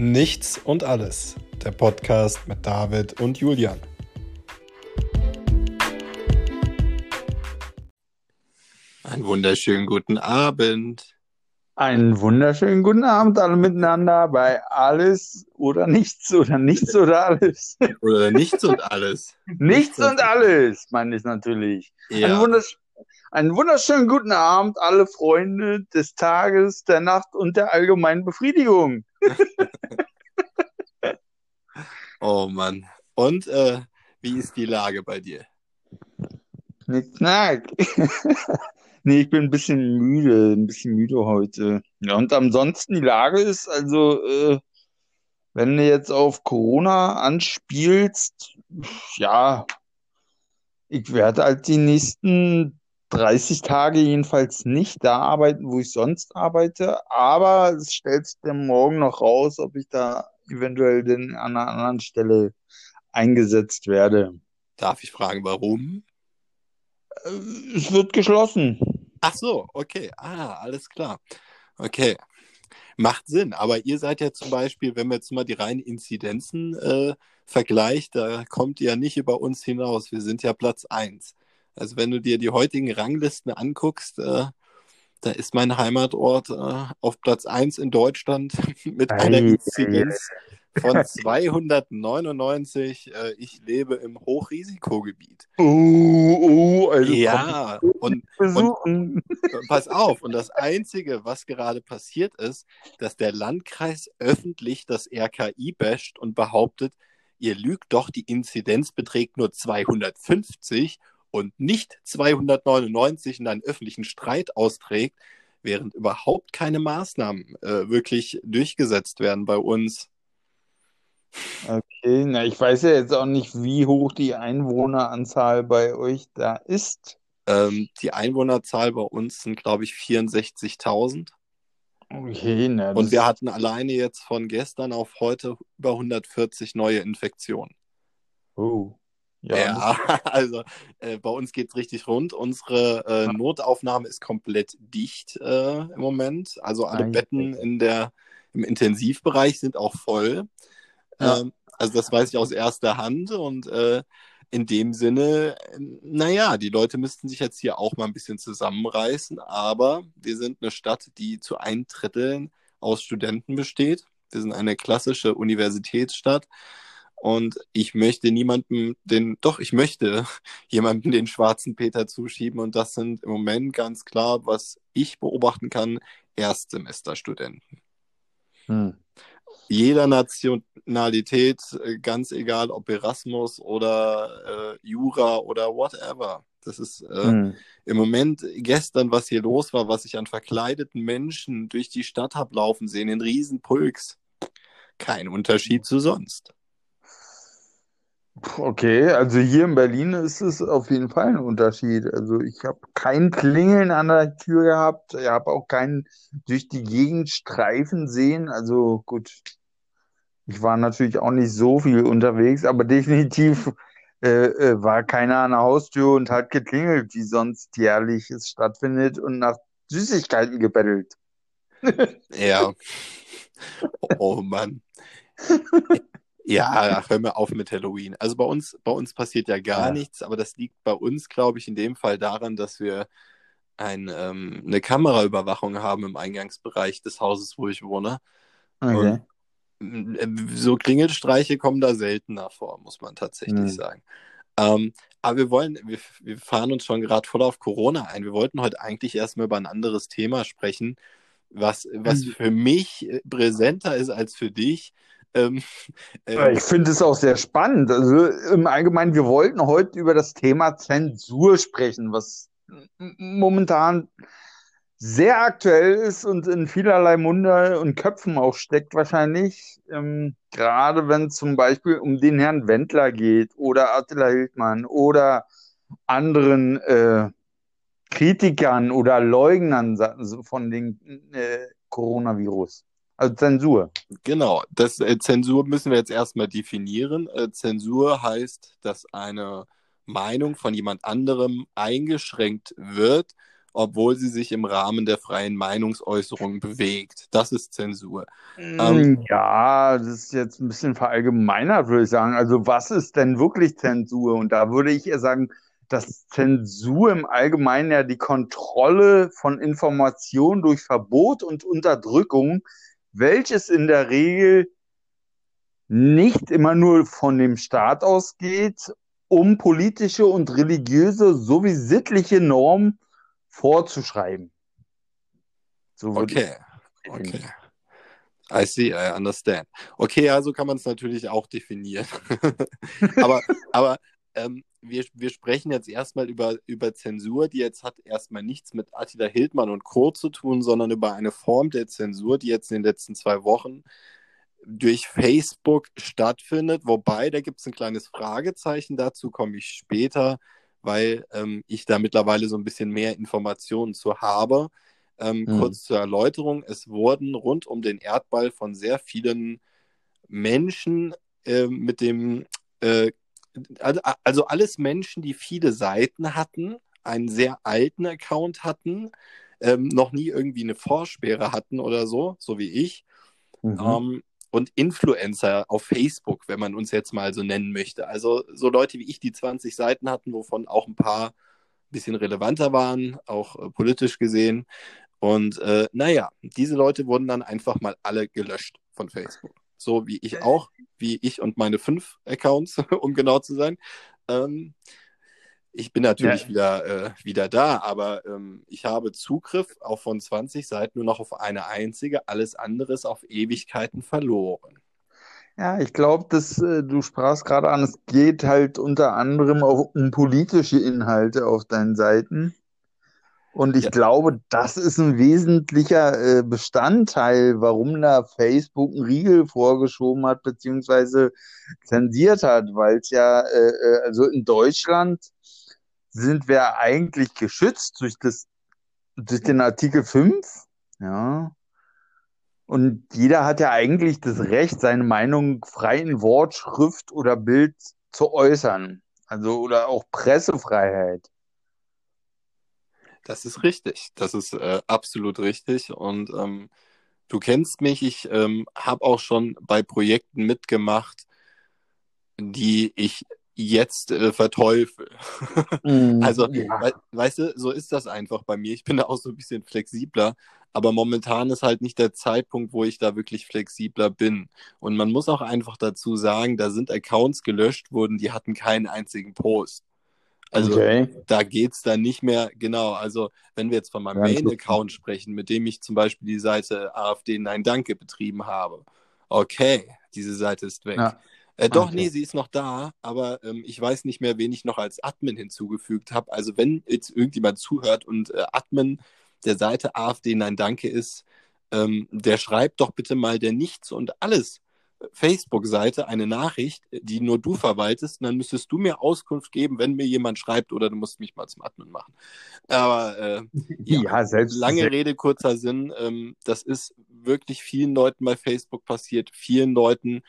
Nichts und alles, der Podcast mit David und Julian. Einen wunderschönen guten Abend. Einen wunderschönen guten Abend alle miteinander bei Alles oder Nichts oder Nichts oder Alles. Oder nichts und alles. Nichts und alles, meine ich natürlich. Einen, Ja, wundersch einen wunderschönen guten Abend, alle Freunde des Tages, der Nacht und der allgemeinen Befriedigung. oh Mann. Und äh, wie ist die Lage bei dir? Nick, knack. Nee, ich bin ein bisschen müde, ein bisschen müde heute. Ja, und ansonsten die Lage ist also, äh, wenn du jetzt auf Corona anspielst, ja, ich werde halt die nächsten 30 Tage jedenfalls nicht da arbeiten, wo ich sonst arbeite, aber es stellt sich dann morgen noch raus, ob ich da eventuell denn an einer anderen Stelle eingesetzt werde. Darf ich fragen, warum? Äh, Es wird geschlossen. Ach so, okay. Ah, alles klar. Okay. Macht Sinn. Aber ihr seid ja zum Beispiel, wenn man jetzt mal die reinen Inzidenzen äh, vergleicht, da kommt ihr ja nicht über uns hinaus. Wir sind ja Platz 1. Also wenn du dir die heutigen Ranglisten anguckst, äh, da ist mein Heimatort äh, auf Platz 1 in Deutschland mit einer Ei, ei, Inzidenz von 299. Äh, ich lebe im Hochrisikogebiet. Oh, oh, also Ja, und, und besuchen. pass auf, und das Einzige, was gerade passiert ist, dass der Landkreis öffentlich das RKI basht und behauptet, ihr lügt doch, die Inzidenz beträgt nur 250 und nicht 299 und einen öffentlichen Streit austrägt, während überhaupt keine Maßnahmen äh, wirklich durchgesetzt werden bei uns. Okay, na, ich weiß ja jetzt auch nicht, wie hoch die Einwohneranzahl bei euch da ist. Ähm, die Einwohnerzahl bei uns sind, glaube ich, 64.000. Okay, na, Und wir hatten alleine jetzt von gestern auf heute über 140 neue Infektionen. oh, ja, Ja, also äh, bei uns geht es richtig rund. Unsere äh. Notaufnahme ist komplett dicht äh, im Moment. Also alle Ei, Betten in der, im Intensivbereich sind auch voll. Ja. Ähm, also das weiß ich aus erster Hand. Und äh, in dem Sinne, naja, die Leute müssten sich jetzt hier auch mal ein bisschen zusammenreißen. Aber wir sind eine Stadt, die zu ein Drittel aus Studenten besteht. Wir sind eine klassische Universitätsstadt. Und ich möchte niemandem den, doch, ich möchte jemandem den schwarzen Peter zuschieben. Und das sind im Moment ganz klar, was ich beobachten kann, Erstsemesterstudenten. hm. Jeder Nationalität, äh, ganz egal ob Erasmus oder äh, Jura oder whatever. Das ist äh, Hm. im Moment gestern, was hier los war, was ich an verkleideten Menschen durch die Stadt hab laufen sehen, in Riesenpulks. Kein Unterschied zu sonst. Okay, also hier in Berlin ist es auf jeden Fall ein Unterschied. Also ich habe kein Klingeln an der Tür gehabt, ich habe auch keinen durch die Gegend streifen sehen. Also gut, ich war natürlich auch nicht so viel unterwegs, aber definitiv äh, äh, war keiner an der Haustür und hat geklingelt, wie sonst jährliches stattfindet und nach Süßigkeiten gebettelt. Ja. Oh, oh Mann. Ja, hör mir auf mit Halloween. Also bei uns, bei uns passiert ja gar Ja. nichts, aber das liegt bei uns, glaube ich, in dem Fall daran, dass wir ein, ähm, eine Kameraüberwachung haben im Eingangsbereich des Hauses, wo ich wohne. Okay. Und äh, so Klingelstreiche kommen da seltener vor, muss man tatsächlich Hm. sagen. Ähm, aber wir wollen, wir, wir fahren uns schon gerade voll auf Corona ein. Wir wollten heute eigentlich erstmal über ein anderes Thema sprechen, was, was Hm. für mich äh, präsenter ist als für dich. Ähm, ähm, Ich finde es auch sehr spannend. Also im Allgemeinen, wir wollten heute über das Thema Zensur sprechen, was momentan sehr aktuell ist und in vielerlei Munde und Köpfen auch steckt wahrscheinlich. Ähm, gerade wenn zum Beispiel um den Herrn Wendler geht oder Attila Hildmann oder anderen äh, Kritikern oder Leugnern von dem äh, Coronavirus. Also Zensur. Genau, das äh, Zensur müssen wir jetzt erstmal definieren. Äh, Zensur heißt, dass eine Meinung von jemand anderem eingeschränkt wird obwohl sie sich im Rahmen der freien Meinungsäußerung bewegt. Das ist Zensur. Ähm, ja, das ist jetzt ein bisschen verallgemeinert, würde ich sagen. Also was ist denn wirklich Zensur? Und da würde ich eher sagen, dass Zensur im Allgemeinen ja die Kontrolle von Informationen durch Verbot und Unterdrückung, welches in der Regel nicht immer nur von dem Staat ausgeht, um politische und religiöse sowie sittliche Normen vorzuschreiben. So okay, okay. I see, I understand. Okay, also kann man es natürlich auch definieren. aber aber ähm, wir, wir sprechen jetzt erstmal über, über Zensur, die jetzt hat erstmal nichts mit Attila Hildmann und Co. zu tun, sondern über eine Form der Zensur, die jetzt in den letzten zwei Wochen durch Facebook stattfindet. Wobei, da gibt es ein kleines Fragezeichen, dazu komme ich später, weil ähm, ich da mittlerweile so ein bisschen mehr Informationen zu habe. Ähm, mhm. Kurz zur Erläuterung, es wurden rund um den Erdball von sehr vielen Menschen äh, mit dem äh, also, also alles Menschen, die viele Seiten hatten, einen sehr alten Account hatten, ähm, noch nie irgendwie eine Vorsperre hatten oder so, so wie ich. Mhm. Ähm, und Influencer auf Facebook, wenn man uns jetzt mal so nennen möchte. Also so Leute wie ich, die 20 Seiten hatten, wovon auch ein paar ein bisschen relevanter waren, auch äh, politisch gesehen. Und äh, naja, diese Leute wurden dann einfach mal alle gelöscht von Facebook so wie ich auch, wie ich und meine fünf Accounts, um genau zu sein. Ähm, ich bin natürlich ja. wieder, äh, wieder da, aber ähm, ich habe Zugriff auch von 20 Seiten nur noch auf eine einzige, alles andere ist auf Ewigkeiten verloren. Ja, ich glaube, dass äh, du sprachst gerade an, es geht halt unter anderem auch um politische Inhalte auf deinen Seiten. Und ich ja. glaube, das ist ein wesentlicher äh, Bestandteil, warum da Facebook einen Riegel vorgeschoben hat, beziehungsweise zensiert hat, weil es ja, äh, äh, also in Deutschland sind wir eigentlich geschützt durch das, durch den Artikel 5, ja. Und jeder hat ja eigentlich das Recht, seine Meinung frei in Wort, Schrift oder Bild zu äußern. Also, oder auch Pressefreiheit. Das ist richtig. Das ist äh, absolut richtig. Und ähm, du kennst mich, ich ähm, habe auch schon bei Projekten mitgemacht, die ich jetzt äh, verteufel. Mm, also, ja. we weißt du, so ist das einfach bei mir. Ich bin da auch so ein bisschen flexibler, aber momentan ist halt nicht der Zeitpunkt, wo ich da wirklich flexibler bin. Und man muss auch einfach dazu sagen, da sind Accounts gelöscht worden, die hatten keinen einzigen Post. Also okay. da geht es dann nicht mehr, genau, also wenn wir jetzt von meinem ja, Main-Account sprechen, mit dem ich zum Beispiel die Seite AfD Nein Danke betrieben habe. Okay, diese Seite ist weg. Ja. Äh, doch, okay. nee, sie ist noch da, aber ähm, ich weiß nicht mehr, wen ich noch als Admin hinzugefügt habe. Also wenn jetzt irgendjemand zuhört und äh, Admin der Seite AfD Nein Danke ist, ähm, der schreibt doch bitte mal der Nichts und Alles Facebook-Seite eine Nachricht, die nur du verwaltest, und dann müsstest du mir Auskunft geben, wenn mir jemand schreibt, oder du musst mich mal zum Admin machen. Aber äh, ja, ja, selbst lange selbst. Rede, kurzer Sinn. Ähm, das ist wirklich vielen Leuten bei Facebook passiert, vielen Leuten,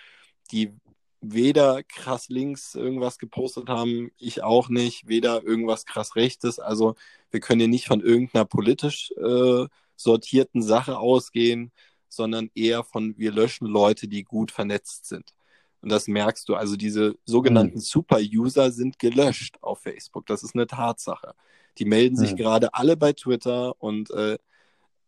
die weder krass links irgendwas gepostet haben, ich auch nicht, weder irgendwas krass rechtes. Also wir können hier nicht von irgendeiner politisch äh, sortierten Sache ausgehen sondern eher von wir löschen Leute, die gut vernetzt sind. Und das merkst du. Also diese sogenannten mhm. Super-User sind gelöscht auf Facebook. Das ist eine Tatsache. Die melden sich mhm. gerade alle bei Twitter und, äh,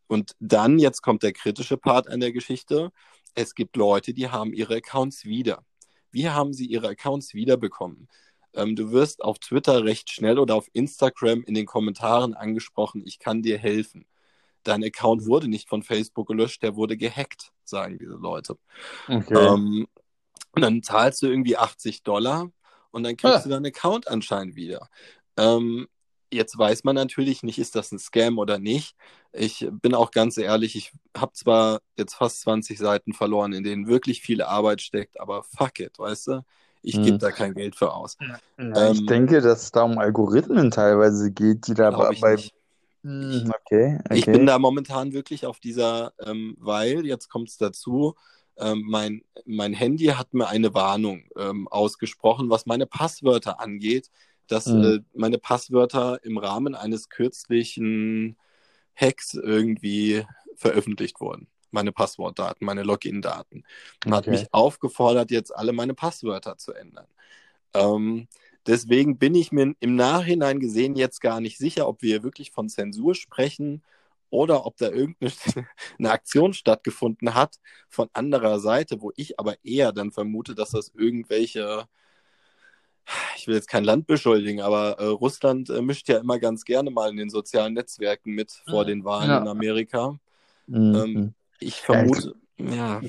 und dann, jetzt kommt der kritische Part an der Geschichte. Es gibt Leute, die haben ihre Accounts wieder. Wie haben sie ihre Accounts wiederbekommen? Ähm, du wirst auf Twitter recht schnell oder auf Instagram in den Kommentaren angesprochen, ich kann dir helfen dein Account wurde nicht von Facebook gelöscht, der wurde gehackt, sagen diese Leute. Okay. Ähm, und dann zahlst du irgendwie 80 Dollar und dann kriegst ah. du deinen Account anscheinend wieder. Ähm, jetzt weiß man natürlich nicht, ist das ein Scam oder nicht. Ich bin auch ganz ehrlich, ich habe zwar jetzt fast 20 Seiten verloren, in denen wirklich viel Arbeit steckt, aber fuck it, weißt du? Ich hm. gebe da kein Geld für aus. Ja, ähm, ich denke, dass es da um Algorithmen teilweise geht, die da bei. Hm, okay, okay. Ich bin da momentan wirklich auf dieser, ähm, weil, jetzt kommt es dazu, ähm, mein, mein Handy hat mir eine Warnung ähm, ausgesprochen, was meine Passwörter angeht, dass Mhm. äh, meine Passwörter im Rahmen eines kürzlichen Hacks irgendwie veröffentlicht wurden. Meine Passwortdaten, meine Login-Daten. Und hat Okay. mich aufgefordert, jetzt alle meine Passwörter zu ändern. Ähm, deswegen bin ich mir im Nachhinein gesehen jetzt gar nicht sicher, ob wir wirklich von Zensur sprechen oder ob da irgendeine eine Aktion stattgefunden hat von anderer Seite, wo ich aber eher dann vermute, dass das irgendwelche, ich will jetzt kein Land beschuldigen, aber äh, Russland äh, mischt ja immer ganz gerne mal in den sozialen Netzwerken mit vor den Wahlen Ja. in Amerika. Mhm. Ähm, ich vermute, ja,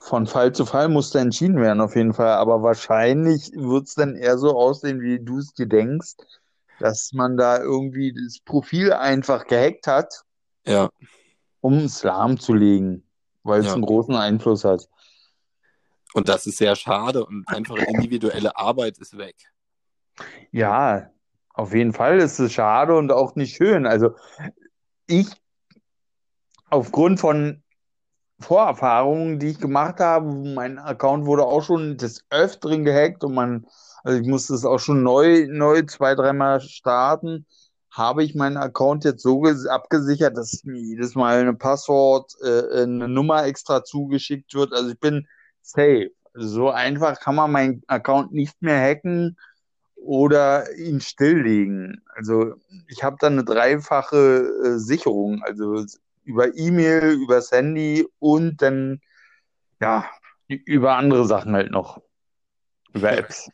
Von Fall zu Fall muss da entschieden werden, auf jeden Fall. Aber wahrscheinlich wird es dann eher so aussehen, wie du es dir denkst, dass man da irgendwie das Profil einfach gehackt hat, ja. um es lahmzulegen, weil es Ja. einen großen Einfluss hat. Und das ist sehr schade und einfach individuelle Arbeit ist weg. Ja, auf jeden Fall ist es schade und auch nicht schön. Also ich, aufgrund von Vorerfahrungen, die ich gemacht habe, mein Account wurde auch schon des Öfteren gehackt und man, also ich musste es auch schon neu, neu zwei, dreimal starten, habe ich meinen Account jetzt so ges- abgesichert, dass mir jedes Mal eine Passwort, äh, eine Nummer extra zugeschickt wird. Also ich bin safe. Also so einfach kann man meinen Account nicht mehr hacken oder ihn stilllegen. Also ich habe da eine dreifache äh, Sicherung, also über E-Mail, übers Handy und dann ja über andere Sachen halt noch, über Apps.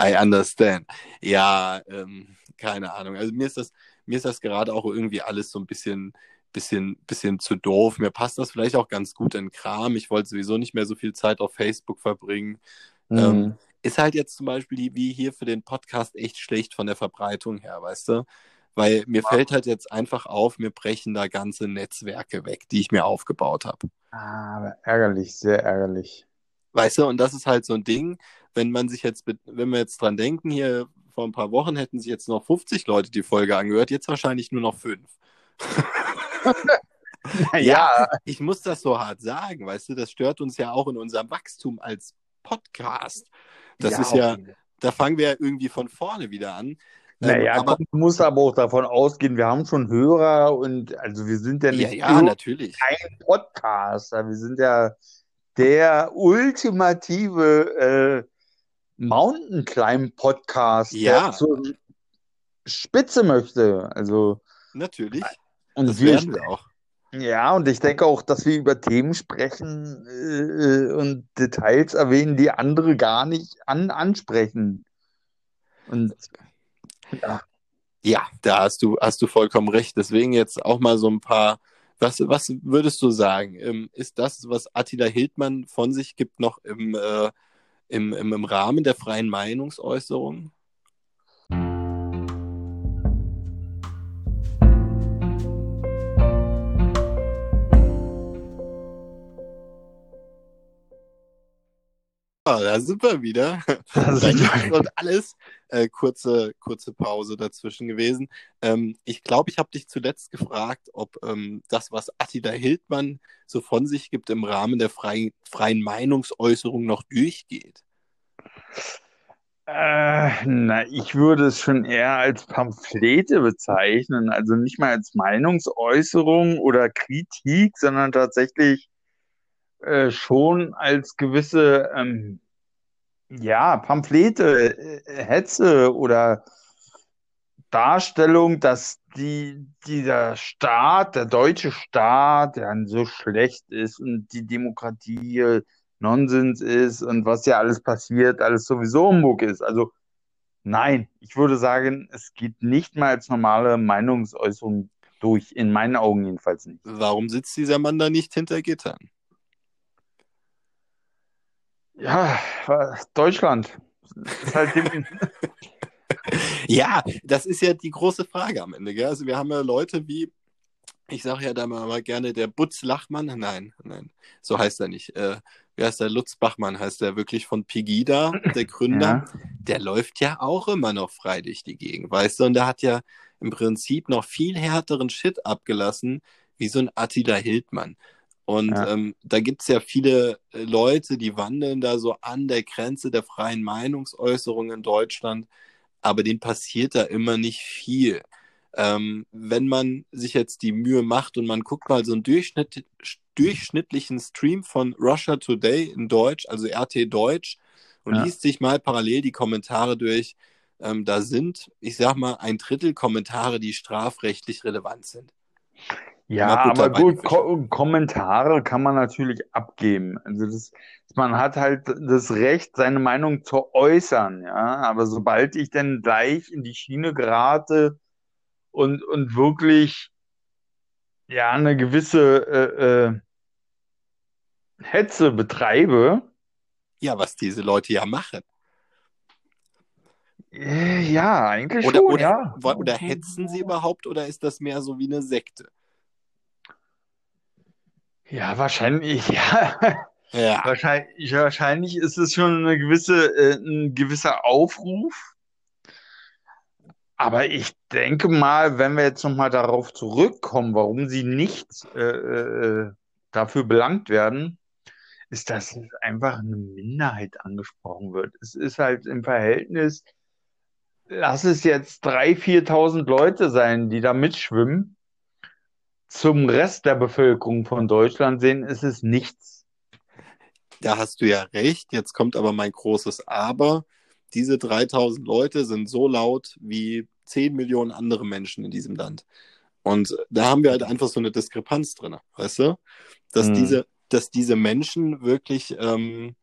I understand. Ja, ähm, keine Ahnung. Also mir ist das, mir ist das gerade auch irgendwie alles so ein bisschen, bisschen, bisschen zu doof. Mir passt das vielleicht auch ganz gut in Kram. Ich wollte sowieso nicht mehr so viel Zeit auf Facebook verbringen. Ähm, Mhm. ist halt jetzt zum Beispiel wie hier für den Podcast echt schlecht von der Verbreitung her, weißt du? Weil mir fällt halt jetzt einfach auf, mir brechen da ganze Netzwerke weg, die ich mir aufgebaut habe. Ah, aber ärgerlich, sehr ärgerlich. Weißt du, und das ist halt so ein Ding, wenn man sich jetzt, wenn wir jetzt dran denken, hier vor ein paar Wochen hätten sich jetzt noch 50 Leute die Folge angehört, jetzt wahrscheinlich nur noch fünf. Ja, Ich muss das so hart sagen, weißt du, das stört uns ja auch in unserem Wachstum als Podcast. Das ja, ist ja, da fangen wir ja irgendwie von vorne wieder an. Ähm, Naja, aber, komm, du musst aber auch davon ausgehen, wir haben schon Hörer und also wir sind ja ja, nicht ja, natürlich. irgendein Podcaster, wir sind ja der ultimative äh, Mountain Climb Podcast, Ja. der zur Spitze möchte. Also Natürlich. und Das wir werden wir auch. ja, und ich denke auch, dass wir über Themen sprechen äh, und Details erwähnen, die andere gar nicht an ansprechen. Und ja, Ja, da hast du, hast du vollkommen recht. Deswegen jetzt auch mal so ein paar. Was, was würdest du sagen? Ähm, ist das, was Attila Hildmann von sich gibt, noch im, äh, im, im, im Rahmen der freien Meinungsäußerung? Ah, da sind wir wieder. Und alles. Äh, kurze, kurze Pause dazwischen gewesen. Ähm, ich glaube, ich habe dich zuletzt gefragt, ob ähm, das, was Attila Hildmann so von sich gibt, im Rahmen der freien, freien Meinungsäußerung noch durchgeht. Äh, na, ich würde es schon eher als Pamphlete bezeichnen, also nicht mal als Meinungsäußerung oder Kritik, sondern tatsächlich äh, schon als gewisse, ähm, ja, Pamphlete, äh, Hetze oder Darstellung, dass die, dieser Staat, der deutsche Staat, der so schlecht ist und die Demokratie äh, Nonsens ist und was ja alles passiert, alles sowieso Humbug ist. Also nein, ich würde sagen, es geht nicht mal als normale Meinungsäußerung durch, in meinen Augen jedenfalls nicht. Warum sitzt dieser Mann da nicht hinter Gittern? Ja, Deutschland. Ist halt Ja, das ist ja die große Frage am Ende. Gell? Also wir haben ja Leute wie, ich sage ja da mal, mal gerne der Butz Lachmann. Nein, nein, so heißt er nicht. Äh, wie heißt der? Lutz Bachmann heißt der wirklich von Pegida, der Gründer. ja, Der läuft ja auch immer noch frei durch die Gegend, weißt du? Und der hat ja im Prinzip noch viel härteren Shit abgelassen, wie so ein Attila Hildmann. Und Ja. ähm, da gibt's ja viele äh, Leute, die wandeln da so an der Grenze der freien Meinungsäußerung in Deutschland, aber denen passiert da immer nicht viel. Ähm, wenn man sich jetzt die Mühe macht und man guckt mal so einen Durchschnitt, durchschnittlichen Stream von Russia Today in Deutsch, also RT Deutsch, und Ja. liest sich mal parallel die Kommentare durch, ähm, da sind, ich sag mal, ein Drittel Kommentare, die strafrechtlich relevant sind. Ja, aber gut. Ko Kommentare kann man natürlich abgeben. Also das, man hat halt das Recht, seine Meinung zu äußern, ja. Aber sobald ich dann gleich in die Schiene gerate und, und wirklich, ja, eine gewisse äh, äh, Hetze betreibe, Ja, was diese Leute ja machen. äh, ja, eigentlich Oder, schon, oder, ja. oder hetzen sie überhaupt oder ist das mehr so wie eine Sekte? Ja, wahrscheinlich, ja. Ja. Wahrscheinlich, wahrscheinlich ist es schon eine gewisse, äh, ein gewisser Aufruf. Aber ich denke mal, wenn wir jetzt nochmal darauf zurückkommen, warum sie nicht äh, äh, dafür belangt werden, ist, dass einfach eine Minderheit angesprochen wird. Es ist halt im Verhältnis, lass es jetzt 3.000, 4.000 Leute sein, die da mitschwimmen. Zum Rest der Bevölkerung von Deutschland sehen, ist es nichts. Da hast du ja recht. Jetzt kommt aber mein großes Aber. Diese 3000 Leute sind so laut wie 10 Millionen andere Menschen in diesem Land. Und da haben wir halt einfach so eine Diskrepanz drin, weißt du? Dass Mhm. diese, dass diese Menschen wirklich ähm,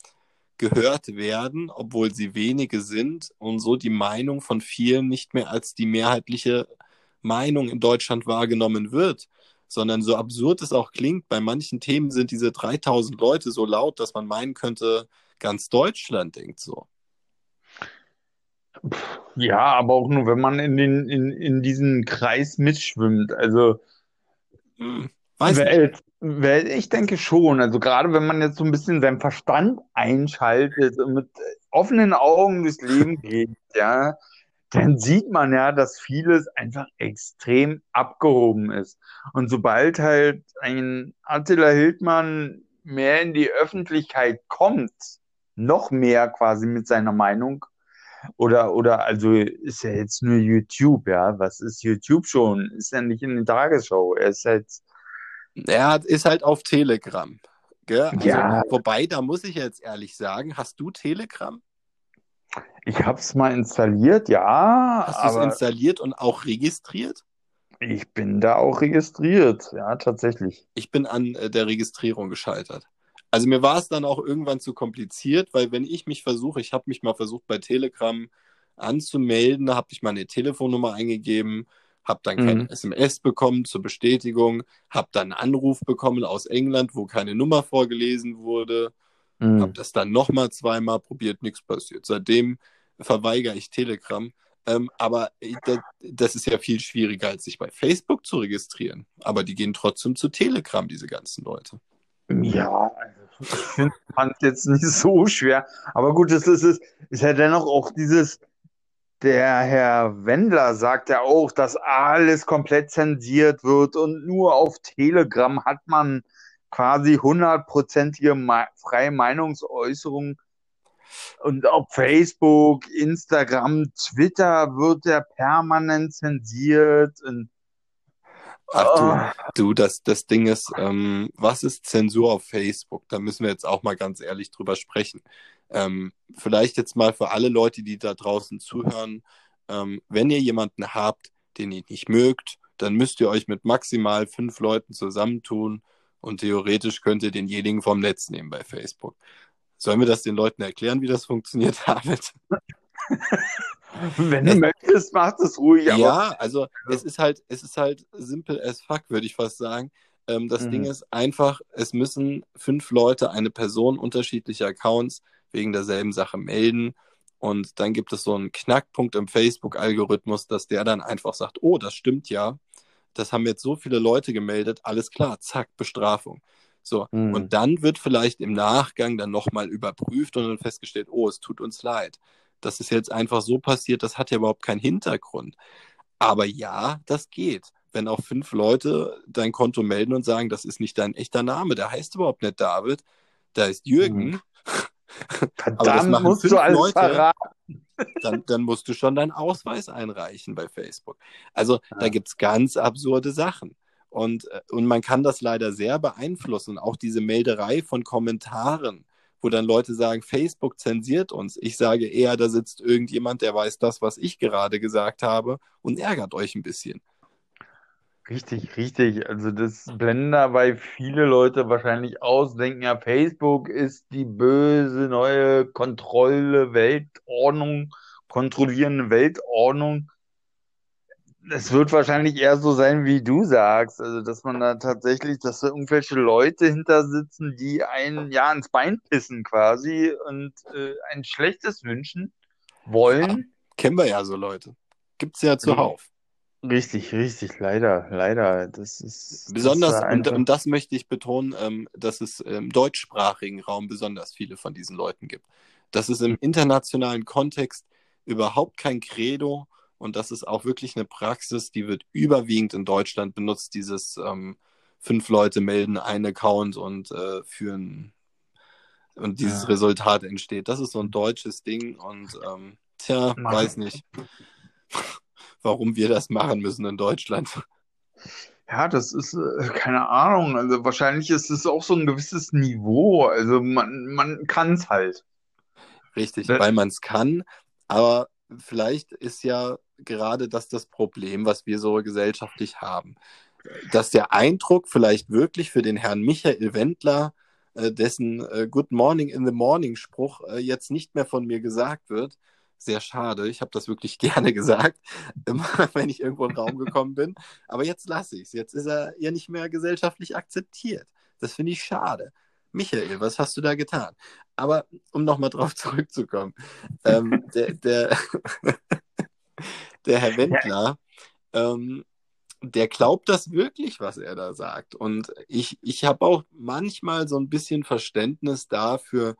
gehört werden, obwohl sie wenige sind und so die Meinung von vielen nicht mehr als die mehrheitliche Meinung in Deutschland wahrgenommen wird, sondern so absurd es auch klingt, bei manchen Themen sind diese 3000 Leute so laut, dass man meinen könnte, ganz Deutschland denkt so. Ja, aber auch nur, wenn man in den, in, in diesen Kreis mitschwimmt. Also, Hm, weiß weil, weil ich denke schon, also gerade wenn man jetzt so ein bisschen seinen Verstand einschaltet und mit offenen Augen durchs Leben geht, ja, dann sieht man ja, dass vieles einfach extrem abgehoben ist. Und sobald halt ein Attila Hildmann mehr in die Öffentlichkeit kommt, noch mehr quasi mit seiner Meinung, oder, oder, also ist ja jetzt nur YouTube, ja. Was ist YouTube schon? Ist ja nicht in der Tagesschau. Er ist halt, Er hat- ist halt auf Telegram. Gell? Also, Ja. Wobei, da muss ich jetzt ehrlich sagen, hast du Telegram? Ich hab's mal installiert, ja, Hast du es installiert und auch registriert? ich bin da auch registriert, ja, tatsächlich. Ich bin an äh, der Registrierung gescheitert. Also mir war es dann auch irgendwann zu kompliziert, weil wenn ich mich versuche, ich habe mich mal versucht bei Telegram anzumelden, da habe ich meine Telefonnummer eingegeben, habe dann keine Mhm. SMS bekommen zur Bestätigung, habe dann einen Anruf bekommen aus England, wo keine Nummer vorgelesen wurde, habe Mhm. das dann nochmal zweimal probiert, nichts passiert. Seitdem verweigere ich Telegram. Ähm, aber ich- das, das ist ja viel schwieriger, als sich bei Facebook zu registrieren. Aber die gehen trotzdem zu Telegram, diese ganzen Leute. Ja, also ich finde es jetzt nicht so schwer. Aber gut, es ist, es ist ja dennoch auch dieses, der Herr Wendler sagt ja auch, dass alles komplett zensiert wird und nur auf Telegram hat man quasi hundertprozentige Me freie Meinungsäußerung. Und auf Facebook, Instagram, Twitter wird ja permanent zensiert. Und, Ach du, du, das, das Ding ist, ähm, was ist Zensur auf Facebook? Da müssen wir jetzt auch mal ganz ehrlich drüber sprechen. Ähm, vielleicht jetzt mal für alle Leute, die da draußen zuhören, ähm, wenn ihr jemanden habt, den ihr nicht mögt, dann müsst ihr euch mit maximal fünf Leuten zusammentun und theoretisch könnt ihr denjenigen vom Netz nehmen bei Facebook. Sollen wir das den Leuten erklären, wie das funktioniert, David? wenn du möchtest, mach es ruhig. Ja, also es ist halt, es ist halt simple as fuck, würde ich fast sagen. Ähm, das Mhm. Ding ist einfach, es müssen fünf Leute eine Person unterschiedlicher Accounts wegen derselben Sache melden. Und dann gibt es so einen Knackpunkt im Facebook-Algorithmus, dass der dann einfach sagt, oh, das stimmt ja. Das haben jetzt so viele Leute gemeldet, alles klar, zack, Bestrafung. So, Mhm. und dann wird vielleicht im Nachgang dann nochmal überprüft und dann festgestellt, oh, es tut uns leid. Das ist jetzt einfach so passiert, das hat ja überhaupt keinen Hintergrund. Aber ja, das geht. wenn auch fünf Leute dein Konto melden und sagen, das ist nicht dein echter Name, der heißt überhaupt nicht David, da ist Jürgen. Mhm. Verdammt, musst du alles Leute, verraten. Dann, dann, musst du schon deinen Ausweis einreichen bei Facebook. Also ja. da gibt es ganz absurde Sachen. Und, äh, und man kann das leider sehr beeinflussen. Auch diese Melderei von Kommentaren, wo dann Leute sagen, Facebook zensiert uns. Ich sage eher, da sitzt irgendjemand, der weiß das, was ich gerade gesagt habe und ärgert euch ein bisschen. Richtig, richtig. Also das blenden dabei viele Leute wahrscheinlich aus, denken ja, Facebook ist die böse neue Kontrolle, Weltordnung, kontrollierende Weltordnung. Es wird wahrscheinlich eher so sein, wie du sagst, also dass man da tatsächlich, dass da irgendwelche Leute hinter sitzen, die einen ja ins Bein pissen quasi und äh, ein schlechtes wünschen wollen. Ja, kennen wir ja so Leute. Gibt's ja zuhauf. Richtig, richtig, leider, leider. Das ist besonders, das und, und, das möchte ich betonen, ähm, dass es im deutschsprachigen Raum besonders viele von diesen Leuten gibt. Das ist im internationalen Kontext überhaupt kein Credo und das ist auch wirklich eine Praxis, die wird überwiegend in Deutschland benutzt, dieses ähm, fünf Leute melden einen Account und äh, führen und dieses ja. Resultat entsteht. Das ist so ein deutsches Ding und ähm, tja, Mann. weiß nicht warum wir das machen müssen in Deutschland. Ja, das ist, äh, keine Ahnung. Also wahrscheinlich ist es auch so ein gewisses Niveau. Also man, man kann es halt. Richtig, das weil man es kann. Aber vielleicht ist ja gerade das das Problem, was wir so gesellschaftlich haben. Dass der Eindruck vielleicht wirklich für den Herrn Michael Wendler, äh, dessen äh, Good Morning in the Morning Spruch jetzt nicht mehr von mir gesagt wird, sehr schade. Ich habe das wirklich gerne gesagt, immer wenn ich irgendwo in den Raum gekommen bin. Aber jetzt lasse ich es. Jetzt ist er ja nicht mehr gesellschaftlich akzeptiert. Das finde ich schade. Michael, was hast du da getan? Aber um nochmal drauf zurückzukommen, ähm, der, der, der, Herr Wendler, ähm, der glaubt das wirklich, was er da sagt. Und ich, ich habe auch manchmal so ein bisschen Verständnis dafür,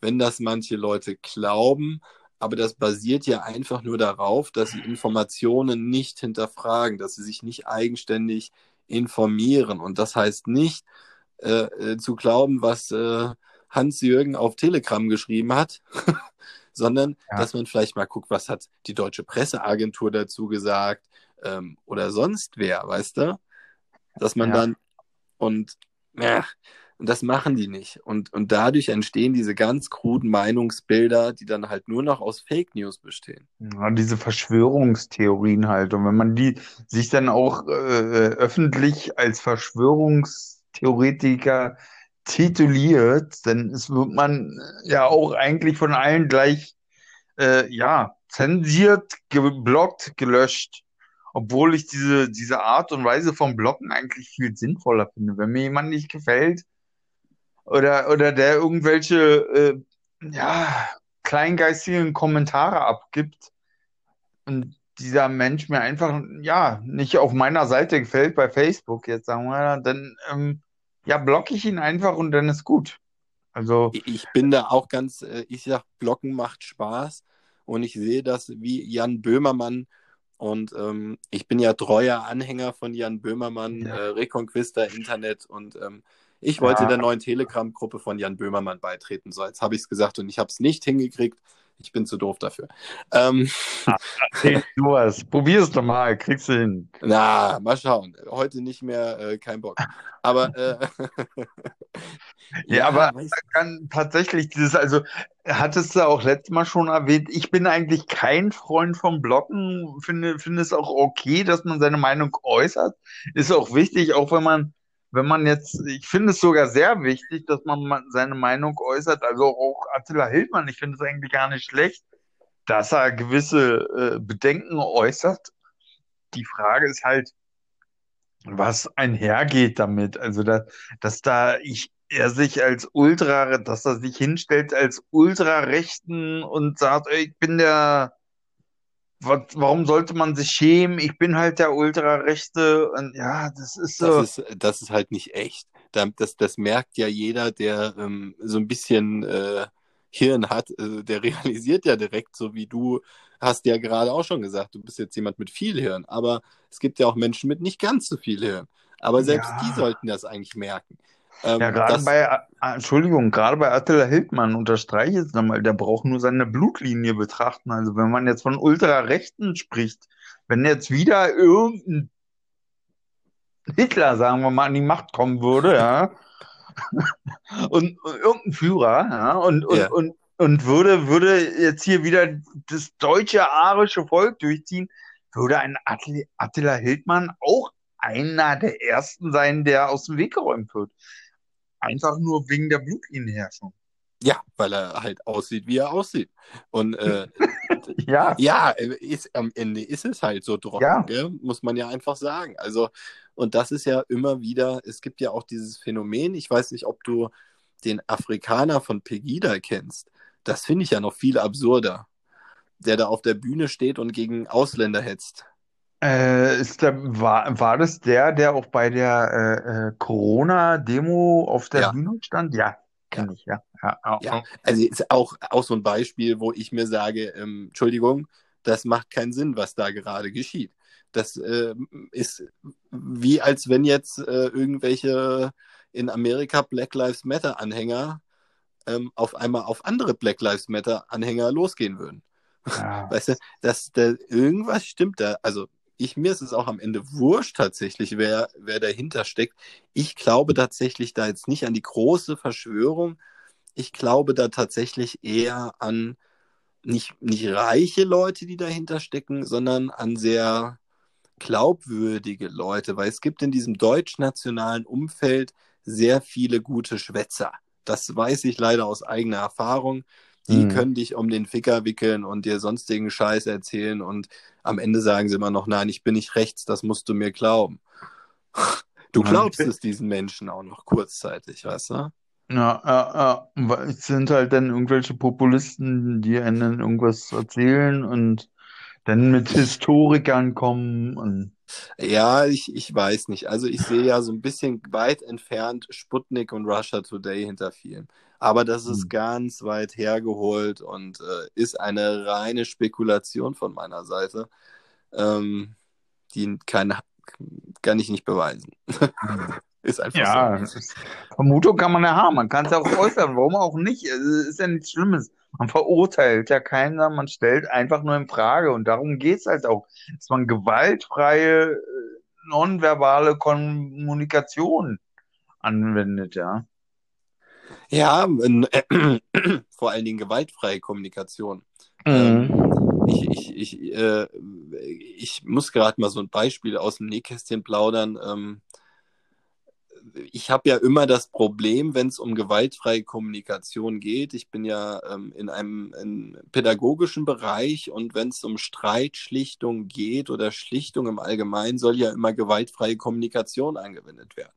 wenn das manche Leute glauben aber das basiert ja einfach nur darauf, dass sie Informationen nicht hinterfragen, dass sie sich nicht eigenständig informieren. Und das heißt nicht äh, äh zu glauben, was äh, Hans-Jürgen auf Telegram geschrieben hat, sondern ja. dass man vielleicht mal guckt, was hat die deutsche Presseagentur dazu gesagt ähm, oder sonst wer, weißt du? Dass man ja. dann und ja, und das machen die nicht. Und, und dadurch entstehen diese ganz kruden Meinungsbilder, die dann halt nur noch aus Fake News bestehen. Ja, diese Verschwörungstheorien halt. Und wenn man die sich dann auch äh, öffentlich als Verschwörungstheoretiker tituliert, dann ist, wird man ja auch eigentlich von allen gleich äh, ja, zensiert, geblockt, gelöscht. Obwohl ich diese, diese Art und Weise vom Blocken eigentlich viel sinnvoller finde. Wenn mir jemand nicht gefällt, oder, oder der irgendwelche äh, ja, kleingeistigen Kommentare abgibt und dieser Mensch mir einfach ja nicht auf meiner Seite gefällt bei Facebook jetzt sagen wir, dann ähm, ja blocke ich ihn einfach und dann ist gut. Also ich bin da auch ganz, äh, ich sag, Blocken macht Spaß und ich sehe das wie Jan Böhmermann und ähm, ich bin ja treuer Anhänger von Jan Böhmermann, ja. äh, Reconquista Internet und ähm, ich wollte ja. der neuen Telegram-Gruppe von Jan Böhmermann beitreten. So, jetzt habe ich es gesagt und ich habe es nicht hingekriegt. Ich bin zu doof dafür. Ähm, ah, du was. Probier es doch mal, kriegst du hin. Na, mal schauen. Heute nicht mehr, äh, kein Bock. Aber äh, ja, ja, aber kann tatsächlich dieses, also hattest du auch letztes Mal schon erwähnt, ich bin eigentlich kein Freund vom Blocken, finde, finde es auch okay, dass man seine Meinung äußert. Ist auch wichtig, auch wenn man wenn man jetzt, ich finde es sogar sehr wichtig, dass man seine Meinung äußert, also auch Attila Hildmann, ich finde es eigentlich gar nicht schlecht, dass er gewisse äh, Bedenken äußert. Die Frage ist halt, was einhergeht damit. Also, dass, dass da ich, er sich als Ultra, dass er sich hinstellt als Ultrarechten und sagt, ey, ich bin der warum sollte man sich schämen? Ich bin halt der Ultrarechte und ja, das ist so. Das ist, das ist halt nicht echt. Das, das merkt ja jeder, der ähm, so ein bisschen äh, Hirn hat, äh, der realisiert ja direkt, so wie du hast ja gerade auch schon gesagt, du bist jetzt jemand mit viel Hirn, aber es gibt ja auch Menschen mit nicht ganz so viel Hirn. Aber selbst Ja. die sollten das eigentlich merken. Ähm, Ja, gerade bei, ah, Entschuldigung, gerade bei Attila Hildmann unterstreiche ich jetzt nochmal, der braucht nur seine Blutlinie betrachten. Also wenn man jetzt von Ultrarechten spricht, wenn jetzt wieder irgendein Hitler, sagen wir mal, an die Macht kommen würde, ja, und, und irgendein Führer, ja, und, und, Ja. und, und würde, würde jetzt hier wieder das deutsche arische Volk durchziehen, würde ein Attila Hildmann auch einer der ersten sein, der aus dem Weg geräumt wird. Einfach nur wegen der Blutlinienherrschung. ja, weil er halt aussieht, wie er aussieht. Und äh, Ja, ja, äh, ist, am Ende ist es halt so trocken, Ja. gell? muss man ja einfach sagen. Also, und das ist ja immer wieder, es gibt ja auch dieses Phänomen, ich weiß nicht, ob du den Afrikaner von Pegida kennst. Das finde ich ja noch viel absurder. Der da auf der Bühne steht und gegen Ausländer hetzt. Äh, ist der, war, war das der, der auch bei der äh, äh, Corona-Demo auf der Ja. Bühne stand? Ja, kenne ich, ja. Ja, ja, Ja, also ist auch, auch so ein Beispiel, wo ich mir sage, ähm, Entschuldigung, das macht keinen Sinn, was da gerade geschieht. Das ähm, ist wie als wenn jetzt äh, irgendwelche in Amerika Black Lives Matter Anhänger ähm, auf einmal auf andere Black Lives Matter Anhänger losgehen würden. ja. Weißt du, dass da irgendwas stimmt da. Also ich, mir ist es auch am Ende wurscht tatsächlich, wer, wer dahinter steckt. Ich glaube tatsächlich da jetzt nicht an die große Verschwörung. Ich glaube da tatsächlich eher an nicht, nicht reiche Leute, die dahinter stecken, sondern an sehr glaubwürdige Leute, weil es gibt in diesem deutsch-nationalen Umfeld sehr viele gute Schwätzer. Das weiß ich leider aus eigener Erfahrung. Die Mhm. können dich um den Ficker wickeln und dir sonstigen Scheiß erzählen und am Ende sagen sie immer noch, nein, ich bin nicht rechts, das musst du mir glauben. Du glaubst es diesen Menschen auch noch kurzzeitig, weißt du? Ja, ja, ja. Weil Es sind halt dann irgendwelche Populisten, die einen irgendwas erzählen und dann mit Historikern kommen und Ja, ich, ich weiß nicht. Also ich sehe ja so ein bisschen weit entfernt Sputnik und Russia Today hinter vielen. Aber das ist Hm. ganz weit hergeholt und äh, ist eine reine Spekulation von meiner Seite, ähm, die keine, kann ich nicht beweisen. ist einfach Ja, so. Vermutung kann man ja haben. Man kann es ja auch äußern. Warum auch nicht? Es ist ja nichts Schlimmes. Man verurteilt ja sondern man stellt einfach nur in Frage. Und darum geht es halt auch, dass man gewaltfreie, äh, nonverbale Kommunikation anwendet, ja. Ja, äh, vor allen Dingen gewaltfreie Kommunikation. Ähm, ich, ich, ich, äh, ich muss gerade mal so ein Beispiel aus dem Nähkästchen plaudern. Ähm, ich habe ja immer das Problem, wenn es um gewaltfreie Kommunikation geht. Ich bin ja ähm, in einem in pädagogischen Bereich und wenn es um Streitschlichtung geht oder Schlichtung im Allgemeinen, soll ja immer gewaltfreie Kommunikation angewendet werden.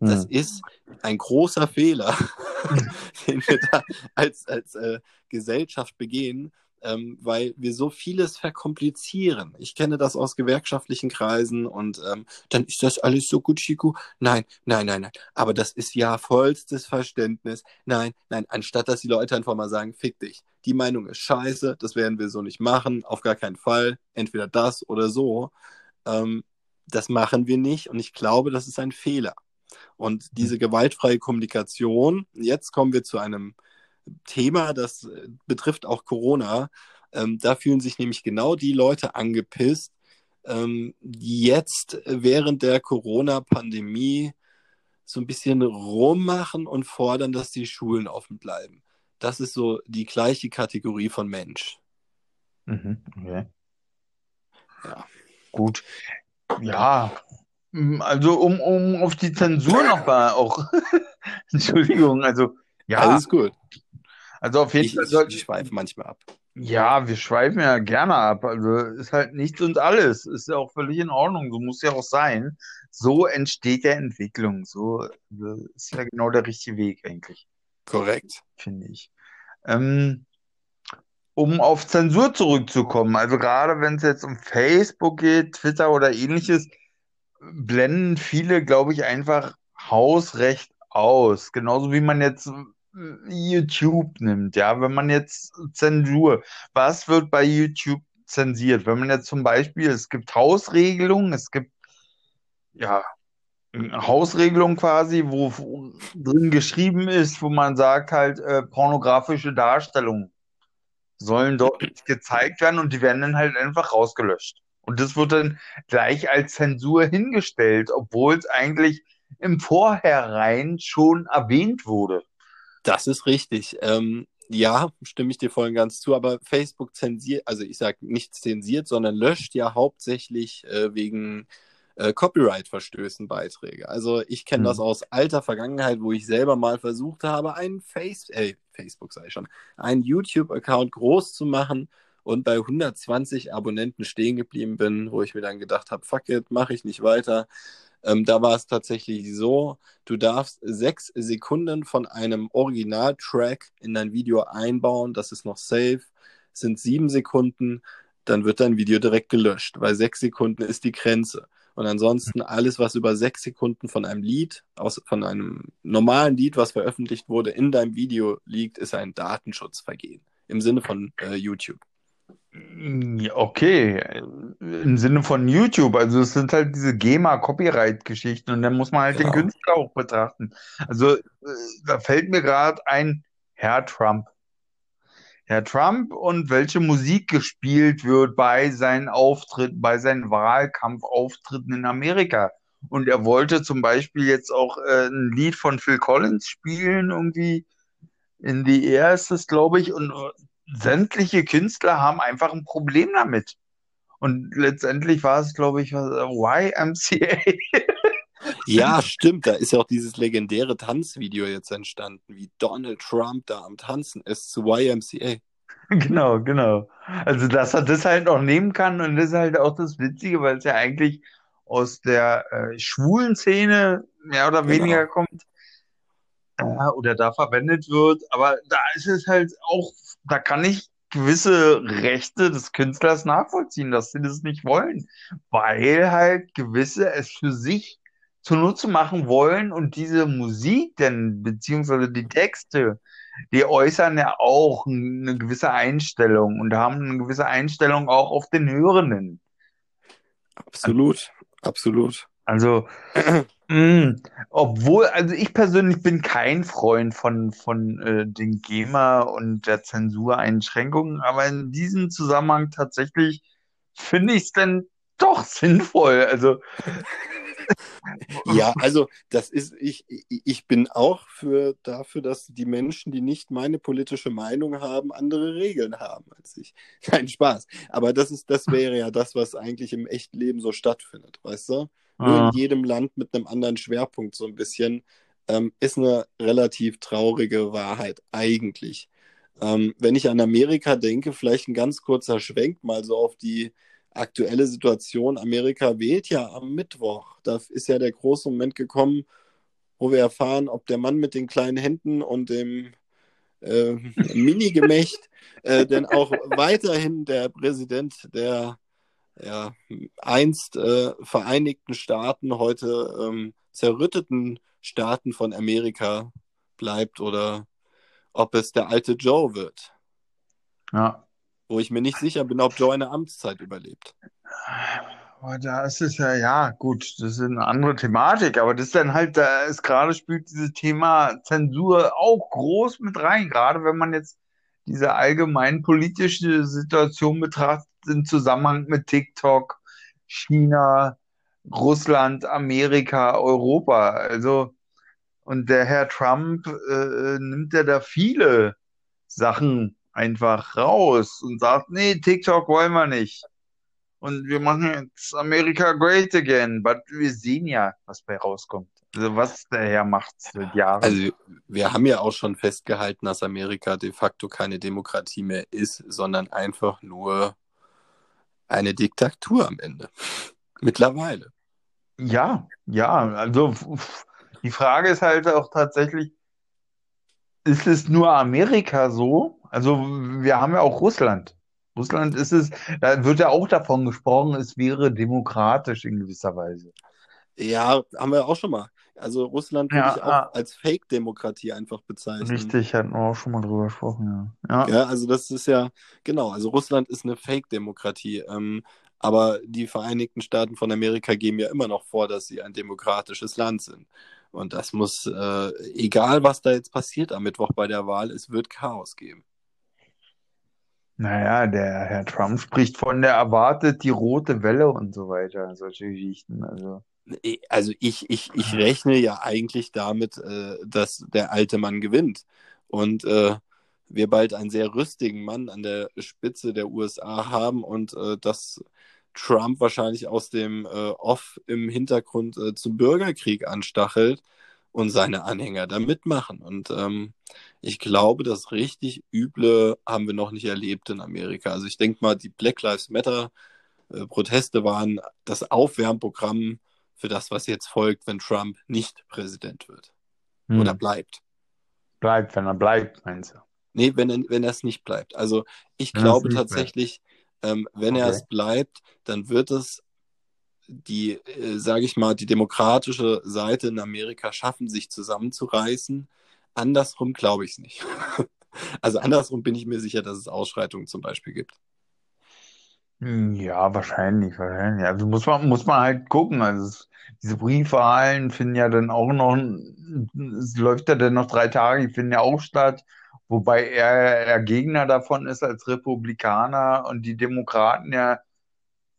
Das Hm. ist ein großer Fehler, den wir da als, als äh, Gesellschaft begehen, ähm, weil wir so vieles verkomplizieren. Ich kenne das aus gewerkschaftlichen Kreisen und ähm, dann ist das alles so gut, Chico. Nein, nein, nein, nein. Aber das ist ja vollstes Verständnis. Nein, nein, anstatt dass die Leute einfach mal sagen, fick dich. Die Meinung ist scheiße, das werden wir so nicht machen, auf gar keinen Fall. Entweder das oder so. Ähm, das machen wir nicht und ich glaube, das ist ein Fehler. Und diese gewaltfreie Kommunikation, jetzt kommen wir zu einem Thema, das äh, betrifft auch Corona. Ähm, da fühlen sich nämlich genau die Leute angepisst, ähm, die jetzt äh, während der Corona-Pandemie so ein bisschen rummachen und fordern, dass die Schulen offen bleiben. Das ist so die gleiche Kategorie von Mensch. Mhm, okay. Ja. Gut. Ja, also um, um auf die Zensur noch mal auch, Entschuldigung, also ja, Alles gut. Also auf jeden Ich, Fall ich, soll, ich schweife manchmal ab. ja, wir schweifen ja gerne ab, also ist halt nichts und alles, ist ja auch völlig in Ordnung, so muss ja auch sein. So entsteht ja Entwicklung, so äh, ist ja genau der richtige Weg eigentlich, Korrekt. finde ich. Ähm, um auf Zensur zurückzukommen, also gerade wenn es jetzt um Facebook geht, Twitter oder ähnliches, blenden viele, glaube ich, einfach Hausrecht aus. Genauso wie man jetzt, YouTube nimmt, ja, wenn man jetzt Zensur, was wird bei YouTube zensiert? Wenn man jetzt zum Beispiel, es gibt Hausregelungen, es gibt ja Hausregelung quasi, wo drin geschrieben ist, wo man sagt halt, äh, pornografische Darstellungen sollen dort nicht gezeigt werden und die werden dann halt einfach rausgelöscht. Und das wird dann gleich als Zensur hingestellt, obwohl es eigentlich im Vorhinein schon erwähnt wurde. Das ist richtig. Ähm, ja, stimme ich dir voll und ganz zu, aber Facebook zensiert, also ich sage nicht zensiert, sondern löscht ja hauptsächlich äh, wegen äh, Copyright-Verstößen Beiträge. Also ich kenne mhm. das aus alter Vergangenheit, wo ich selber mal versucht habe, einen Face äh, Facebook sei schon, einen YouTube-Account groß zu machen und bei 120 Abonnenten stehen geblieben bin, wo ich mir dann gedacht habe, fuck it, mache ich nicht weiter. Ähm, da war es tatsächlich so, du darfst sechs Sekunden von einem Originaltrack in dein Video einbauen, das ist noch safe, sind sieben Sekunden, dann wird dein Video direkt gelöscht, weil sechs Sekunden ist die Grenze. Und ansonsten alles, was über sechs Sekunden von einem Lied, aus, von einem normalen Lied, was veröffentlicht wurde, in deinem Video liegt, ist ein Datenschutzvergehen im Sinne von äh, YouTube. Okay, im Sinne von YouTube, also es sind halt diese GEMA-Copyright-Geschichten und dann muss man halt den Genau. Künstler auch betrachten. Also äh, da fällt mir gerade ein Herr Trump. Herr Trump und welche Musik gespielt wird bei seinen Auftritten, bei seinen Wahlkampfauftritten in Amerika. Und er wollte zum Beispiel jetzt auch äh, ein Lied von Phil Collins spielen, irgendwie in the Air ist es, glaube ich, und äh, sämtliche Künstler haben einfach ein Problem damit. Und letztendlich war es, glaube ich, äh, YMCA. Ja, stimmt. Da ist ja auch dieses legendäre Tanzvideo jetzt entstanden, wie Donald Trump da am Tanzen ist zu YMCA. Genau, genau. Also, dass er das halt noch nehmen kann und das ist halt auch das Witzige, weil es ja eigentlich aus der äh, schwulen Szene mehr oder Genau. weniger kommt äh, oder da verwendet wird. Aber da ist es halt auch, da kann ich gewisse Rechte des Künstlers nachvollziehen, dass sie das nicht wollen, weil halt gewisse es für sich zunutze machen wollen und diese Musik denn, beziehungsweise die Texte, die äußern ja auch eine gewisse Einstellung und haben eine gewisse Einstellung auch auf den Hörenden. Absolut, absolut. Also, mh, obwohl, also ich persönlich bin kein Freund von, von äh, den GEMA und der Zensureinschränkungen, aber in diesem Zusammenhang tatsächlich finde ich es dann doch sinnvoll. Also, Ja, also das ist, ich, ich ich bin auch für dafür, dass die Menschen, die nicht meine politische Meinung haben, andere Regeln haben als ich. Kein Spaß. Aber das ist, das wäre ja das, was eigentlich im echten Leben so stattfindet, weißt du? Nur Ah. in jedem Land mit einem anderen Schwerpunkt so ein bisschen, ähm, ist eine relativ traurige Wahrheit eigentlich. Ähm, wenn ich an Amerika denke, vielleicht ein ganz kurzer Schwenk mal so auf die aktuelle Situation. Amerika wählt ja am Mittwoch. Da ist ja der große Moment gekommen, wo wir erfahren, ob der Mann mit den kleinen Händen und dem äh, Mini-Gemächt äh, denn auch weiterhin der Präsident der ja, einst äh, Vereinigten Staaten, heute ähm, zerrütteten Staaten von Amerika bleibt oder ob es der alte Joe wird, ja. wo ich mir nicht sicher bin, ob Joe eine Amtszeit überlebt. Aber da ist es ja, ja, gut, das ist eine andere Thematik, aber das ist dann halt, da ist gerade spielt dieses Thema Zensur auch groß mit rein, gerade wenn man jetzt diese allgemein politische Situation betrachtet im Zusammenhang mit TikTok, China, Russland, Amerika, Europa. Also, und der Herr Trump äh, nimmt ja da viele Sachen einfach raus und sagt, nee, TikTok wollen wir nicht. Und wir machen jetzt America great again. But wir sehen ja, was bei rauskommt. Also was der Herr macht seit Jahren. Also wir haben ja auch schon festgehalten, dass Amerika de facto keine Demokratie mehr ist, sondern einfach nur eine Diktatur am Ende. Mittlerweile. Ja, ja, also die Frage ist halt auch tatsächlich, ist es nur Amerika so? Also wir haben ja auch Russland. Russland ist es, da wird ja auch davon gesprochen, es wäre demokratisch in gewisser Weise. Ja, haben wir auch schon mal. Also Russland würde Ja, ich auch ah. als Fake-Demokratie einfach bezeichnen. Richtig, hatten wir auch schon mal drüber gesprochen, ja. Ja, Ja, also das ist ja, genau, also Russland ist eine Fake-Demokratie. Ähm, aber die Vereinigten Staaten von Amerika geben ja immer noch vor, dass sie ein demokratisches Land sind. Und das muss, äh, egal was da jetzt passiert am Mittwoch bei der Wahl, es wird Chaos geben. naja, der Herr Trump spricht von der erwartet die rote Welle und so weiter, solche Geschichten. Also, Also ich, ich, ich rechne ja eigentlich damit, äh, dass der alte Mann gewinnt. Und äh, wir bald einen sehr rüstigen Mann an der Spitze der USA haben und äh, dass Trump wahrscheinlich aus dem äh, Off im Hintergrund äh, zum Bürgerkrieg anstachelt und seine Anhänger da mitmachen. Und ähm, ich glaube, das richtig Üble haben wir noch nicht erlebt in Amerika. Also ich denke mal, die Black Lives Matter äh, Proteste waren das Aufwärmprogramm für das, was jetzt folgt, wenn Trump nicht Präsident wird hm. oder bleibt. Bleibt, wenn er bleibt, meinst du? Nee, wenn, er- wenn er es nicht bleibt. Also ich Wenn er glaube tatsächlich, ähm, wenn er Okay. es bleibt, dann wird es die, äh, sage ich mal, die demokratische Seite in Amerika schaffen, sich zusammenzureißen. Andersrum glaube ich es nicht. Also andersrum bin ich mir sicher, dass es Ausschreitungen zum Beispiel gibt. Hm, Ja, wahrscheinlich, wahrscheinlich. Also muss man, muss man halt gucken. Also es, diese Briefwahlen finden ja dann auch noch, es läuft ja dann noch drei Tage, die finden ja auch statt, wobei er, er Gegner davon ist als Republikaner und die Demokraten ja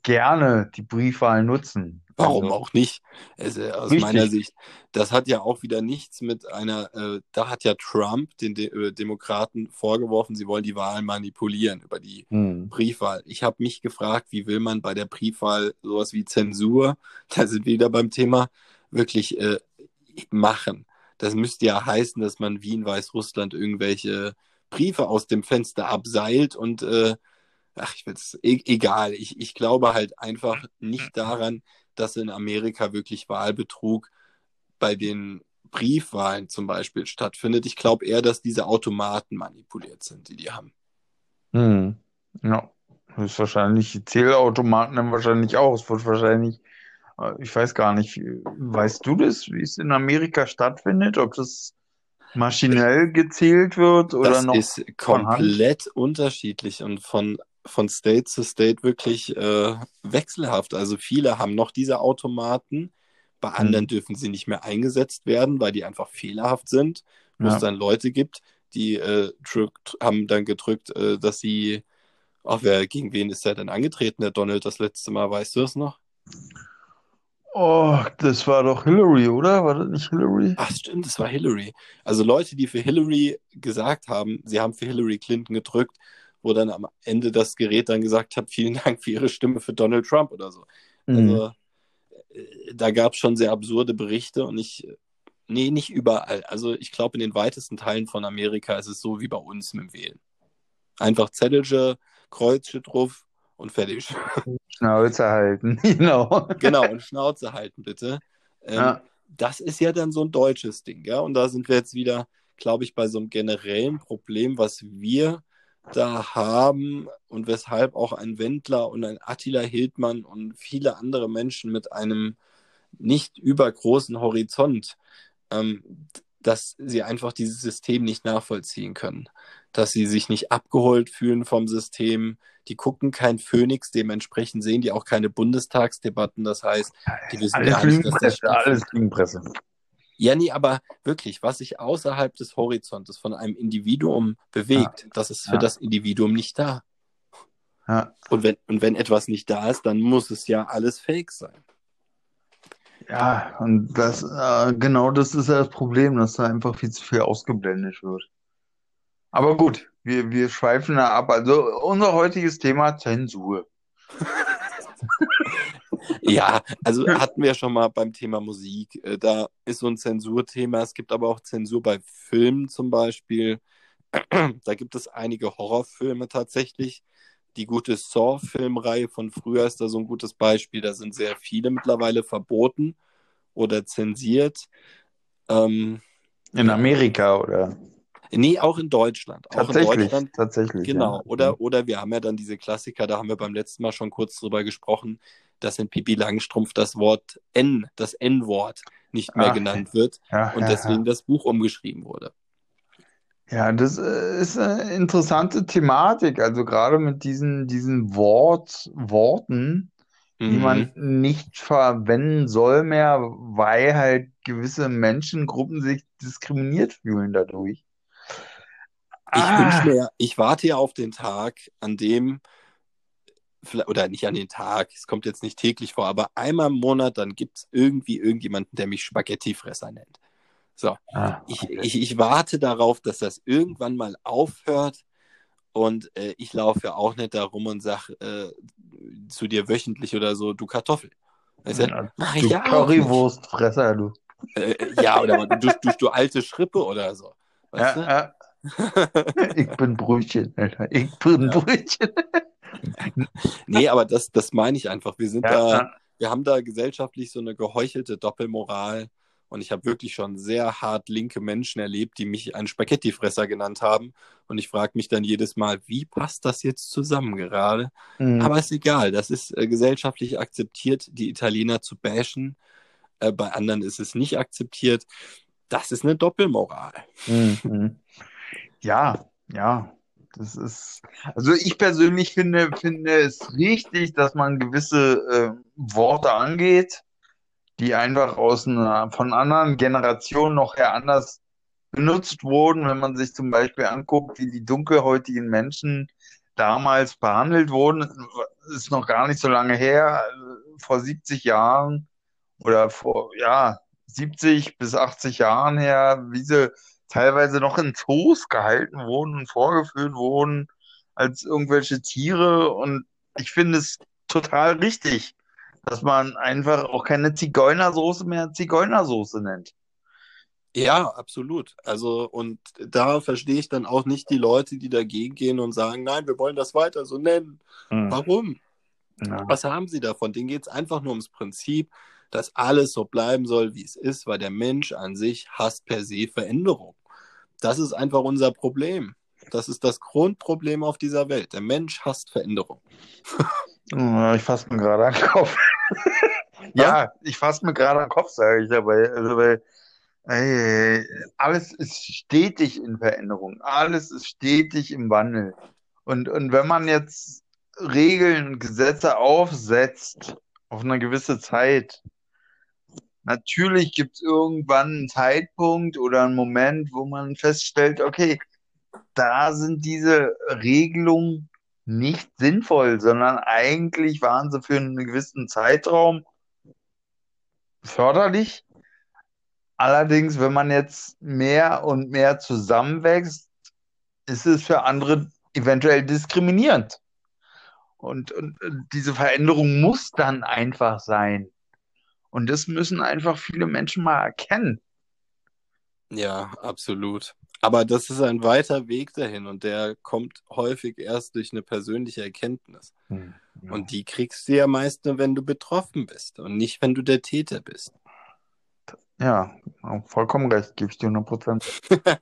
gerne die Briefwahlen nutzen. Warum Also, auch nicht? Also, aus Richtig. meiner Sicht, das hat ja auch wieder nichts mit einer, äh, da hat ja Trump den De äh, Demokraten vorgeworfen, sie wollen die Wahl manipulieren über die hm. Briefwahl. Ich habe mich gefragt, wie will man bei der Briefwahl sowas wie Zensur, da sind wir wieder beim Thema, wirklich äh, machen. Das müsste ja heißen, dass man wie in Weißrussland irgendwelche Briefe aus dem Fenster abseilt und äh, ach, ich will's, e egal. Ich, ich glaube halt einfach nicht daran, dass in Amerika wirklich Wahlbetrug bei den Briefwahlen zum Beispiel stattfindet. Ich glaube eher, dass diese Automaten manipuliert sind, die die haben. Hm. Ja, das ist wahrscheinlich, die Zählautomaten dann wahrscheinlich auch. Es wird wahrscheinlich, äh, ich weiß gar nicht, weißt du das, wie es in Amerika stattfindet? Ob das maschinell gezählt wird oder Das noch ist von Hand? komplett unterschiedlich und von, von State zu State wirklich äh, wechselhaft. Also viele haben noch diese Automaten, bei anderen Hm. dürfen sie nicht mehr eingesetzt werden, weil die einfach fehlerhaft sind, wo es Ja. dann Leute gibt, die äh, drückt, haben dann gedrückt, äh, dass sie, ach, wer, gegen wen ist der denn angetreten, der Donald, das letzte Mal, weißt du es noch? Oh, das war doch Hillary, oder? War das nicht Hillary? Ach, stimmt, das war Hillary. Also Leute, die für Hillary gesagt haben, sie haben für Hillary Clinton gedrückt, wo dann am Ende das Gerät dann gesagt hat, vielen Dank für Ihre Stimme für Donald Trump oder so. Hm. Also äh, da gab es schon sehr absurde Berichte und ich, nee, nicht überall. Also ich glaube, in den weitesten Teilen von Amerika ist es so wie bei uns mit dem Wählen. Einfach Zettelchen, Kreuzchen drauf und fertig. Schnauze halten, genau. genau, und Schnauze halten bitte. Ähm, Ja. das ist ja dann so ein deutsches Ding, ja. Und da sind wir jetzt wieder, glaube ich, bei so einem generellen Problem, was wir da haben und weshalb auch ein Wendler und ein Attila Hildmann und viele andere Menschen mit einem nicht übergroßen Horizont, ähm, dass sie einfach dieses System nicht nachvollziehen können, dass sie sich nicht abgeholt fühlen vom System, die gucken kein Phoenix, dementsprechend sehen die auch keine Bundestagsdebatten, das heißt, die wissen Alles gar nicht, dass das alles Lügenpresse. Ja, nee, aber wirklich, was sich außerhalb des Horizontes von einem Individuum bewegt, das ist für Ja. das Individuum nicht da. Ja. Und wenn, und wenn etwas nicht da ist, dann muss es ja alles fake sein. Ja, und das, äh, genau das ist ja das Problem, dass da einfach viel zu viel ausgeblendet wird. Aber gut, wir, wir schweifen da ab. Also unser heutiges Thema Zensur. Ja, also hatten wir schon mal beim Thema Musik. Äh, Da ist so ein Zensurthema. Es gibt aber auch Zensur bei Filmen zum Beispiel. Da gibt es einige Horrorfilme tatsächlich. Die gute Saw-Filmreihe von früher ist da so ein gutes Beispiel. Da sind sehr viele mittlerweile verboten oder zensiert. Ähm, In Amerika, oder? Nee, auch in Deutschland. Auch in Tatsächlich, Deutschland. tatsächlich. Genau. ja. Oder, oder wir haben ja dann diese Klassiker, da haben wir beim letzten Mal schon kurz drüber gesprochen, dass in Pipi Langstrumpf das Wort N, das N-Wort, nicht mehr Ah, genannt wird Ja, und ja, deswegen das Buch umgeschrieben wurde. Ja, das äh, ist eine interessante Thematik. Also gerade mit diesen, diesen Wort, Worten, die Mhm. man nicht verwenden soll mehr, weil halt gewisse Menschengruppen sich diskriminiert fühlen dadurch. Ich Ah, wünsche mir, ich warte ja auf den Tag, an dem, oder nicht an den Tag, es kommt jetzt nicht täglich vor, aber einmal im Monat, dann gibt es irgendwie irgendjemanden, der mich Spaghettifresser nennt. So, ah, ich, okay. ich, ich warte darauf, dass das irgendwann mal aufhört und äh, ich laufe ja auch nicht da rum und sag äh, zu dir wöchentlich oder so, du Kartoffel. Weißt du? Ja, ich Du ja. Currywurstfresser, du. Äh, ja, oder du, du, du alte Schrippe oder so. Weißt ja. Ich bin Brötchen, Alter. Ich bin Ja. Brötchen. Nee, aber das, das meine ich einfach. Wir sind Ja, da, ja. wir haben da gesellschaftlich so eine geheuchelte Doppelmoral. Und ich habe wirklich schon sehr hart linke Menschen erlebt, die mich einen Spaghettifresser genannt haben. Und ich frage mich dann jedes Mal, wie passt das jetzt zusammen gerade? Mhm. Aber ist egal, das ist äh, gesellschaftlich akzeptiert, die Italiener zu bashen. Äh, bei anderen ist es nicht akzeptiert. Das ist eine Doppelmoral. Mhm. Ja, ja. Das ist, also ich persönlich finde, finde es richtig, dass man gewisse äh, Worte angeht, die einfach aus einer, von anderen Generationen noch her anders benutzt wurden. Wenn man sich zum Beispiel anguckt, wie die dunkelhäutigen Menschen damals behandelt wurden, ist noch gar nicht so lange her, vor 70 Jahren oder vor, ja, 70 bis 80 Jahren her, wie sie teilweise noch in Zoos gehalten wurden und vorgeführt wurden als irgendwelche Tiere. Und ich finde es total richtig, dass man einfach auch keine Zigeunersoße mehr Zigeunersoße nennt. Ja, absolut. Also, und da verstehe ich dann auch nicht die Leute, die dagegen gehen und sagen, nein, wir wollen das weiter so nennen. Hm. Warum? Ja. Was haben sie davon? Denen geht es einfach nur ums Prinzip, dass alles so bleiben soll, wie es ist, weil der Mensch an sich hasst per se Veränderung. Das ist einfach unser Problem. Das ist das Grundproblem auf dieser Welt. Der Mensch hasst Veränderung. Ich fasse mir gerade an den Kopf. Ja, ich fasse mir gerade an den Kopf, sage ich dabei. Also, weil ey, alles ist stetig in Veränderung. Alles ist stetig im Wandel. Und, und wenn man jetzt Regeln und Gesetze aufsetzt auf eine gewisse Zeit, natürlich gibt es irgendwann einen Zeitpunkt oder einen Moment, wo man feststellt, okay, da sind diese Regelungen nicht sinnvoll, sondern eigentlich waren sie für einen gewissen Zeitraum förderlich. Allerdings, wenn man jetzt mehr und mehr zusammenwächst, ist es für andere eventuell diskriminierend. Und, und diese Veränderung muss dann einfach sein. Und das müssen einfach viele Menschen mal erkennen. Ja, absolut. Aber das ist ein weiter Weg dahin und der kommt häufig erst durch eine persönliche Erkenntnis. Und die kriegst du ja meist nur, wenn du betroffen bist und nicht, wenn du der Täter bist. Ja, vollkommen recht, gebe ich dir 100 Prozent.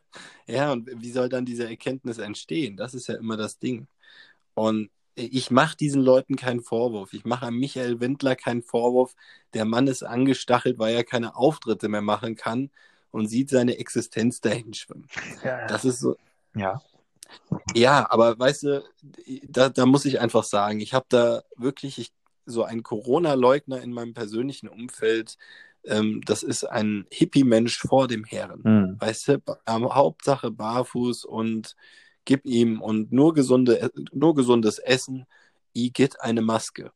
Ja, und wie soll dann diese Erkenntnis entstehen? Das ist ja immer das Ding. Und ich mache diesen Leuten keinen Vorwurf. Ich mache an Michael Wendler keinen Vorwurf. Der Mann ist angestachelt, weil er keine Auftritte mehr machen kann und sieht seine Existenz dahin schwimmen. Ja, Das ist so, ja. ja, aber weißt du, da, da muss ich einfach sagen, ich habe da wirklich ich, so einen Corona-Leugner in meinem persönlichen Umfeld. Ähm, das ist ein Hippie-Mensch vor dem Herren. Hm. Weißt du, ba- Hauptsache barfuß und gib ihm und nur gesunde, nur gesundes Essen. I get eine Maske.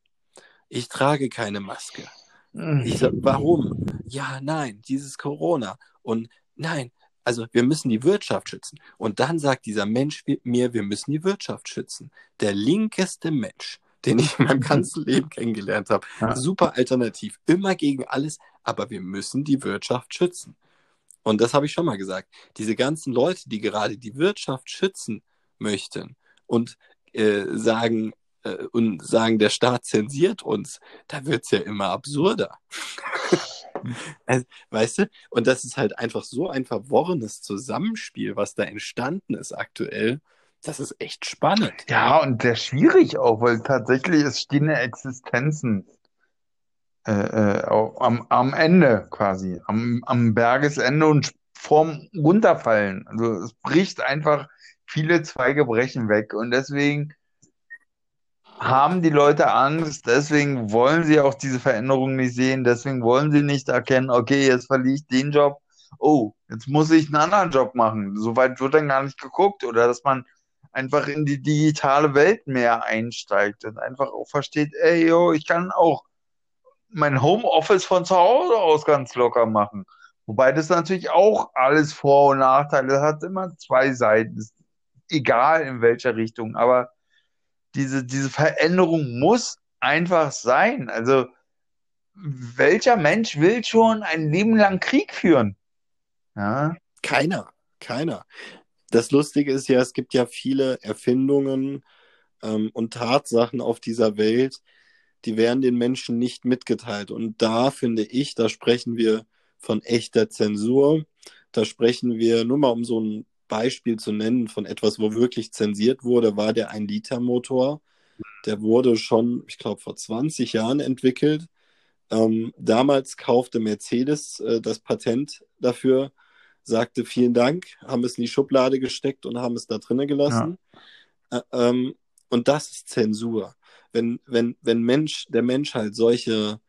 Ich trage keine Maske. Ich sag, warum? Ja, nein, dieses Corona. Und nein, also wir müssen die Wirtschaft schützen. Und dann sagt dieser Mensch mir, wir müssen die Wirtschaft schützen. Der linkeste Mensch, den ich in meinem ganzen Leben kennengelernt habe. Ja. Super alternativ, immer gegen alles, aber wir müssen die Wirtschaft schützen. Und das habe ich schon mal gesagt. Diese ganzen Leute, die gerade die Wirtschaft schützen möchten und äh, sagen, äh, und sagen, der Staat zensiert uns, da wird's ja immer absurder. Also, weißt du, und das ist halt einfach so ein verworrenes Zusammenspiel, was da entstanden ist aktuell. Das ist echt spannend. Ja, und sehr schwierig auch, weil tatsächlich es stehen ja Existenzen äh, äh, am, am Ende quasi, am, am Bergesende und vorm Runterfallen. Also es bricht einfach, viele Zweige brechen weg und deswegen haben die Leute Angst, deswegen wollen sie auch diese Veränderung nicht sehen, deswegen wollen sie nicht erkennen, okay, jetzt verliere ich den Job, oh, jetzt muss ich einen anderen Job machen. Soweit wird dann gar nicht geguckt oder dass man einfach in die digitale Welt mehr einsteigt und einfach auch versteht, ey, yo, ich kann auch mein Homeoffice von zu Hause aus ganz locker machen. Wobei das natürlich auch alles Vor- und Nachteile hat, immer zwei Seiten. Ist egal in welcher Richtung, aber diese, diese Veränderung muss einfach sein. Also, welcher Mensch will schon ein Leben lang Krieg führen? Ja. Keiner, keiner. Das Lustige ist ja, es gibt ja viele Erfindungen ähm, und Tatsachen auf dieser Welt, die werden den Menschen nicht mitgeteilt. Und da finde ich, da sprechen wir von echter Zensur. Da sprechen wir, nur mal um so ein Beispiel zu nennen, von etwas, wo wirklich zensiert wurde, war der 1-Liter-Motor. Der wurde schon, ich glaube, vor 20 Jahren entwickelt. Ähm, damals kaufte Mercedes äh, das Patent dafür sagte vielen Dank, haben es in die Schublade gesteckt und haben es da drinnen gelassen. Ja. Äh, ähm, und das ist Zensur. Wenn, wenn, wenn Mensch, der Mensch halt solche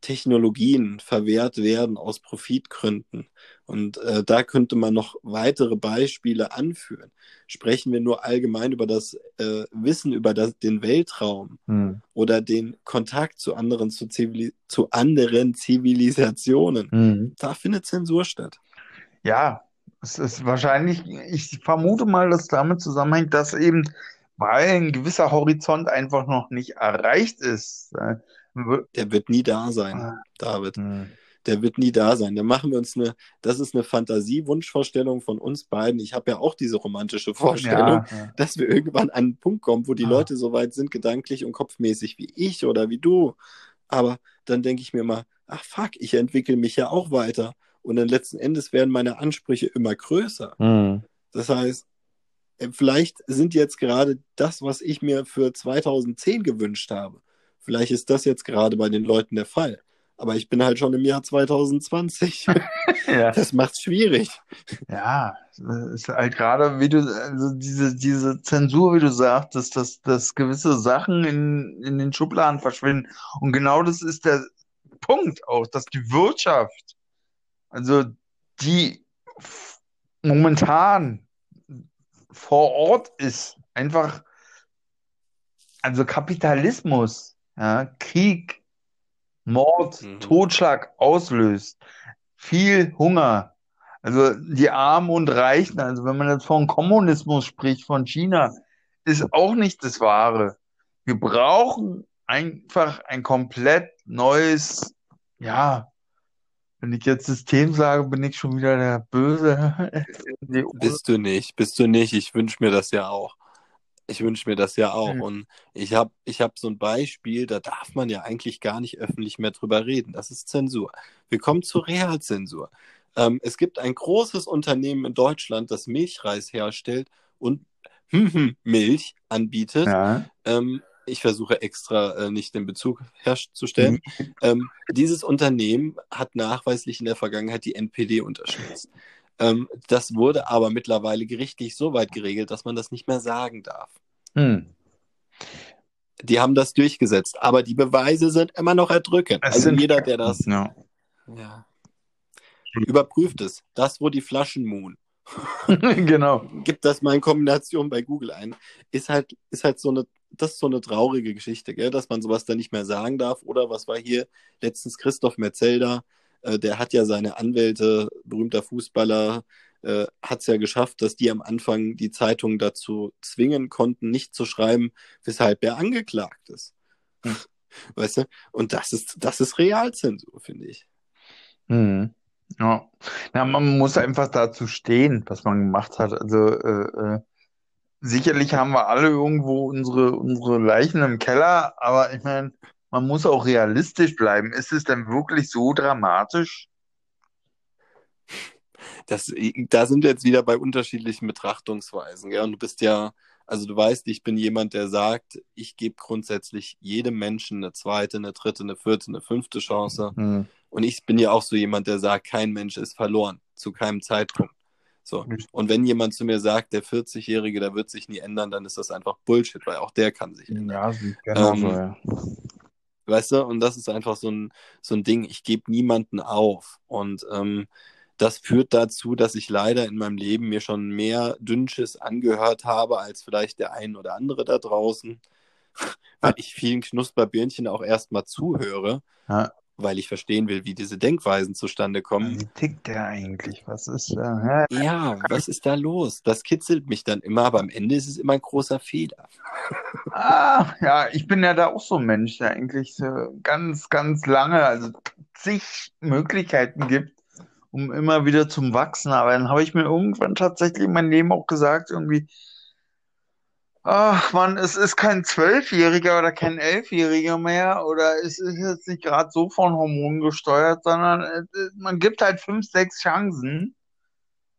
Technologien verwehrt werden aus Profitgründen. Und äh, da könnte man noch weitere Beispiele anführen. Sprechen wir nur allgemein über das äh, Wissen über das, den Weltraum hm. oder den Kontakt zu anderen, zu, Zivil zu anderen Zivilisationen. Hm. Da findet Zensur statt. Ja, es ist wahrscheinlich, ich vermute mal, dass damit zusammenhängt, dass eben, weil ein gewisser Horizont einfach noch nicht erreicht ist. Äh, Der wird nie da sein, ah. David. Hm. Der wird nie da sein. Da machen wir uns eine, das ist eine Fantasie-Wunschvorstellung von uns beiden. Ich habe ja auch diese romantische Vorstellung, ja, ja. dass wir irgendwann an einen Punkt kommen, wo die ah. Leute so weit sind, gedanklich und kopfmäßig wie ich oder wie du. Aber dann denke ich mir mal, ach fuck, ich entwickle mich ja auch weiter. Und dann letzten Endes werden meine Ansprüche immer größer. Mhm. Das heißt, vielleicht sind jetzt gerade das, was ich mir für 2010 gewünscht habe. Vielleicht ist das jetzt gerade bei den Leuten der Fall. Aber ich bin halt schon im Jahr 2020. ja. Das macht's schwierig. Ja, ist halt gerade, wie du, also diese, diese Zensur, wie du sagtest, dass, dass gewisse Sachen in, in den Schubladen verschwinden. Und genau das ist der Punkt auch, dass die Wirtschaft also die momentan vor Ort ist, einfach, also Kapitalismus, ja, Krieg, Mord, mhm. Totschlag auslöst, viel Hunger. Also die Armen und Reichen, also wenn man jetzt von Kommunismus spricht, von China, ist auch nicht das Wahre. Wir brauchen einfach ein komplett neues, ja, wenn ich jetzt System sage, bin ich schon wieder der Böse. bist du nicht, bist du nicht. Ich wünsche mir das ja auch. Ich wünsche mir das ja auch. Mhm. Und ich habe ich hab so ein Beispiel, da darf man ja eigentlich gar nicht öffentlich mehr drüber reden. Das ist Zensur. Wir kommen zur Realzensur. Ähm, es gibt ein großes Unternehmen in Deutschland, das Milchreis herstellt und Milch anbietet. Ja. Ähm, ich versuche extra äh, nicht den Bezug herzustellen. Mhm. Ähm, dieses Unternehmen hat nachweislich in der Vergangenheit die NPD unterstützt. Ähm, das wurde aber mittlerweile gerichtlich so weit geregelt, dass man das nicht mehr sagen darf. Hm. Die haben das durchgesetzt, aber die Beweise sind immer noch erdrückend. Es also jeder, der das no. ja, überprüft es. Das, wo die Flaschen Moon. genau. Gibt das mal in Kombination bei Google ein. Ist halt, ist halt so eine das ist so eine traurige Geschichte, gell? dass man sowas dann nicht mehr sagen darf. Oder was war hier letztens Christoph Metzelder, äh, der hat ja seine Anwälte, berühmter Fußballer, äh, hat es ja geschafft, dass die am Anfang die Zeitung dazu zwingen konnten, nicht zu schreiben, weshalb er angeklagt ist. Hm. Weißt du? Und das ist, das ist Realzensur, finde ich. Hm. Ja. ja, man muss einfach dazu stehen, was man gemacht hat. Also äh, äh sicherlich haben wir alle irgendwo unsere, unsere Leichen im Keller, aber ich meine, man muss auch realistisch bleiben. Ist es denn wirklich so dramatisch? Das, da sind wir jetzt wieder bei unterschiedlichen Betrachtungsweisen. Gell? Und du bist ja, also du weißt, ich bin jemand, der sagt, ich gebe grundsätzlich jedem Menschen eine zweite, eine dritte, eine vierte, eine fünfte Chance. Hm. Und ich bin ja auch so jemand, der sagt, kein Mensch ist verloren, zu keinem Zeitpunkt. So. Und wenn jemand zu mir sagt, der 40-Jährige, der wird sich nie ändern, dann ist das einfach Bullshit, weil auch der kann sich ändern. Ja, genau Ähm, so, ja. Weißt du, und das ist einfach so ein, so ein Ding, ich gebe niemanden auf. Und ähm, das führt dazu, dass ich leider in meinem Leben mir schon mehr Dünnsches angehört habe, als vielleicht der ein oder andere da draußen. Weil ich vielen Knusperbirnchen auch erstmal zuhöre, Ja. Weil ich verstehen will, wie diese Denkweisen zustande kommen. Wie tickt der eigentlich? Was ist da? Ja, was ist da los? Das kitzelt mich dann immer, aber am Ende ist es immer ein großer Fehler. Ah, ja, ich bin ja da auch so ein Mensch, der eigentlich so ganz, ganz lange, also zig Möglichkeiten gibt, um immer wieder zum Wachsen. Aber dann habe ich mir irgendwann tatsächlich in meinem Leben auch gesagt, irgendwie, ach man, es ist kein Zwölfjähriger oder kein Elfjähriger mehr oder es ist jetzt nicht gerade so von Hormonen gesteuert, sondern äh, man gibt halt fünf, sechs Chancen.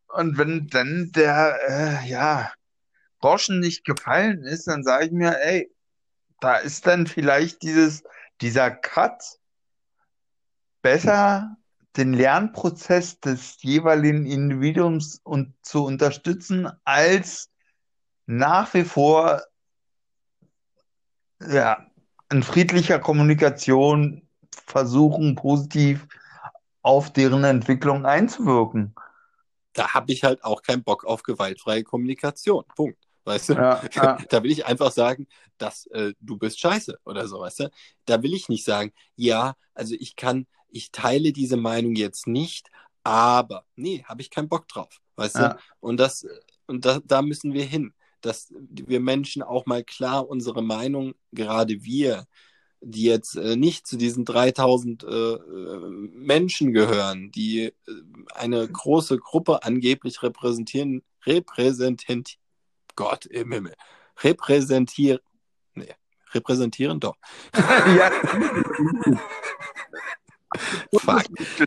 Und wenn dann der, äh, ja, Groschen nicht gefallen ist, dann sage ich mir, ey, da ist dann vielleicht dieses, dieser Cut besser, den Lernprozess des jeweiligen Individuums und zu unterstützen, als nach wie vor ja, in friedlicher Kommunikation versuchen, positiv auf deren Entwicklung einzuwirken. Da habe ich halt auch keinen Bock auf gewaltfreie Kommunikation. Punkt. Weißt du? Ja, ja. Da will ich einfach sagen, dass äh, du bist scheiße oder so, weißt du? Da will ich nicht sagen, ja, also ich kann, ich teile diese Meinung jetzt nicht, aber nee, habe ich keinen Bock drauf, weißt Ja. du? Und das, und da, da müssen wir hin, dass wir Menschen auch mal klar unsere Meinung, gerade wir, die jetzt äh, nicht zu diesen 3000 äh, äh, Menschen gehören, die äh, eine große Gruppe angeblich repräsentieren, repräsentieren, Gott im Himmel, repräsentieren, nee, repräsentieren doch. Ja, Fuck.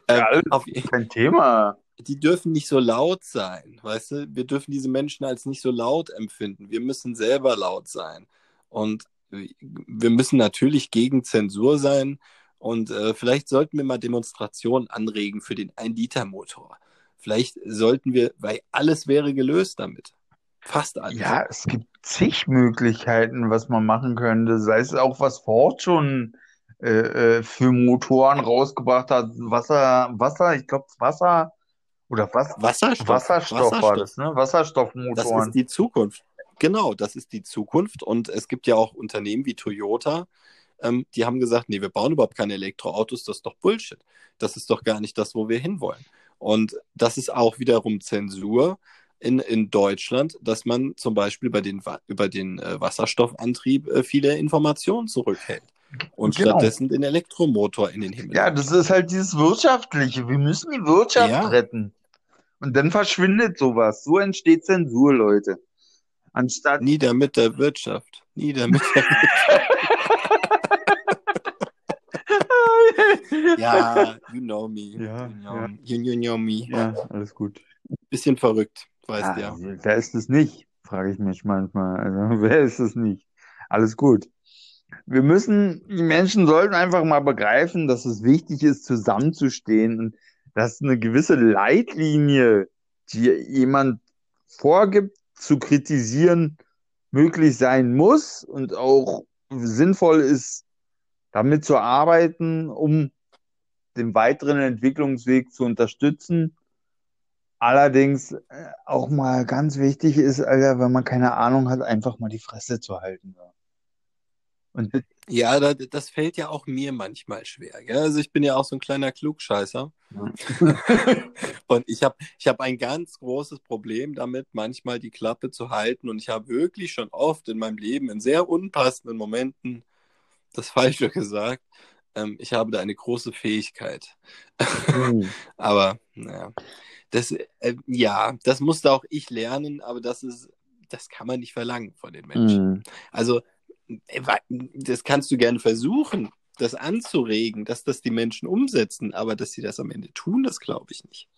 Alles auf, kein Thema. Die dürfen nicht so laut sein, weißt du? Wir dürfen diese Menschen als nicht so laut empfinden. Wir müssen selber laut sein. Und wir müssen natürlich gegen Zensur sein. Und äh, vielleicht sollten wir mal Demonstrationen anregen für den 1-Liter-Motor. Vielleicht sollten wir, weil alles wäre gelöst damit. Fast alles. Ja, es gibt zig Möglichkeiten, was man machen könnte. Sei es auch, was Ford schon äh, äh, für Motoren rausgebracht hat. Wasser, Wasser, ich glaube Wasser oder was? Wasserstoff. Wasserstoff war das, ne? Das Wasserstoffmotoren. ist die Zukunft. Genau, das ist die Zukunft. Und es gibt ja auch Unternehmen wie Toyota, ähm, die haben gesagt, nee, wir bauen überhaupt keine Elektroautos, das ist doch Bullshit. Das ist doch gar nicht das, wo wir hinwollen. Und das ist auch wiederum Zensur in, in Deutschland, dass man zum Beispiel bei den, über den äh, Wasserstoffantrieb äh, viele Informationen zurückhält und Genau. stattdessen den Elektromotor in den Himmel. Ja, das ist halt dieses Wirtschaftliche. Wir müssen die Wirtschaft Ja. retten. Und dann verschwindet sowas. So entsteht Zensur, Leute. Anstatt Nieder mit der Wirtschaft. Nieder mit der Ja, you know me. Ja, you, know, ja. You, you know me. Ja, alles gut. Bisschen verrückt, weißt Ah, ja. Wer ist es nicht? Frage ich mich manchmal. Also, wer ist es nicht? Alles gut. Wir müssen, die Menschen sollten einfach mal begreifen, dass es wichtig ist, zusammenzustehen und dass eine gewisse Leitlinie, die jemand vorgibt, zu kritisieren, möglich sein muss und auch sinnvoll ist, damit zu arbeiten, um den weiteren Entwicklungsweg zu unterstützen. Allerdings äh, auch mal ganz wichtig ist, Alter, wenn man keine Ahnung hat, einfach mal die Fresse zu halten. Ja. Und Ja, da, das fällt ja auch mir manchmal schwer. Gell? Also ich bin ja auch so ein kleiner Klugscheißer. Und ich habe ich hab ein ganz großes Problem damit, manchmal die Klappe zu halten. Und ich habe wirklich schon oft in meinem Leben in sehr unpassenden Momenten das Falsche gesagt. Ähm, ich habe da eine große Fähigkeit. Hm. Aber naja, das, äh, ja, das musste auch ich lernen, aber das ist, das kann man nicht verlangen von den Menschen. Hm. Also, äh, das kannst du gerne versuchen, das anzuregen, dass das die Menschen umsetzen, aber dass sie das am Ende tun, das glaube ich nicht.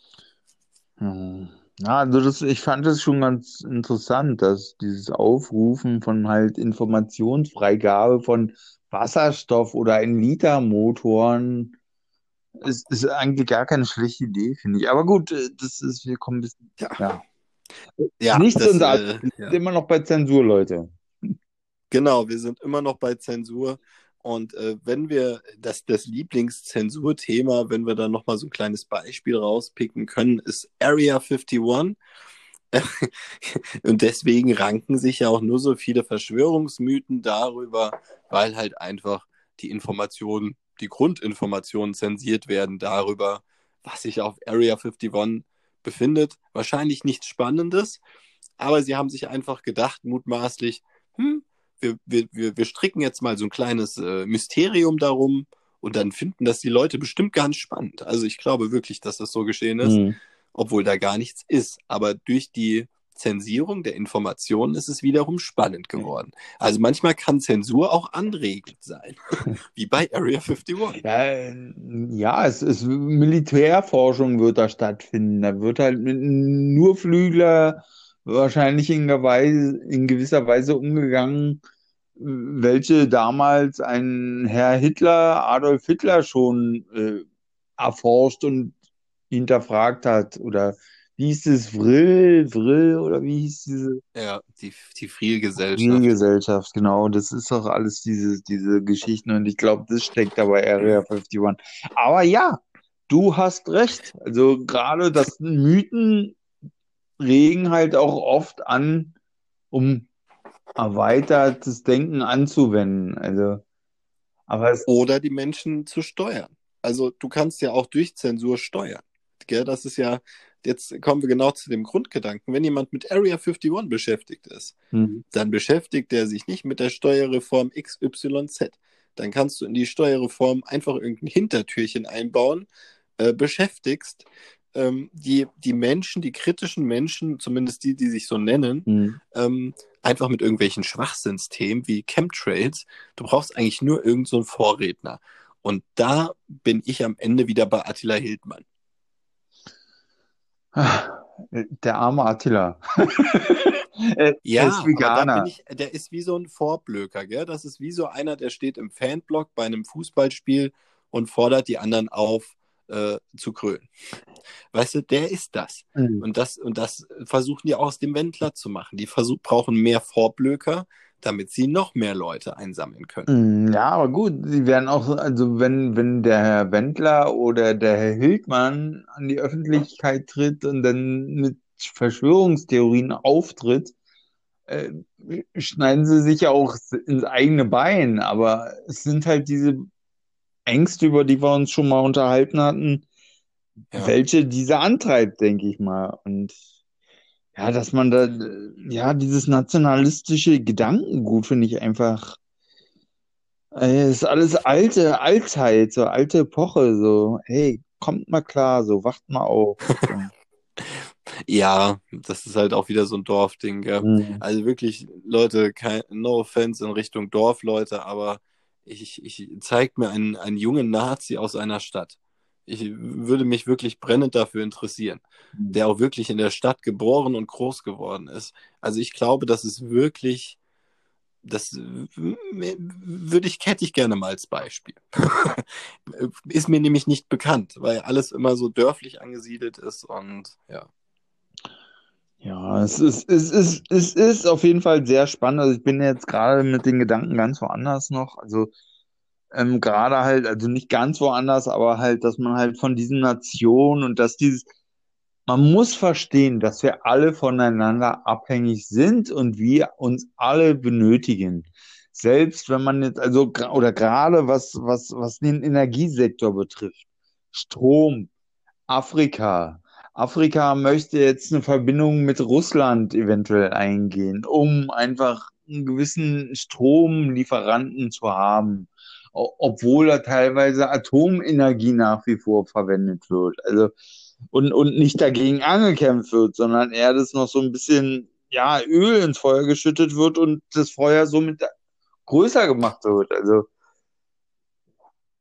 Hm. Ja, also das, ich fand es schon ganz interessant, dass dieses Aufrufen von halt Informationsfreigabe von Wasserstoff oder ein Liter Motoren ist, ist eigentlich gar keine schlechte Idee, finde ich. Aber gut, äh, das ist, wir kommen ein bisschen, Ja. ja. Ja, Nichts das, alles. äh, Wir ja. sind immer noch bei Zensur, Leute. Genau, wir sind immer noch bei Zensur. Und äh, wenn wir das, das Lieblingszensurthema, wenn wir da nochmal so ein kleines Beispiel rauspicken können, ist Area 51. Und deswegen ranken sich ja auch nur so viele Verschwörungsmythen darüber, weil halt einfach die Informationen, die Grundinformationen zensiert werden darüber, was sich auf Area 51 befindet. Wahrscheinlich nichts Spannendes, aber sie haben sich einfach gedacht, mutmaßlich, hm, wir, wir, wir, stricken jetzt mal so ein kleines äh, Mysterium darum und dann finden das die Leute bestimmt ganz spannend. Also ich glaube wirklich, dass das so geschehen ist, Hm. obwohl da gar nichts ist. Aber durch die Zensierung der Informationen ist es wiederum spannend geworden. Also manchmal kann Zensur auch anregend sein, wie bei Area 51. Ja, ja, es ist Militärforschung wird da stattfinden. Da wird halt nur Flügler wahrscheinlich in, Weise, in gewisser Weise umgegangen, welche damals ein Herr Hitler, Adolf Hitler schon äh, erforscht und hinterfragt hat. Oder wie hieß es, Vrill, Vrill oder wie hieß diese Ja, die, die Frielgesellschaft. Zivilgesellschaft, genau. Das ist doch alles diese, diese Geschichten und ich glaube, das steckt da bei Area 51. Aber ja, du hast recht. Also gerade das Mythen regen halt auch oft an, um erweitertes Denken anzuwenden. Also, aber Oder die Menschen zu steuern. Also du kannst ja auch durch Zensur steuern. Gell? Das ist ja, jetzt kommen wir genau zu dem Grundgedanken. Wenn jemand mit Area 51 beschäftigt ist, hm, dann beschäftigt er sich nicht mit der Steuerreform XYZ. Dann kannst du in die Steuerreform einfach irgendein Hintertürchen einbauen, äh, beschäftigst ähm, die, die Menschen, die kritischen Menschen, zumindest die, die sich so nennen, hm. ähm, einfach mit irgendwelchen Schwachsinnsthemen wie Chemtrails. Du brauchst eigentlich nur irgendeinen so einen Vorredner. Und da bin ich am Ende wieder bei Attila Hildmann. Der arme Attila. Er Ja, ist Veganer. ich, der ist wie so ein Vorblöker, gell? Das ist wie so einer, der steht im Fanblock bei einem Fußballspiel und fordert die anderen auf, äh, zu krölen. Weißt du, der ist das. Hm. Und das, und das versuchen die auch aus dem Wendler zu machen. Die versuch, brauchen mehr Vorblöker, damit sie noch mehr Leute einsammeln können. Mm, Ja, aber gut, sie werden auch, also wenn, wenn der Herr Wendler oder der Herr Hildmann an die Öffentlichkeit tritt und dann mit Verschwörungstheorien auftritt, äh, schneiden sie sich ja auch ins eigene Bein. Aber es sind halt diese Ängste, über die wir uns schon mal unterhalten hatten, Ja. welche diese antreibt, denke ich mal. Und ja, dass man da, ja, dieses nationalistische Gedankengut finde ich einfach, ey, ist alles alte Altzeit, so alte Epoche, so, hey, kommt mal klar, so, wacht mal auf. So. Ja, das ist halt auch wieder so ein Dorfding, gell? Hm. Also wirklich, Leute, kein, no offense in Richtung Dorf, Leute, aber ich, ich zeigt mir einen, einen jungen Nazi aus einer Stadt. Ich würde mich wirklich brennend dafür interessieren, der auch wirklich in der Stadt geboren und groß geworden ist. Also ich glaube, das ist wirklich, das würde ich, hätte ich gerne mal als Beispiel. ist mir nämlich nicht bekannt, weil alles immer so dörflich angesiedelt ist und ja. Ja, es ist, es ist, es ist auf jeden Fall sehr spannend. Also ich bin jetzt gerade mit den Gedanken ganz woanders noch. Also ähm, gerade halt, also nicht ganz woanders, aber halt, dass man halt von diesen Nationen und dass dieses, man muss verstehen, dass wir alle voneinander abhängig sind und wir uns alle benötigen. Selbst wenn man jetzt, also, oder gerade was, was, was den Energiesektor betrifft. Strom, Afrika. Afrika möchte jetzt eine Verbindung mit Russland eventuell eingehen, um einfach einen gewissen Stromlieferanten zu haben, obwohl da teilweise Atomenergie nach wie vor verwendet wird. Also und, und nicht dagegen angekämpft wird, sondern eher das noch so ein bisschen, ja, Öl ins Feuer geschüttet wird und das Feuer somit größer gemacht wird. Also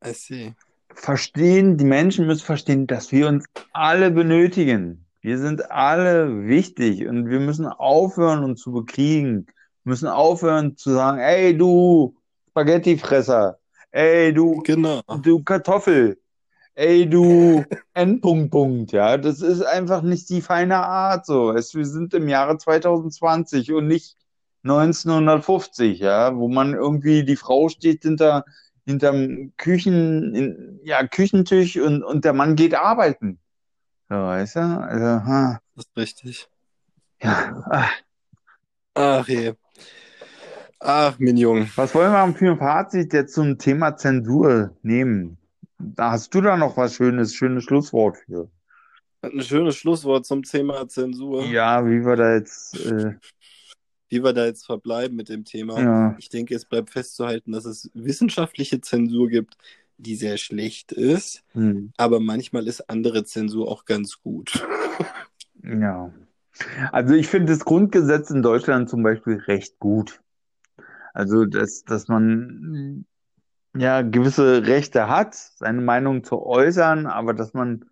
I see. Verstehen, die Menschen müssen verstehen, dass wir uns alle benötigen. Wir sind alle wichtig und wir müssen aufhören, uns zu bekriegen. Wir müssen aufhören zu sagen, ey, du Spaghettifresser, ey, du, Genau. du Kartoffel, ey, du Endpunkt, Punkt, ja. Das ist einfach nicht die feine Art, so. Es, wir sind im Jahre 2020 und nicht 1950, ja, wo man irgendwie, die Frau steht hinter, hinterm Küchen, in, ja, Küchentisch und, und der Mann geht arbeiten. So, weißt du? Also, ha, Das ist richtig. ja. ah. Ach je. Ach, mein Junge. Was wollen wir für ein Fazit jetzt zum Thema Zensur nehmen? Da hast du da noch was Schönes, schönes Schlusswort für. Ein schönes Schlusswort zum Thema Zensur. Ja, wie wir da jetzt, äh, Wie wir da jetzt verbleiben mit dem Thema. ja, Ich denke, es bleibt festzuhalten, dass es wissenschaftliche Zensur gibt, die sehr schlecht ist, hm, aber manchmal ist andere Zensur auch ganz gut. ja. Also ich finde das Grundgesetz in Deutschland zum Beispiel recht gut. Also, dass, dass man ja gewisse Rechte hat, seine Meinung zu äußern, aber dass man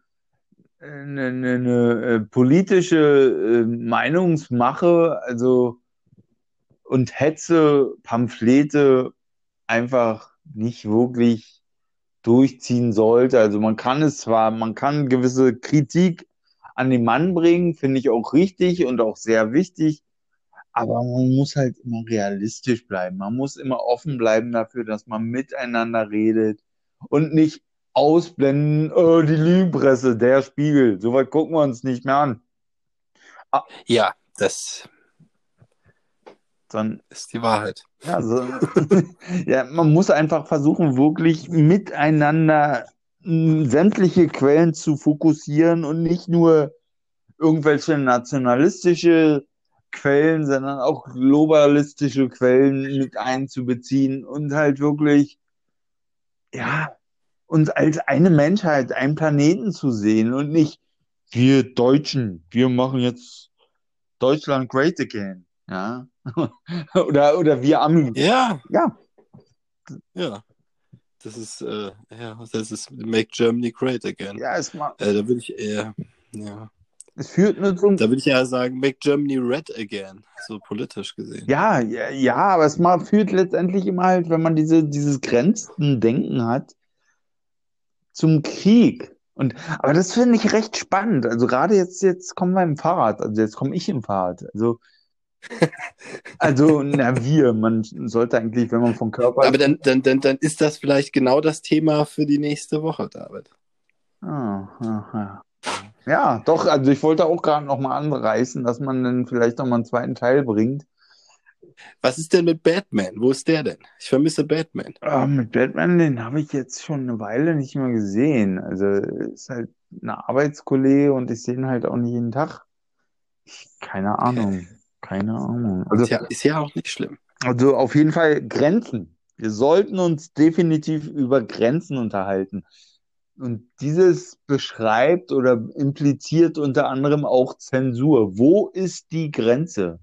eine, eine, eine äh, politische äh, Meinungsmache, also und Hetze, Pamphlete einfach nicht wirklich durchziehen sollte. Also man kann es zwar, man kann gewisse Kritik an den Mann bringen, finde ich auch richtig und auch sehr wichtig, aber man muss halt immer realistisch bleiben. Man muss immer offen bleiben dafür, dass man miteinander redet und nicht ausblenden, oh, die Lügenpresse, der Spiegel. So weit gucken wir uns nicht mehr an. Ja, das Sondern ist die Wahrheit. Ja, so, ja, man muss einfach versuchen, wirklich miteinander sämtliche Quellen zu fokussieren und nicht nur irgendwelche nationalistische Quellen, sondern auch globalistische Quellen mit einzubeziehen und halt wirklich, ja, uns als eine Menschheit, einen Planeten zu sehen und nicht wir Deutschen, wir machen jetzt Deutschland great again, ja. Oder, oder wir Amis. Ja, Ja, ja. Das ist, äh, ja, das ist Make Germany Great Again. ja, es, ma- Äh, da würde ich eher, ja, es führt nur zum, da würde ich eher sagen, Make Germany Red Again, so politisch gesehen. ja, ja, ja, aber es ma- führt letztendlich immer halt, wenn man diese, dieses Grenzendenken hat, zum Krieg. Und, aber das finde ich recht spannend. Also gerade jetzt, jetzt kommen wir im Fahrrad, also jetzt komme ich im Fahrrad. Also, also, na, wir, man sollte eigentlich, wenn man vom Körper. Aber dann, dann, dann, dann ist das vielleicht genau das Thema für die nächste Woche, David. Ah, ah, ah. Ja, doch, also ich wollte auch gerade nochmal anreißen, dass man dann vielleicht nochmal einen zweiten Teil bringt. Was ist denn mit Batman? Wo ist der denn? Ich vermisse Batman. Ah, mit Batman, den habe ich jetzt schon eine Weile nicht mehr gesehen. Also ist halt ein Arbeitskollege und ich sehe ihn halt auch nicht jeden Tag. Ich, keine Ahnung, keine Ahnung. Also, Ist ja, ist ja auch nicht schlimm. also auf jeden Fall Grenzen. Wir sollten uns definitiv über Grenzen unterhalten. Und dieses beschreibt oder impliziert unter anderem auch Zensur. Wo ist die Grenze?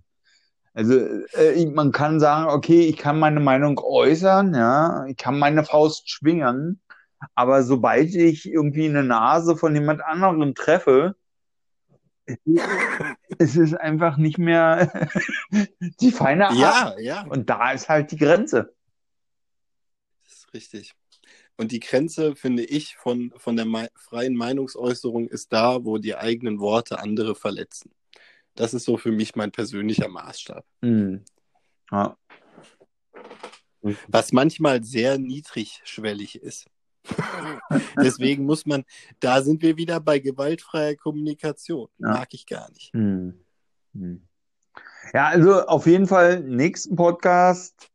Also äh, man kann sagen, okay, ich kann meine Meinung äußern, ja, ich kann meine Faust schwingen, aber sobald ich irgendwie eine Nase von jemand anderem treffe, es ist, einfach nicht mehr die feine Art. Ja, ja, Und da ist halt die Grenze. das ist richtig. Und die Grenze, finde ich, von, von der mei freien Meinungsäußerung ist da, wo die eigenen Worte andere verletzen. Das ist so für mich mein persönlicher Maßstab. Hm. Ja. Was manchmal sehr niedrigschwellig ist. Deswegen muss man, da sind wir wieder bei gewaltfreier Kommunikation. Ja. Mag ich gar nicht. Hm. Hm. Ja, also auf jeden Fall nächsten Podcast.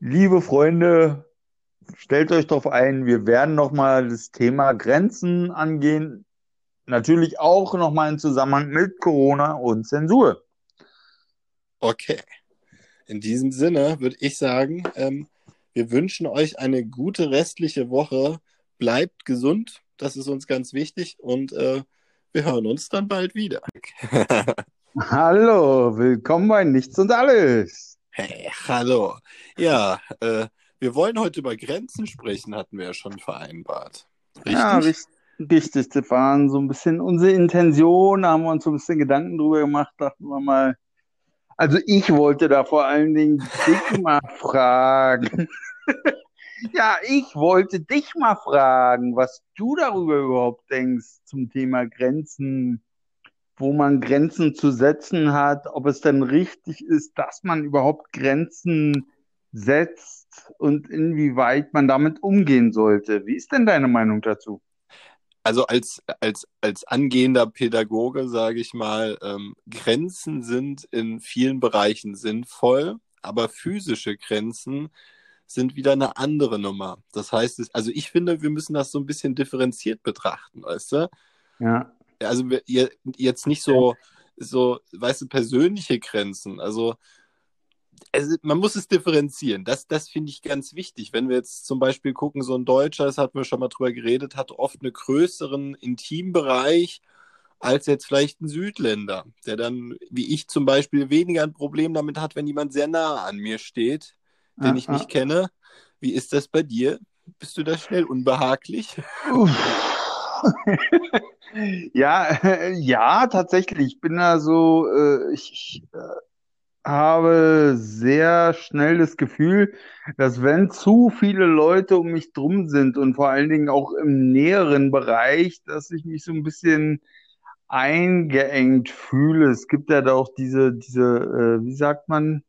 Liebe Freunde, stellt euch darauf ein, wir werden nochmal das Thema Grenzen angehen. Natürlich auch nochmal im Zusammenhang mit Corona und Zensur. Okay. In diesem Sinne würde ich sagen, ähm, wir wünschen euch eine gute restliche Woche. Bleibt gesund, das ist uns ganz wichtig und äh, wir hören uns dann bald wieder. Hallo, willkommen bei Nichts und Alles. Hey, hallo. Ja, äh, wir wollen heute über Grenzen sprechen, hatten wir ja schon vereinbart. Richtig? Ja, richtig, richtig. Das waren so ein bisschen unsere Intention, da haben wir uns so ein bisschen Gedanken drüber gemacht, dachten wir mal. Also ich wollte da vor allen Dingen dich mal fragen. Ja, ich wollte dich mal fragen, was du darüber überhaupt denkst zum Thema Grenzen, wo man Grenzen zu setzen hat, ob es denn richtig ist, dass man überhaupt Grenzen setzt und inwieweit man damit umgehen sollte. Wie ist denn deine Meinung dazu? Also als, als, als angehender Pädagoge sage ich mal, ähm, Grenzen sind in vielen Bereichen sinnvoll, aber physische Grenzen sind wieder eine andere Nummer. Das heißt, also ich finde, wir müssen das so ein bisschen differenziert betrachten, weißt du? Ja. Also jetzt nicht so, so, weißt du, persönliche Grenzen. Also, also man muss es differenzieren. Das, das finde ich ganz wichtig. Wenn wir jetzt zum Beispiel gucken, so ein Deutscher, das hatten wir schon mal drüber geredet, hat oft einen größeren Intimbereich als jetzt vielleicht ein Südländer, der dann, wie ich zum Beispiel, weniger ein Problem damit hat, wenn jemand sehr nah an mir steht, den ah, ich nicht ah. kenne. Wie ist das bei dir? Bist du da schnell unbehaglich? ja, äh, ja, tatsächlich. Ich bin da so, äh, ich, ich äh, habe sehr schnell das Gefühl, dass wenn zu viele Leute um mich drum sind und vor allen Dingen auch im näheren Bereich, dass ich mich so ein bisschen eingeengt fühle. Es gibt ja da auch diese, diese, äh, wie sagt man,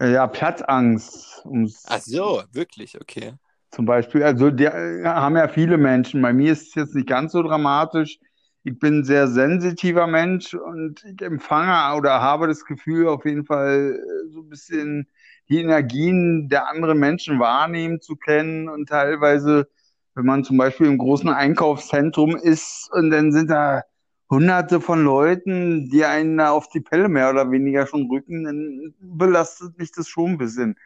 ja, Platzangst. Ums, Ach so, wirklich, okay. Zum Beispiel, also die äh, haben ja viele Menschen. Bei mir ist es jetzt nicht ganz so dramatisch. Ich bin ein sehr sensitiver Mensch und ich empfange oder habe das Gefühl, auf jeden Fall äh, so ein bisschen die Energien der anderen Menschen wahrnehmen zu können und teilweise, wenn man zum Beispiel im großen Einkaufszentrum ist und dann sind da hunderte von Leuten, die einen auf die Pelle mehr oder weniger schon rücken, dann belastet mich das schon ein bisschen.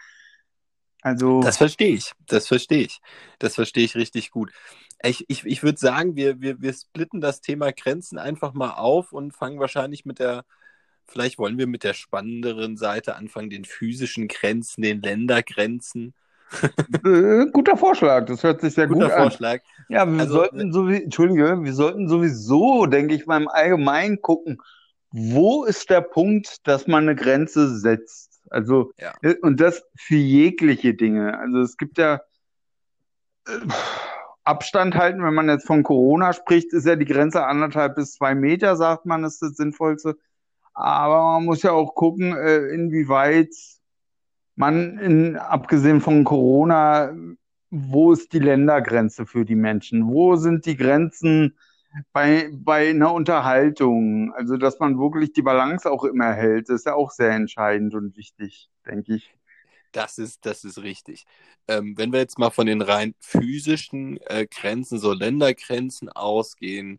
Also. Das verstehe ich. Das verstehe ich. Das verstehe ich richtig gut. Ich, ich, ich würde sagen, wir, wir, wir splitten das Thema Grenzen einfach mal auf und fangen wahrscheinlich mit der, vielleicht wollen wir mit der spannenderen Seite anfangen, den physischen Grenzen, den Ländergrenzen. Äh, guter Vorschlag, das hört sich sehr Guter gut an. Vorschlag. Ja, wir also, sollten so wie, Entschuldige, wir sollten sowieso, denke ich mal, im Allgemeinen gucken, wo ist der Punkt, dass man eine Grenze setzt? Also, ja. Äh, und das für jegliche Dinge. Also es gibt ja äh, Abstand halten, wenn man jetzt von Corona spricht, ist ja die Grenze anderthalb bis zwei Meter, sagt man, ist das Sinnvollste. Aber man muss ja auch gucken, äh, inwieweit man, in, abgesehen von Corona, wo ist die Ländergrenze für die Menschen? Wo sind die Grenzen bei, bei einer Unterhaltung? Also, dass man wirklich die Balance auch immer hält, ist ja auch sehr entscheidend und wichtig, denke ich. Das ist, das ist richtig. Ähm, wenn wir jetzt mal von den rein physischen äh, Grenzen, so Ländergrenzen ausgehen,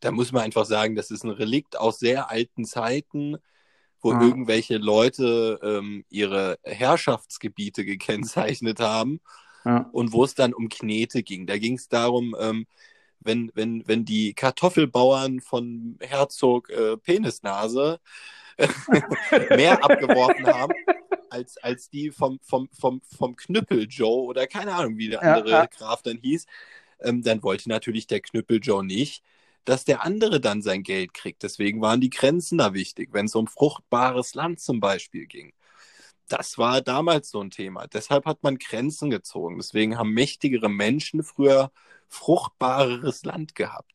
da muss man einfach sagen, das ist ein Relikt aus sehr alten Zeiten wo ja. irgendwelche Leute ähm, ihre Herrschaftsgebiete gekennzeichnet haben ja. und wo es dann um Knete ging. Da ging es darum, ähm, wenn, wenn, wenn die Kartoffelbauern von Herzog äh, Penisnase mehr abgeworfen haben, als, als die vom, vom, vom, vom Knüppel Joe oder keine Ahnung, wie der andere ja, Graf dann hieß, ähm, dann wollte natürlich der Knüppel Joe nicht, dass der andere dann sein Geld kriegt. Deswegen waren die Grenzen da wichtig, wenn es um fruchtbares Land zum Beispiel ging. Das war damals so ein Thema. Deshalb hat man Grenzen gezogen. Deswegen haben mächtigere Menschen früher fruchtbareres Land gehabt.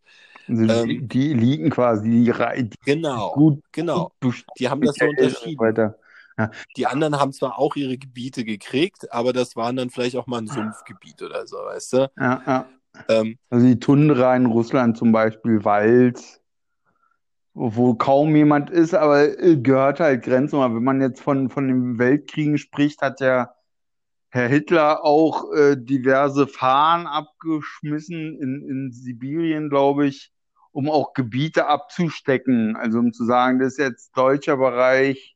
Also die, ähm, die Eliten quasi, die, die genau, gut, genau. Die haben das so unterschieden. Weiter. Ja. Die anderen haben zwar auch ihre Gebiete gekriegt, aber das waren dann vielleicht auch mal ein Sumpfgebiet oder so, weißt du? Ja, ja. Ähm, also die Tundra in Russland zum Beispiel, Wald, wo kaum jemand ist, aber äh, gehört halt Grenzen. Aber wenn man jetzt von, von den Weltkriegen spricht, hat ja Herr Hitler auch äh, diverse Fahnen abgeschmissen in, in Sibirien, glaube ich, um auch Gebiete abzustecken. Also um zu sagen, das ist jetzt deutscher Bereich.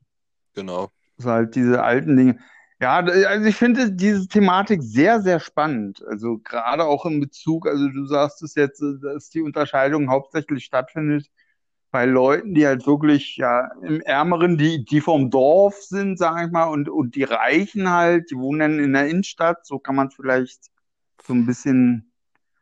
Genau. Das halt diese alten Dinge. Ja, also ich finde diese Thematik sehr, sehr spannend. Also gerade auch in Bezug, also du sagst es jetzt, dass die Unterscheidung hauptsächlich stattfindet, bei Leuten, die halt wirklich ja im Ärmeren, die, die vom Dorf sind, sage ich mal, und, und die Reichen halt, die wohnen in der Innenstadt, so kann man vielleicht so ein bisschen.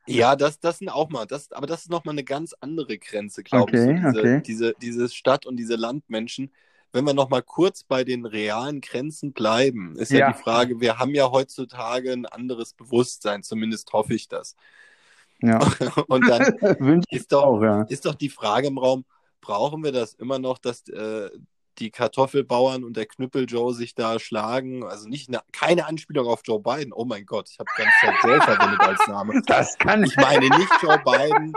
Ja, das, das sind auch mal, das, aber das ist nochmal eine ganz andere Grenze, glaube Okay, ich. So diese, okay. diese, diese Stadt und diese Landmenschen. Wenn wir nochmal kurz bei den realen Grenzen bleiben, ist ja. Ja. die Frage, wir haben ja heutzutage ein anderes Bewusstsein, zumindest hoffe ich das. Ja, Und dann ich ist doch, auch, ja. ist doch die Frage im Raum, brauchen wir das immer noch, dass äh, die Kartoffelbauern und der Knüppel Joe sich da schlagen? Also nicht eine, keine Anspielung auf Joe Biden. Oh mein Gott, ich habe ganz Zeit Joe verwendet als Name. Das kann Ich meine nicht Joe Biden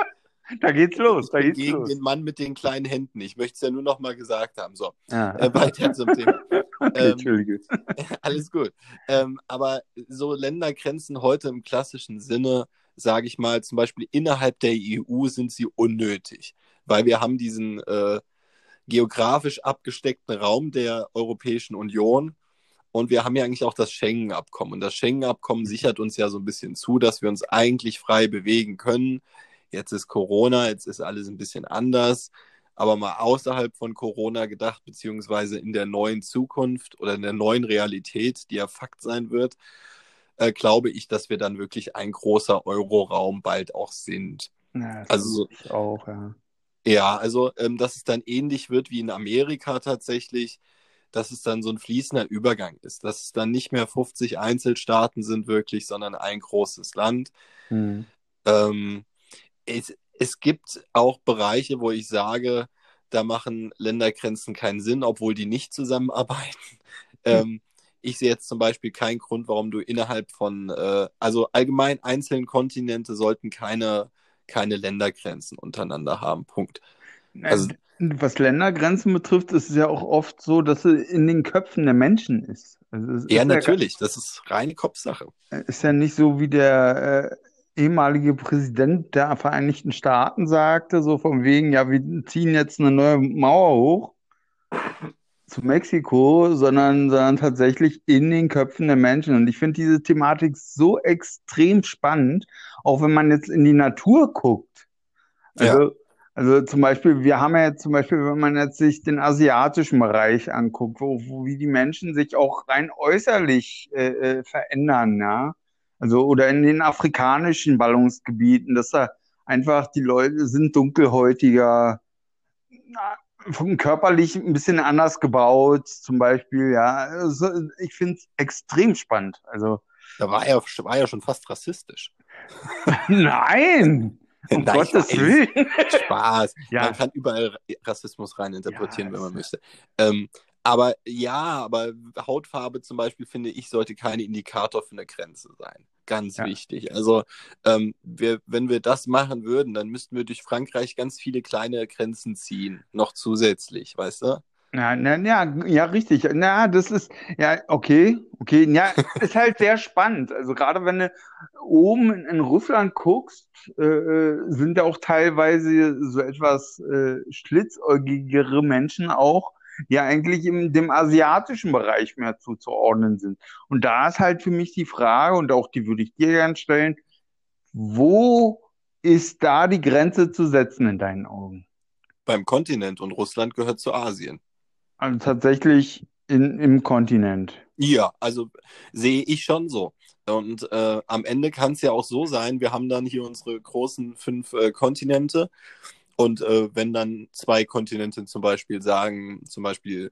Da geht's los, da geht's gegen los. den Mann mit den kleinen Händen. Ich möchte es ja nur noch mal gesagt haben. So, Ja. äh, weiter zum Thema. Okay, ähm, Entschuldige. Alles gut. Ähm, aber so Ländergrenzen heute im klassischen Sinne, sage ich mal, zum Beispiel innerhalb der EU sind sie unnötig, weil wir haben diesen äh, geografisch abgesteckten Raum der Europäischen Union und wir haben ja eigentlich auch das Schengen-Abkommen. Und das Schengen-Abkommen sichert uns ja so ein bisschen zu, dass wir uns eigentlich frei bewegen können. Jetzt ist Corona, jetzt ist alles ein bisschen anders. Aber mal außerhalb von Corona gedacht, beziehungsweise in der neuen Zukunft oder in der neuen Realität, die ja Fakt sein wird, äh, glaube ich, dass wir dann wirklich ein großer Euroraum bald auch sind. Ja, Also auch, ja. Ja, also ähm, dass es dann ähnlich wird wie in Amerika tatsächlich, dass es dann so ein fließender Übergang ist, dass es dann nicht mehr 50 Einzelstaaten sind wirklich, sondern ein großes Land. Hm. Ähm, es, es gibt auch Bereiche, wo ich sage, da machen Ländergrenzen keinen Sinn, obwohl die nicht zusammenarbeiten. Ähm, ich sehe jetzt zum Beispiel keinen Grund, warum du innerhalb von, äh, also allgemein einzelne Kontinente sollten keine, keine Ländergrenzen untereinander haben. Punkt. Also- Was Ländergrenzen betrifft, ist es ja auch oft so, dass es in den Köpfen der Menschen ist. Also Ja, ist natürlich, das ist reine Kopfsache. Ist ja nicht so, wie der äh, ehemalige Präsident der Vereinigten Staaten sagte, so von wegen, ja, wir ziehen jetzt eine neue Mauer hoch zu Mexiko, sondern, sondern tatsächlich in den Köpfen der Menschen. Und ich finde diese Thematik so extrem spannend, auch wenn man jetzt in die Natur guckt. Also, also zum Beispiel, wir haben ja jetzt zum Beispiel, wenn man jetzt sich den asiatischen Bereich anguckt, wo, wo wie die Menschen sich auch rein äußerlich äh, äh, verändern, ja. Also, oder in den afrikanischen Ballungsgebieten, dass da einfach die Leute sind dunkelhäutiger, vom körperlich ein bisschen anders gebaut, zum Beispiel, ja. Also, ich finde es extrem spannend. Also, Da war er, war er schon fast rassistisch. nein! Um Nein, Gottes. Willen! Spaß. Ja. Man kann überall Rassismus reininterpretieren, Ja, wenn man möchte. Ähm, aber ja, aber Hautfarbe zum Beispiel, finde ich, sollte kein Indikator für eine Grenze sein. Ganz Ja. wichtig. Also, ähm, wir, wenn wir das machen würden, dann müssten wir durch Frankreich ganz viele kleine Grenzen ziehen, noch zusätzlich, weißt du? Ja, na, ja, ja, richtig. Na, das ist, ja, okay, okay. Ja, ist halt sehr spannend. Also gerade wenn du oben in, in Russland guckst, äh, äh, sind da auch teilweise so etwas äh, schlitzäugigere Menschen auch, die eigentlich in dem asiatischen Bereich mehr zuzuordnen sind. Und da ist halt für mich die Frage, und auch die würde ich dir gerne stellen, wo ist da die Grenze zu setzen in deinen Augen? Beim Kontinent und Russland gehört zu Asien. Also tatsächlich in, im Kontinent. Ja, also sehe ich schon so. Und äh, am Ende kann es ja auch so sein, wir haben dann hier unsere großen fünf äh, Kontinente. Und äh, wenn dann zwei Kontinente zum Beispiel sagen, zum Beispiel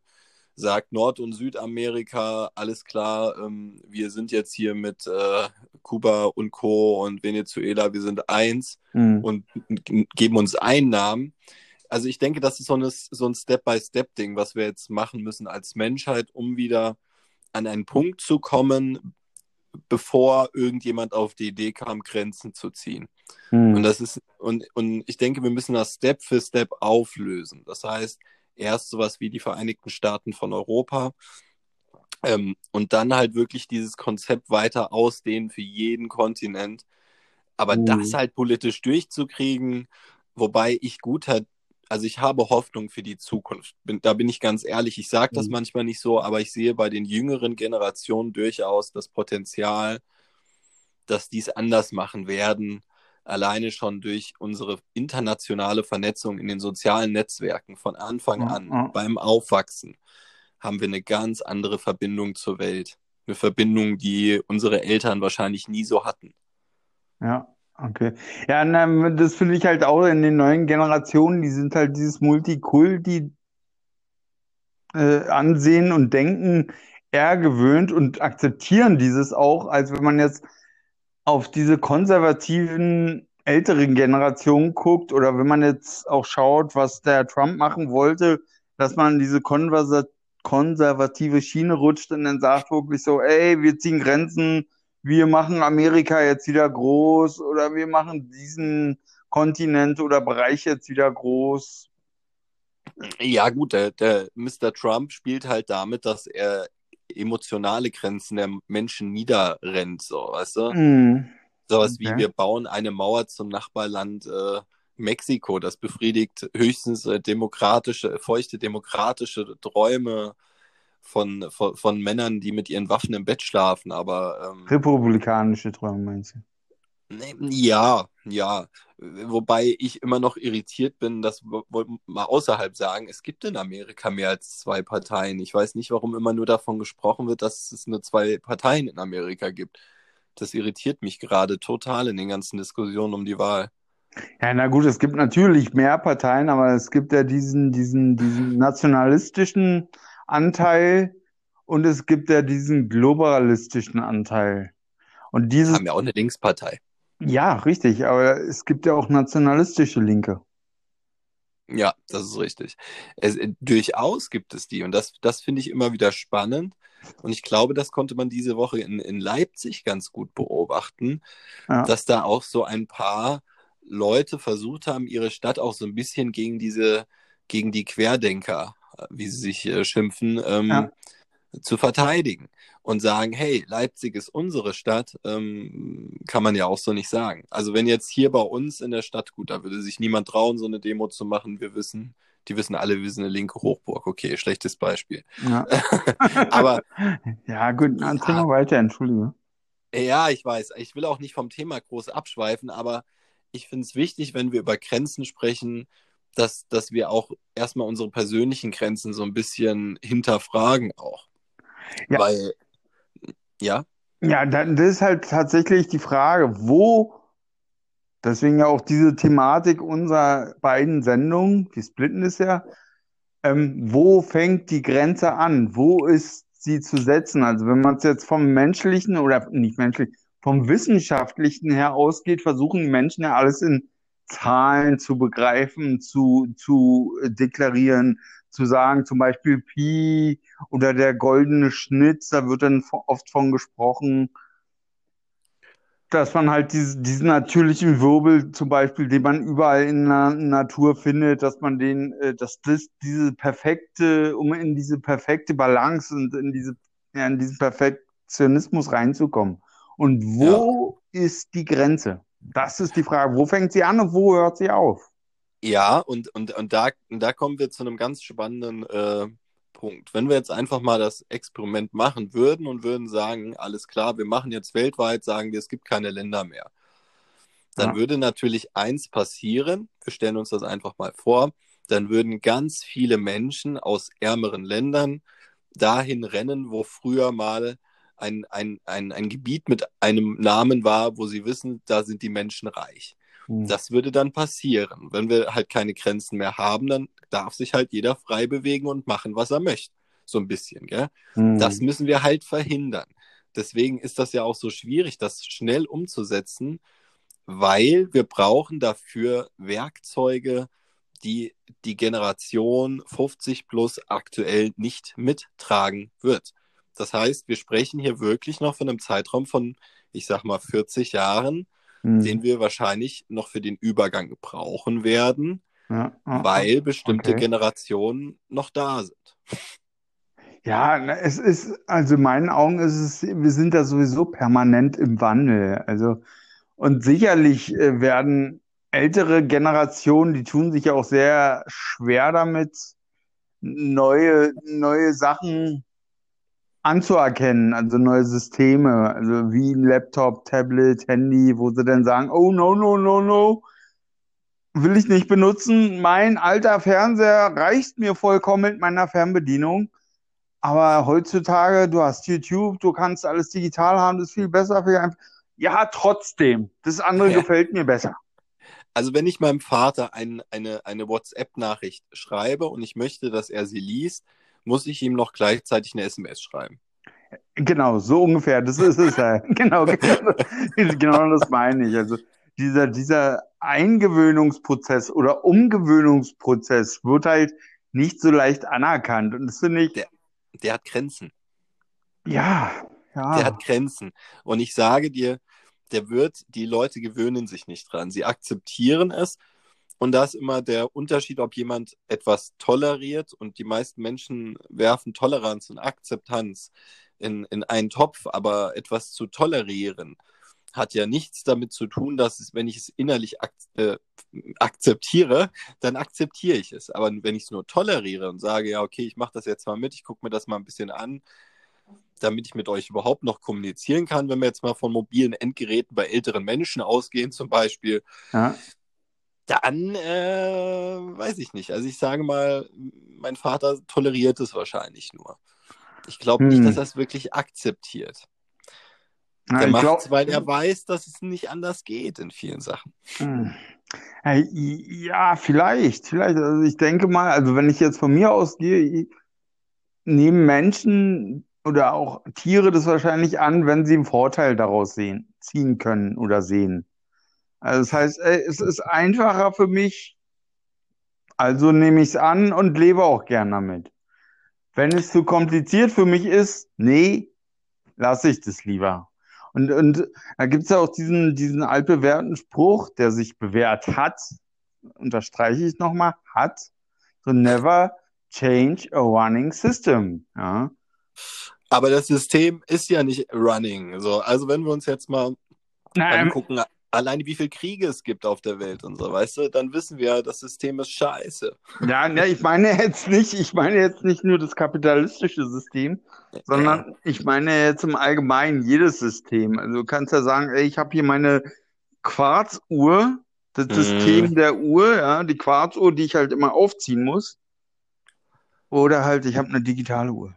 sagt Nord- und Südamerika, alles klar, ähm, wir sind jetzt hier mit äh, Kuba und Co. und Venezuela, wir sind eins Hm. und geben uns Einnahmen. Also ich denke, das ist so, eine, so ein Step-by-Step-Ding, was wir jetzt machen müssen als Menschheit, um wieder an einen Punkt zu kommen, bevor irgendjemand auf die Idee kam, Grenzen zu ziehen. Hm. Und das ist, und, und ich denke, wir müssen das Step für Step auflösen. Das heißt, erst sowas wie die Vereinigten Staaten von Europa ähm, und dann halt wirklich dieses Konzept weiter ausdehnen für jeden Kontinent. Aber Mhm. das halt politisch durchzukriegen, wobei ich gut halt, also ich habe Hoffnung für die Zukunft. Bin, da bin ich ganz ehrlich. Ich sage das Mhm. manchmal nicht so, aber ich sehe bei den jüngeren Generationen durchaus das Potenzial, dass die es anders machen werden, alleine schon durch unsere internationale Vernetzung in den sozialen Netzwerken von Anfang Ja, an, ja. beim Aufwachsen, haben wir eine ganz andere Verbindung zur Welt. Eine Verbindung, die unsere Eltern wahrscheinlich nie so hatten. Ja, okay. Ja, na, das finde ich halt auch in den neuen Generationen, die sind halt dieses Multikulti äh, ansehen und denken eher gewöhnt und akzeptieren dieses auch, als wenn man jetzt auf diese konservativen älteren Generationen guckt oder wenn man jetzt auch schaut, was der Trump machen wollte, dass man diese konservative Schiene rutscht und dann sagt wirklich so, ey, wir ziehen Grenzen, wir machen Amerika jetzt wieder groß oder wir machen diesen Kontinent oder Bereich jetzt wieder groß. Ja, gut, der, der Mr. Trump spielt halt damit, dass er emotionale Grenzen der Menschen niederrennt, so, weißt du? Hm. Sowas wie Okay. wir bauen eine Mauer zum Nachbarland äh, Mexiko. Das befriedigt höchstens äh, demokratische, feuchte demokratische Träume von, von, von Männern, die mit ihren Waffen im Bett schlafen. Aber ähm, Republikanische Träume meinst du? Ja, ja. Wobei ich immer noch irritiert bin, das wollte mal außerhalb sagen, es gibt in Amerika mehr als zwei Parteien. Ich weiß nicht, warum immer nur davon gesprochen wird, dass es nur zwei Parteien in Amerika gibt. Das irritiert mich gerade total in den ganzen Diskussionen um die Wahl. Ja, na gut, es gibt natürlich mehr Parteien, aber es gibt ja diesen, diesen, diesen nationalistischen Anteil und es gibt ja diesen globalistischen Anteil. Und Wir dieses, haben ja auch eine Linkspartei. ja, richtig, aber es gibt ja auch nationalistische Linke. Ja, das ist richtig. Es, äh, durchaus gibt es die und das, das finde ich immer wieder spannend. Und ich glaube, das konnte man diese Woche in, in Leipzig ganz gut beobachten, Ja. dass da auch so ein paar Leute versucht haben, ihre Stadt auch so ein bisschen gegen diese, gegen die Querdenker, wie sie sich äh, schimpfen, ähm, Ja. zu verteidigen und sagen, hey, Leipzig ist unsere Stadt, ähm, kann man ja auch so nicht sagen. Also wenn jetzt hier bei uns in der Stadt, gut, da würde sich niemand trauen, so eine Demo zu machen. Wir wissen, die wissen alle, wir sind eine linke Hochburg. Okay, schlechtes Beispiel. Ja. Aber Ja, gut, erzähl Ja. mal weiter, entschuldige. Ja, ich weiß. Ich will auch nicht vom Thema groß abschweifen, aber ich finde es wichtig, wenn wir über Grenzen sprechen, dass, dass wir auch erstmal unsere persönlichen Grenzen so ein bisschen hinterfragen auch. Ja. Weil, ja, Ja, da- das ist halt tatsächlich die Frage, wo, deswegen ja auch diese Thematik unserer beiden Sendungen, wir splitten es ja, ähm, wo fängt die Grenze an? Wo ist sie zu setzen? Also wenn man es jetzt vom menschlichen oder nicht menschlich, vom wissenschaftlichen her ausgeht, versuchen die Menschen ja alles in Zahlen zu begreifen, zu, zu deklarieren, zu sagen, zum Beispiel Pi oder der goldene Schnitt, da wird dann oft von gesprochen, dass man halt diese, diesen natürlichen Wirbel zum Beispiel, den man überall in der Natur findet, dass man den, äh, dass das diese perfekte, um in diese perfekte Balance und in diese, ja, in diesen Perfektionismus reinzukommen. Und wo ist die Grenze? Das ist die Frage. Wo fängt sie an und wo hört sie auf? ja, und, und, und da, und da kommen wir zu einem ganz spannenden äh, Punkt. Wenn wir jetzt einfach mal das Experiment machen würden und würden sagen, alles klar, wir machen jetzt weltweit, sagen wir, es gibt keine Länder mehr. Dann Ja. würde natürlich eins passieren, wir stellen uns das einfach mal vor, dann würden ganz viele Menschen aus ärmeren Ländern dahin rennen, wo früher mal ein, ein, ein, ein Gebiet mit einem Namen war, wo sie wissen, da sind die Menschen reich. Hm. Das würde dann passieren. Wenn wir halt keine Grenzen mehr haben, dann darf sich halt jeder frei bewegen und machen, was er möchte. So ein bisschen, gell? Hm. Das müssen wir halt verhindern. Deswegen ist das ja auch so schwierig, das schnell umzusetzen, weil wir brauchen dafür Werkzeuge, die die Generation 50 plus aktuell nicht mittragen wird. Das heißt, wir sprechen hier wirklich noch von einem Zeitraum von, ich sag mal, 40 Jahren, Hm. den wir wahrscheinlich noch für den Übergang brauchen werden, Ja, weil bestimmte okay. Generationen noch da sind. Ja, es ist, also in meinen Augen ist es, wir sind da sowieso permanent im Wandel. Also, und sicherlich äh, werden ältere Generationen, die tun sich ja auch sehr schwer damit, neue, neue Sachen anzuerkennen, also neue Systeme, also wie ein Laptop, Tablet, Handy, wo sie dann sagen, oh no, no, no, no, will ich nicht benutzen. Mein alter Fernseher reicht mir vollkommen mit meiner Fernbedienung. Aber heutzutage, du hast YouTube, du kannst alles digital haben, das ist viel besser für einfach. Ja, trotzdem. Das andere Ja. gefällt mir besser. Also wenn ich meinem Vater ein, eine, eine WhatsApp-Nachricht schreibe und ich möchte, dass er sie liest, muss ich ihm noch gleichzeitig eine SMS schreiben. Genau, so ungefähr. Das ist es ja. Genau, genau, genau das meine ich. Also dieser, dieser Eingewöhnungsprozess oder Umgewöhnungsprozess wird halt nicht so leicht anerkannt. Und das finde ich, Der- Der hat Grenzen. ja, ja. Der hat Grenzen. Und ich sage dir, der wird, die Leute gewöhnen sich nicht dran. Sie akzeptieren es. Und da ist immer der Unterschied, ob jemand etwas toleriert und die meisten Menschen werfen Toleranz und Akzeptanz in, in einen Topf, aber etwas zu tolerieren hat ja nichts damit zu tun, dass es, wenn ich es innerlich ak äh, akzeptiere, dann akzeptiere ich es. Aber wenn ich es nur toleriere und sage, ja, okay, ich mache das jetzt mal mit, ich gucke mir das mal ein bisschen an, damit ich mit euch überhaupt noch kommunizieren kann, wenn wir jetzt mal von mobilen Endgeräten bei älteren Menschen ausgehen zum Beispiel, ja. Dann äh, weiß ich nicht. Also ich sage mal, mein Vater toleriert es wahrscheinlich nur. Ich glaube Hm. nicht, dass er es wirklich akzeptiert. Ja, ich macht es, weil er weiß, dass es nicht anders geht in vielen Sachen. Hm. Ja, vielleicht, vielleicht. Also ich denke mal, also wenn ich jetzt von mir ausgehe, nehmen Menschen oder auch Tiere das wahrscheinlich an, wenn sie einen Vorteil daraus sehen, ziehen können oder sehen. Also das heißt, ey, es ist einfacher für mich, also nehme ich es an und lebe auch gern damit. Wenn es zu kompliziert für mich ist, nee, lasse ich das lieber. Und, und da gibt's ja auch diesen, diesen altbewährten Spruch, der sich bewährt hat, unterstreiche ich nochmal, hat, so never change a running system. Ja. Aber das System ist ja nicht running. So. Also wenn wir uns jetzt mal Nein, angucken, alleine wie viele Kriege es gibt auf der Welt und so, weißt du, dann wissen wir, das System ist scheiße. ja, ne, ich meine jetzt nicht, ich meine jetzt nicht nur das kapitalistische System, sondern ich meine jetzt im Allgemeinen jedes System. Also du kannst ja sagen, ey, ich habe hier meine Quarzuhr, das Mhm. System der Uhr, ja, die Quarzuhr, die ich halt immer aufziehen muss. Oder halt, ich habe eine digitale Uhr.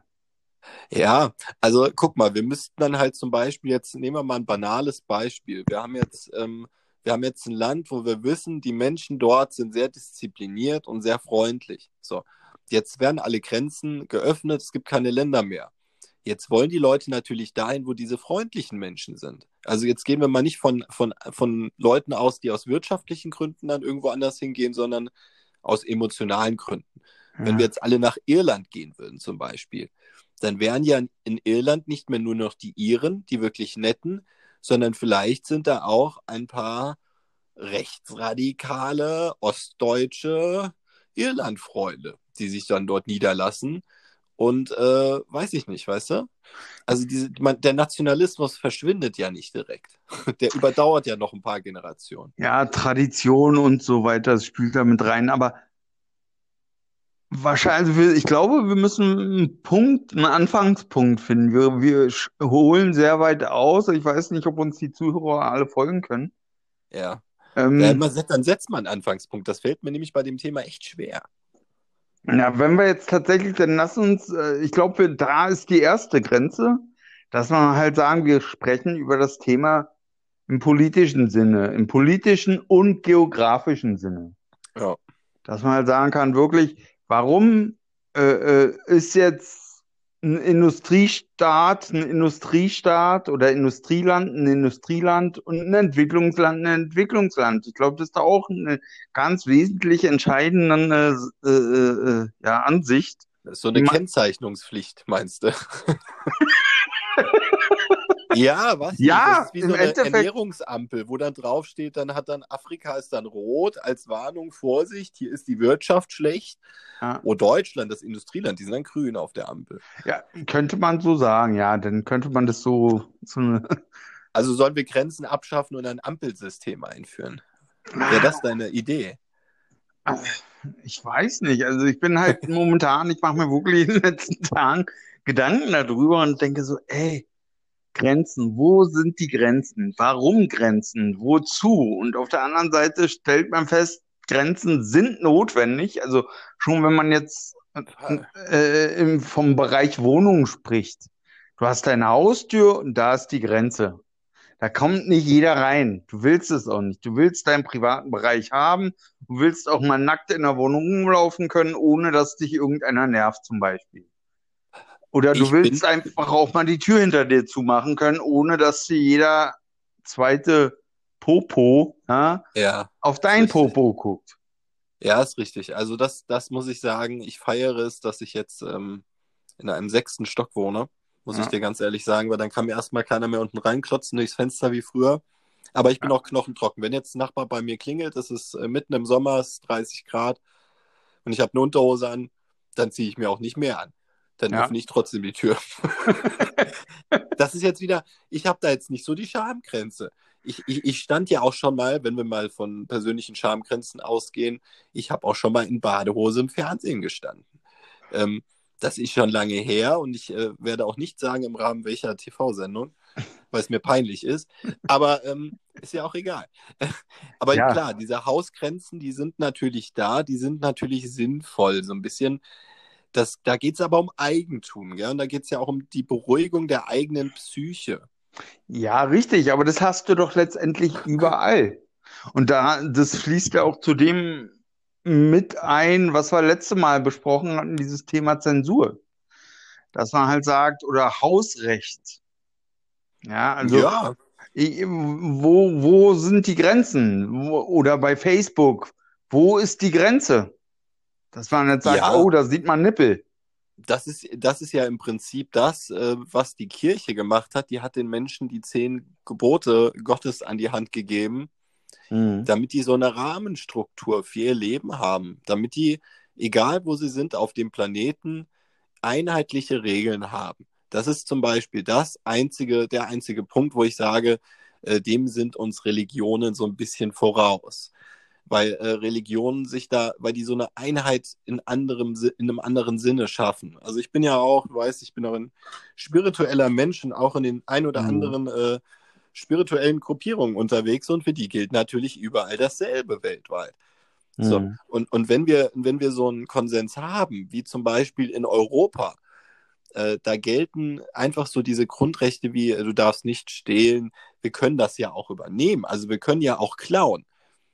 Ja, also guck mal, wir müssten dann halt zum Beispiel jetzt, nehmen wir mal ein banales Beispiel. Wir haben jetzt, ähm, wir haben jetzt ein Land, wo wir wissen, die Menschen dort sind sehr diszipliniert und sehr freundlich. So, jetzt werden alle Grenzen geöffnet, es gibt keine Länder mehr. Jetzt wollen die Leute natürlich dahin, wo diese freundlichen Menschen sind. Also jetzt gehen wir mal nicht von, von, von Leuten aus, die aus wirtschaftlichen Gründen dann irgendwo anders hingehen, sondern aus emotionalen Gründen. Wenn wir jetzt alle nach Irland gehen würden zum Beispiel, dann wären ja in Irland nicht mehr nur noch die Iren, die wirklich netten, sondern vielleicht sind da auch ein paar rechtsradikale, ostdeutsche Irlandfreunde, die sich dann dort niederlassen. Und äh, weiß ich nicht, weißt du? Also diese, man, der Nationalismus verschwindet ja nicht direkt. Der überdauert ja noch ein paar Generationen. Ja, Tradition und so weiter, das spielt da mit rein. Aber wahrscheinlich, wir- ich glaube, wir müssen einen Punkt, einen Anfangspunkt finden. Wir, wir holen sehr weit aus. Ich weiß nicht, ob uns die Zuhörer alle folgen können. Ja. Ähm, ja dann setzt man einen Anfangspunkt. Das fällt mir nämlich bei dem Thema echt schwer. Ja, wenn wir jetzt tatsächlich, dann lass uns, äh, ich glaube, da ist die erste Grenze, dass man halt sagen, wir sprechen über das Thema im politischen Sinne, im politischen und geografischen Sinne. Ja. Dass man halt sagen kann, wirklich, warum äh, äh, ist jetzt ein Industriestaat, ein Industriestaat oder Industrieland, ein Industrieland und ein Entwicklungsland, ein Entwicklungsland. Ich glaube, das ist da auch eine ganz wesentlich entscheidende äh, äh, äh, ja, Ansicht. Das ist so eine Kennzeichnungspflicht, meinst du? ja, was? Ja, das ist wie im so eine Endeffekt- Ernährungsampel, wo dann draufsteht, dann hat dann Afrika ist dann rot als Warnung, Vorsicht, hier ist die Wirtschaft schlecht. Ja. Oh, Deutschland, das Industrieland, die sind dann grün auf der Ampel. Ja, könnte man so sagen, ja, dann könnte man das so, so eine, Also sollen wir Grenzen abschaffen und ein Ampelsystem einführen? Wäre das deine Idee? Ich weiß nicht. Also ich bin halt momentan, ich mache mir wirklich in den letzten Tagen Gedanken darüber und denke so, ey, Grenzen, wo sind die Grenzen? Warum Grenzen? Wozu? Und auf der anderen Seite stellt man fest, Grenzen sind notwendig. Also schon wenn man jetzt äh, im, vom Bereich Wohnung spricht. Du hast deine Haustür und da ist die Grenze. Da kommt nicht jeder rein. Du willst es auch nicht. Du willst deinen privaten Bereich haben. Du willst auch mal nackt in der Wohnung rumlaufen können, ohne dass dich irgendeiner nervt, zum Beispiel. Oder du Ich willst einfach auch mal die Tür hinter dir zumachen können, ohne dass jeder zweite Popo ja, Ja, auf dein Richtig. Popo guckt. ja, ist richtig. Also das, das muss ich sagen. Ich feiere es, dass ich jetzt ähm, in einem sechsten Stock wohne, muss Ja. ich dir ganz ehrlich sagen, weil dann kann mir erstmal keiner mehr unten reinklotzen durchs Fenster wie früher. Aber ich bin auch knochentrocken. Wenn jetzt ein Nachbar bei mir klingelt, es ist äh, mitten im Sommer, es ist 30 Grad und ich habe eine Unterhose an, dann ziehe ich mir auch nicht mehr an. Dann Ja. öffne ich trotzdem die Tür. das ist jetzt wieder, ich habe da jetzt nicht so die Schamgrenze. Ich, ich, ich stand ja auch schon mal, wenn wir mal von persönlichen Schamgrenzen ausgehen, ich habe auch schon mal in Badehose im Fernsehen gestanden. Ähm, das ist schon lange her und ich äh, werde auch nicht sagen, im Rahmen welcher TV-Sendung, weil es mir peinlich ist. Aber ähm, ist ja auch egal. Aber Ja. klar, diese Hausgrenzen, die sind natürlich da, die sind natürlich sinnvoll, so ein bisschen. Das, da geht es aber um Eigentum, gell? Und da geht es ja auch um die Beruhigung der eigenen Psyche. Ja, richtig, aber das hast du doch letztendlich überall. Und da, das fließt ja auch zu dem mit ein, was wir letzte Mal besprochen hatten, dieses Thema Zensur. Dass man halt sagt, oder Hausrecht. Ja, also ja, wo, wo sind die Grenzen? Wo, oder bei Facebook, wo ist die Grenze? Dass man jetzt sagt, Ja. oh, da sieht man Nippel. das ist, das ist ja im Prinzip das, äh, was die Kirche gemacht hat. Die hat den Menschen die zehn Gebote Gottes an die Hand gegeben, Mhm. damit die so eine Rahmenstruktur für ihr Leben haben, damit die, egal wo sie sind auf dem Planeten, einheitliche Regeln haben. Das ist zum Beispiel das einzige, der einzige Punkt, wo ich sage, äh, dem sind uns Religionen so ein bisschen voraus. Weil äh, Religionen sich da, weil die so eine Einheit in anderem, in einem anderen Sinne schaffen. Also ich bin ja auch, du weißt, ich bin auch ein spiritueller Mensch und auch in den ein oder Mhm. anderen äh, spirituellen Gruppierungen unterwegs und für die gilt natürlich überall dasselbe weltweit. So, Mhm. und, und wenn wir, wenn wir so einen Konsens haben, wie zum Beispiel in Europa, äh, da gelten einfach so diese Grundrechte wie, äh, du darfst nicht stehlen, wir können das ja auch übernehmen, also wir können ja auch klauen.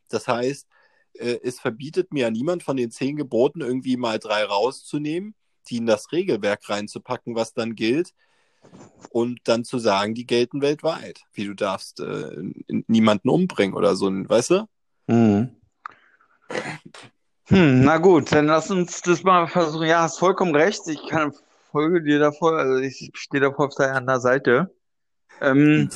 Das heißt, äh, es verbietet mir ja niemand von den zehn Geboten irgendwie mal drei rauszunehmen, die in das Regelwerk reinzupacken, was dann gilt, und dann zu sagen, die gelten weltweit. Wie du darfst äh, niemanden umbringen oder so, weißt du? Mhm. Hm, na gut, dann lass uns das mal versuchen. Ja, hast vollkommen recht. Ich kann folge dir da voll, also ich stehe da voll auf deiner Seite. Ähm,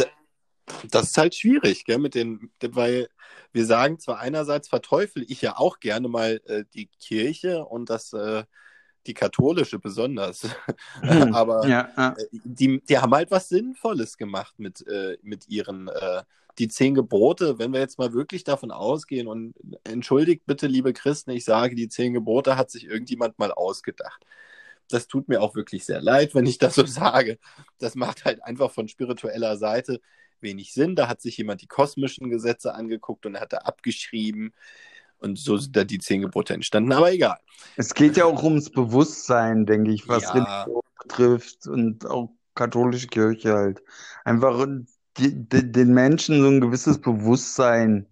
Das ist halt schwierig, gell, mit den, weil wir sagen zwar einerseits verteufel ich ja auch gerne mal äh, die Kirche und das, äh, die katholische besonders, hm, aber ja, äh, die, die haben halt was Sinnvolles gemacht mit, äh, mit ihren, äh, die zehn Gebote, wenn wir jetzt mal wirklich davon ausgehen und entschuldigt bitte, liebe Christen, ich sage, die zehn Gebote hat sich irgendjemand mal ausgedacht. Das tut mir auch wirklich sehr leid, wenn ich das so sage. Das macht halt einfach von spiritueller Seite wenig Sinn. Da hat sich jemand die kosmischen Gesetze angeguckt und hat da abgeschrieben. Und so sind da die zehn Gebote entstanden. Aber egal. Es geht ja auch ums Bewusstsein, denke ich, was Ja. Religion betrifft und auch katholische Kirche halt. Einfach die, die, den Menschen so ein gewisses Bewusstsein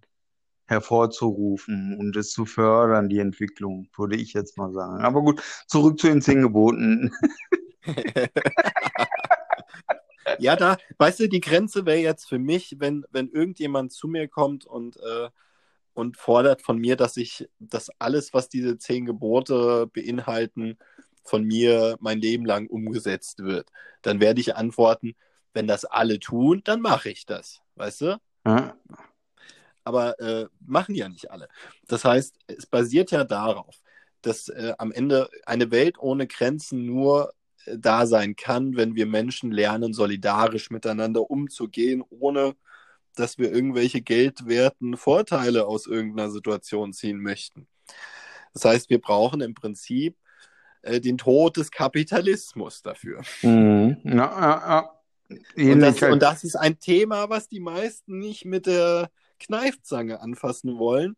hervorzurufen und es zu fördern, die Entwicklung, würde ich jetzt mal sagen. Aber gut, zurück zu den zehn Geboten. Ja, da, weißt du, die Grenze wäre jetzt für mich, wenn, wenn irgendjemand zu mir kommt und, äh, und fordert von mir, dass ich, dass alles, was diese zehn Gebote beinhalten, von mir mein Leben lang umgesetzt wird. Dann werde ich antworten, wenn das alle tun, dann mache ich das. Weißt du? Ja, aber äh, machen ja nicht alle. Das heißt, es basiert ja darauf, dass äh, am Ende eine Welt ohne Grenzen nur da sein kann, wenn wir Menschen lernen, solidarisch miteinander umzugehen, ohne dass wir irgendwelche geldwerten Vorteile aus irgendeiner Situation ziehen möchten. Das heißt, wir brauchen im Prinzip äh, den Tod des Kapitalismus dafür. Mhm. Ja, ja, ja. Und das, und das ist ein Thema, was die meisten nicht mit der Kneifzange anfassen wollen,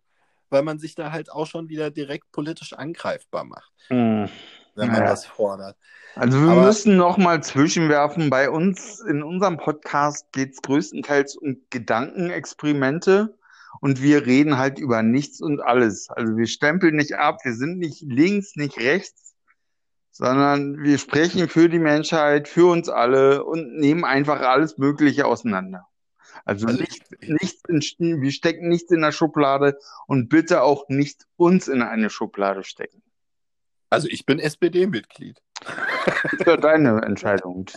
weil man sich da halt auch schon wieder direkt politisch angreifbar macht, Mhm. Wenn man Ja. das fordert. Also wir Aber- müssen noch mal zwischenwerfen. Bei uns in unserem Podcast geht es größtenteils um Gedankenexperimente und wir reden halt über nichts und alles. Also wir stempeln nicht ab, wir sind nicht links, nicht rechts, sondern wir sprechen für die Menschheit, für uns alle und nehmen einfach alles Mögliche auseinander. Also Also nicht, ich, nichts in, wir stecken nichts in der Schublade und bitte auch nicht uns in eine Schublade stecken. Also ich bin SPD-Mitglied. Das ja deine Entscheidung.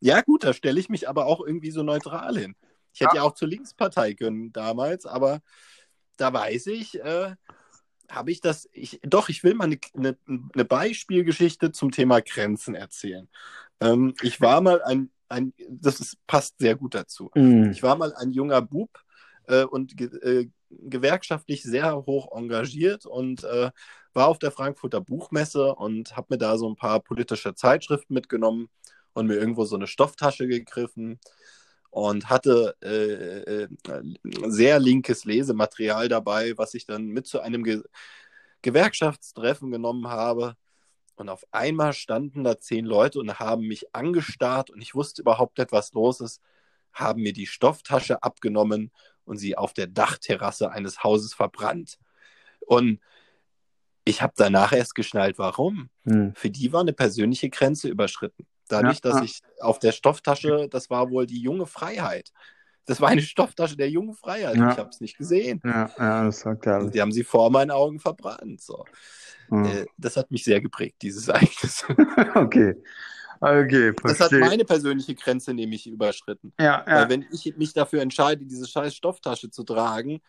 Ja, gut, da stelle ich mich aber auch irgendwie so neutral hin. Ich hätte ja, auch zur Linkspartei können damals, aber da weiß ich, äh, habe ich das, ich, doch, ich will mal eine, eine, eine Beispielgeschichte zum Thema Grenzen erzählen. Ähm, ich war mal ein, ein das ist, passt sehr gut dazu. Mhm. Ich war mal ein junger Bub äh, und äh, gewerkschaftlich sehr hoch engagiert und äh, war auf der Frankfurter Buchmesse und habe mir da so ein paar politische Zeitschriften mitgenommen und mir irgendwo so eine Stofftasche gegriffen und hatte äh, äh, sehr linkes Lesematerial dabei, was ich dann mit zu einem Ge Gewerkschaftstreffen genommen habe. Und auf einmal standen da zehn Leute und haben mich angestarrt und ich wusste überhaupt nicht, was los ist, haben mir die Stofftasche abgenommen und sie auf der Dachterrasse eines Hauses verbrannt. Und ich habe danach erst geschnallt, warum. Mhm. Für die war eine persönliche Grenze überschritten. Dadurch, Ja, dass ja. ich auf der Stofftasche, das war wohl die junge Freiheit. Das war eine Stofftasche der jungen Freiheit. Ja. Ich habe es nicht gesehen. Ja, ja, das sagt alles. die haben sie vor meinen Augen verbrannt. So. Ja. Äh, das hat mich sehr geprägt, dieses Ereignis. Okay. Okay, Das hat verstehe. meine persönliche Grenze nämlich überschritten. Ja, Weil ja. wenn ich mich dafür entscheide, diese scheiß Stofftasche zu tragen,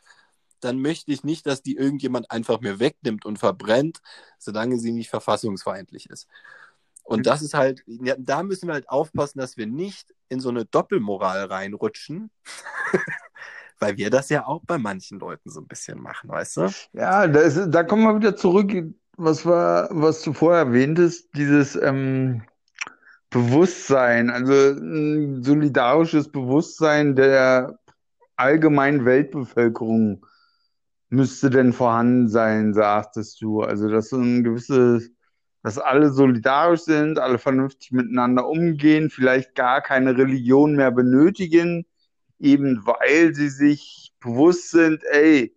dann möchte ich nicht, dass die irgendjemand einfach mir wegnimmt und verbrennt, solange sie nicht verfassungsfeindlich ist. Und das ist halt, ja, da müssen wir halt aufpassen, dass wir nicht in so eine Doppelmoral reinrutschen, weil wir das ja auch bei manchen Leuten so ein bisschen machen, weißt du? Ja, da, ist, da kommen wir wieder zurück, was war, was du vorher erwähntest, dieses ähm, Bewusstsein, also ein solidarisches Bewusstsein der allgemeinen Weltbevölkerung müsste denn vorhanden sein, sagtest du. Also, dass so ein gewisses, dass alle solidarisch sind, alle vernünftig miteinander umgehen, vielleicht gar keine Religion mehr benötigen, eben weil sie sich bewusst sind, ey,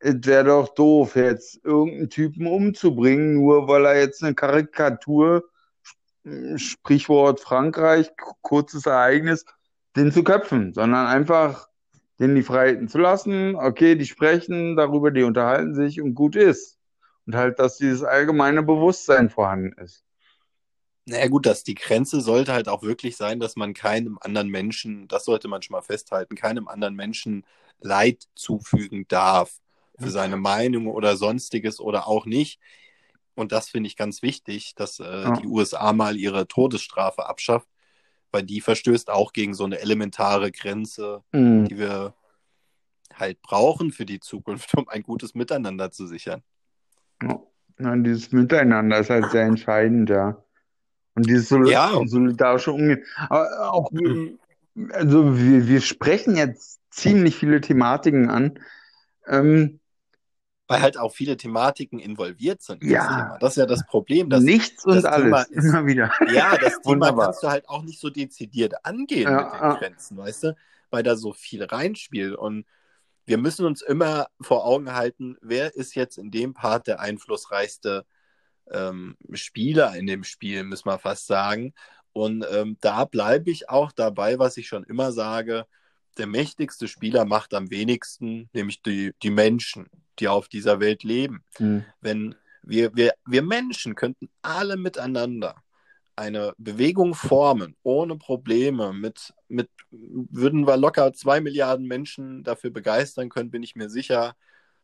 es wäre doch doof, jetzt irgendeinen Typen umzubringen, nur weil er jetzt eine Karikatur, Sprichwort Frankreich, kurzes Ereignis, den zu köpfen, sondern einfach denen die Freiheiten zu lassen. Okay, die sprechen darüber, die unterhalten sich und gut ist. Und halt, dass dieses allgemeine Bewusstsein vorhanden ist. Naja gut, dass die Grenze sollte halt auch wirklich sein, dass man keinem anderen Menschen, das sollte man schon mal festhalten, keinem anderen Menschen Leid zufügen darf für seine Meinung oder sonstiges oder auch nicht. Und das finde ich ganz wichtig, dass äh, Ja. die USA mal ihre Todesstrafe abschafft, weil die verstößt auch gegen so eine elementare Grenze, Mhm. die wir halt brauchen für die Zukunft, um ein gutes Miteinander zu sichern. Ja. Ja, dieses Miteinander ist halt sehr entscheidend, ja. Und dieses Sol Ja. solidarische Umgehen. Aber auch, also wir, wir sprechen jetzt ziemlich viele Thematiken an. Ähm, Weil halt auch viele Thematiken involviert sind. in Ja. Das, Thema. das ist ja das Problem. Dass, nichts und das alles, ist- immer wieder. Ja, das Thema Wunderbar. kannst du halt auch nicht so dezidiert angehen Ja, mit den ja. Grenzen, weißt du? Weil da so viel reinspielt. Und wir müssen uns immer vor Augen halten, wer ist jetzt in dem Part der einflussreichste ähm, Spieler in dem Spiel, müssen wir fast sagen. Und ähm, da bleibe ich auch dabei, was ich schon immer sage. Der mächtigste Spieler macht am wenigsten, nämlich die, die Menschen, die auf dieser Welt leben Hm. wenn wir, wir, wir Menschen könnten alle miteinander eine Bewegung formen, ohne Probleme, mit, mit, würden wir locker zwei Milliarden Menschen dafür begeistern können, bin ich mir sicher,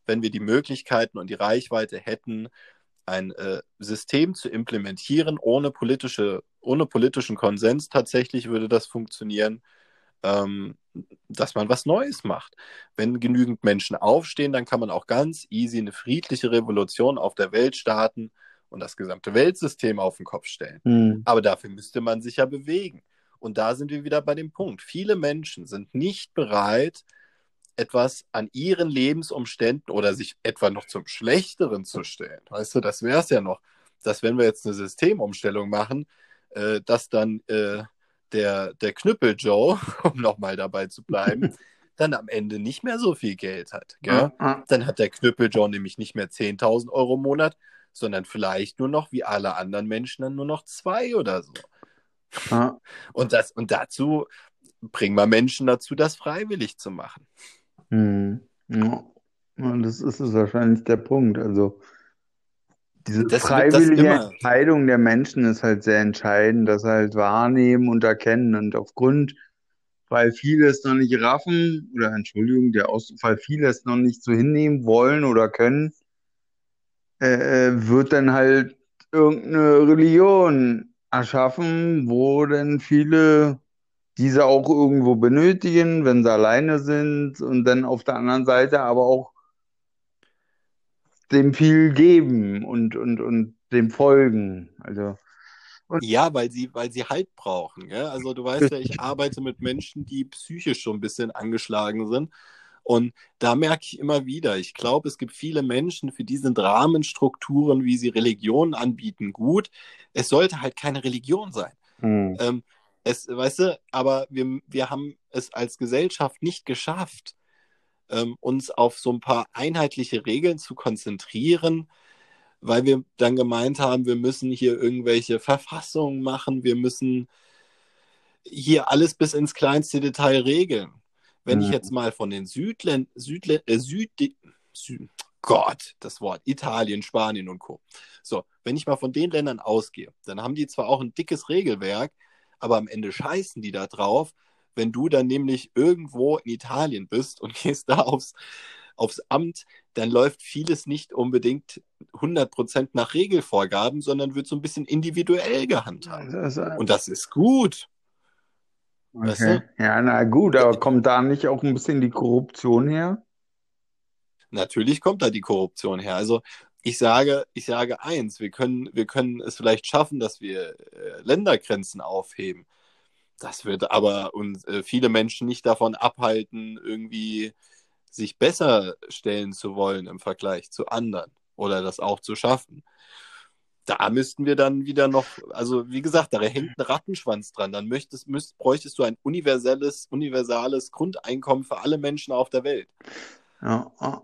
wenn wir die Möglichkeiten und die Reichweite hätten, ein äh, System zu implementieren, ohne politische, ohne politischen Konsens tatsächlich würde das funktionieren, ähm, dass man was Neues macht. Wenn genügend Menschen aufstehen, dann kann man auch ganz easy eine friedliche Revolution auf der Welt starten und das gesamte Weltsystem auf den Kopf stellen. Hm. Aber dafür müsste man sich ja bewegen. Und da sind wir wieder bei dem Punkt. Viele Menschen sind nicht bereit, etwas an ihren Lebensumständen oder sich etwa noch zum Schlechteren zu stellen. Weißt du, das wäre es ja noch, dass wenn wir jetzt eine Systemumstellung machen, äh, dass dann äh, der, der Knüppel Joe, um nochmal dabei zu bleiben, dann am Ende nicht mehr so viel Geld hat. Gell? Ja, ja. Dann hat der Knüppel Joe nämlich nicht mehr 10.000 Euro im Monat, sondern vielleicht nur noch, wie alle anderen Menschen, dann nur noch zwei oder so. Ja. Und, das, und dazu bringen wir Menschen dazu, das freiwillig zu machen. Hm. Ja. Ja, das ist es wahrscheinlich der Punkt. Also diese Das freiwillige. Entscheidung der Menschen ist halt sehr entscheidend, das halt wahrnehmen und erkennen. Und aufgrund, weil viele es noch nicht raffen, oder Entschuldigung, der Ausdruck, weil viele es noch nicht so hinnehmen wollen oder können, äh, äh, wird dann halt irgendeine Religion erschaffen, wo dann viele diese auch irgendwo benötigen, wenn sie alleine sind und dann auf der anderen Seite aber auch dem viel geben und, und, und dem folgen. Also, Ja, weil sie, weil sie Halt brauchen. Gell? Also du weißt ja, ich arbeite mit Menschen, die psychisch schon ein bisschen angeschlagen sind. Und da merke ich immer wieder, ich glaube, es gibt viele Menschen, für die sind Rahmenstrukturen, wie sie Religionen anbieten, gut. Es sollte halt keine Religion sein. hm. Ähm, es, weißt du, aber wir, wir haben es als Gesellschaft nicht geschafft, ähm, uns auf so ein paar einheitliche Regeln zu konzentrieren, weil wir dann gemeint haben, wir müssen hier irgendwelche Verfassungen machen, wir müssen hier alles bis ins kleinste Detail regeln. Wenn ich Mhm. jetzt mal von den Südlän Südlä äh, Süd Sü Gott, das Wort Italien, Spanien und Co. So, wenn ich mal von den Ländern ausgehe, dann haben die zwar auch ein dickes Regelwerk, aber am Ende scheißen die da drauf, wenn du dann nämlich irgendwo in Italien bist und gehst da aufs, aufs Amt, dann läuft vieles nicht unbedingt 100% nach Regelvorgaben, sondern wird so ein bisschen individuell gehandhabt. Ist, Und das ist gut. weißt okay. Ja, na gut, aber kommt da nicht auch ein bisschen die Korruption her? Natürlich kommt da die Korruption her. Also ich sage, ich sage eins, wir können, wir können es vielleicht schaffen, dass wir äh, Ländergrenzen aufheben. Das wird aber uns äh, viele Menschen nicht davon abhalten, irgendwie sich besser stellen zu wollen im Vergleich zu anderen oder das auch zu schaffen. Da müssten wir dann wieder noch, also wie gesagt, da hängt ein Rattenschwanz dran. Dann möchtest, müsst, bräuchtest du ein universelles, universales Grundeinkommen für alle Menschen auf der Welt. Ja, ja,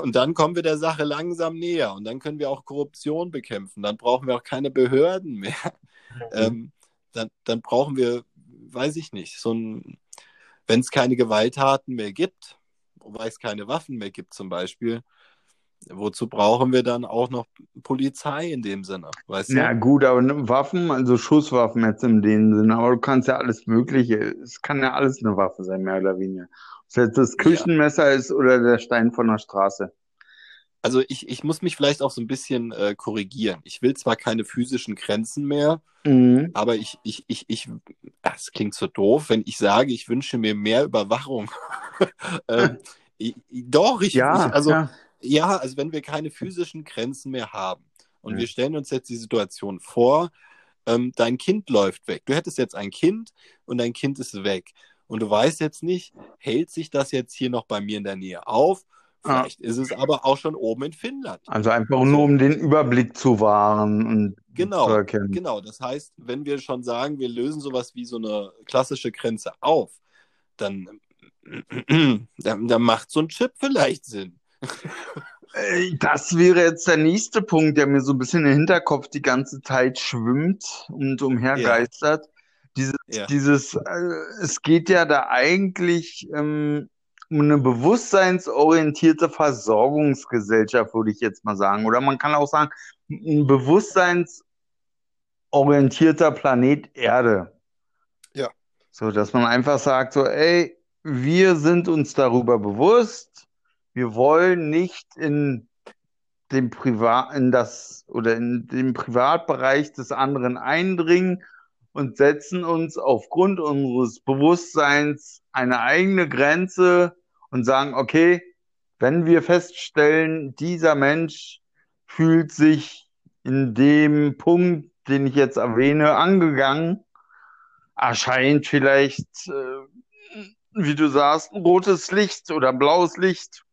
Und dann kommen wir der Sache langsam näher und dann können wir auch Korruption bekämpfen. Dann brauchen wir auch keine Behörden mehr. Ähm, dann, dann brauchen wir, weiß ich nicht, so ein, wenn es keine Gewalttaten mehr gibt, weil es keine Waffen mehr gibt zum Beispiel, wozu brauchen wir dann auch noch Polizei in dem Sinne, weißt Ja, du? gut, aber ne, Waffen, also Schusswaffen jetzt in dem Sinne, aber du kannst ja alles Mögliche, es kann ja alles eine Waffe sein, mehr oder weniger. Ob es jetzt das Küchenmesser ist oder der Stein von der Straße. Also ich, ich muss mich vielleicht auch so ein bisschen äh, korrigieren. Ich will zwar keine physischen Grenzen mehr, Mhm. aber ich, ich, ich, ich, das klingt so doof, wenn ich sage, ich wünsche mir mehr Überwachung. ähm, ich, doch, ich, Ja, ich also ja. Ja, also wenn wir keine physischen Grenzen mehr haben und Ja. wir stellen uns jetzt die Situation vor, ähm, dein Kind läuft weg. Du hättest jetzt ein Kind und dein Kind ist weg. Und du weißt jetzt nicht, hält sich das jetzt hier noch bei mir in der Nähe auf? Ja. Vielleicht ist es aber auch schon oben in Finnland. Also einfach nur, um den Überblick zu wahren und Genau, zu erkennen. Genau, das heißt, wenn wir schon sagen, wir lösen sowas wie so eine klassische Grenze auf, dann, dann, dann macht so ein Chip vielleicht Sinn. Äh, Das wäre jetzt der nächste Punkt, der mir so ein bisschen im Hinterkopf die ganze Zeit schwimmt und umhergeistert. Dieses, Ja. dieses, äh, es geht ja da eigentlich ähm, eine bewusstseinsorientierte Versorgungsgesellschaft, würde ich jetzt mal sagen. Oder man kann auch sagen, ein bewusstseinsorientierter Planet Erde. Ja. So, dass man einfach sagt, so, ey, wir sind uns darüber bewusst, wir wollen nicht in dem Privat, in das oder in den Privatbereich des anderen eindringen und setzen uns aufgrund unseres Bewusstseins eine eigene Grenze und sagen, okay, wenn wir feststellen, dieser Mensch fühlt sich in dem Punkt, den ich jetzt erwähne, angegangen, erscheint vielleicht, äh, wie du sagst, ein rotes Licht oder ein blaues Licht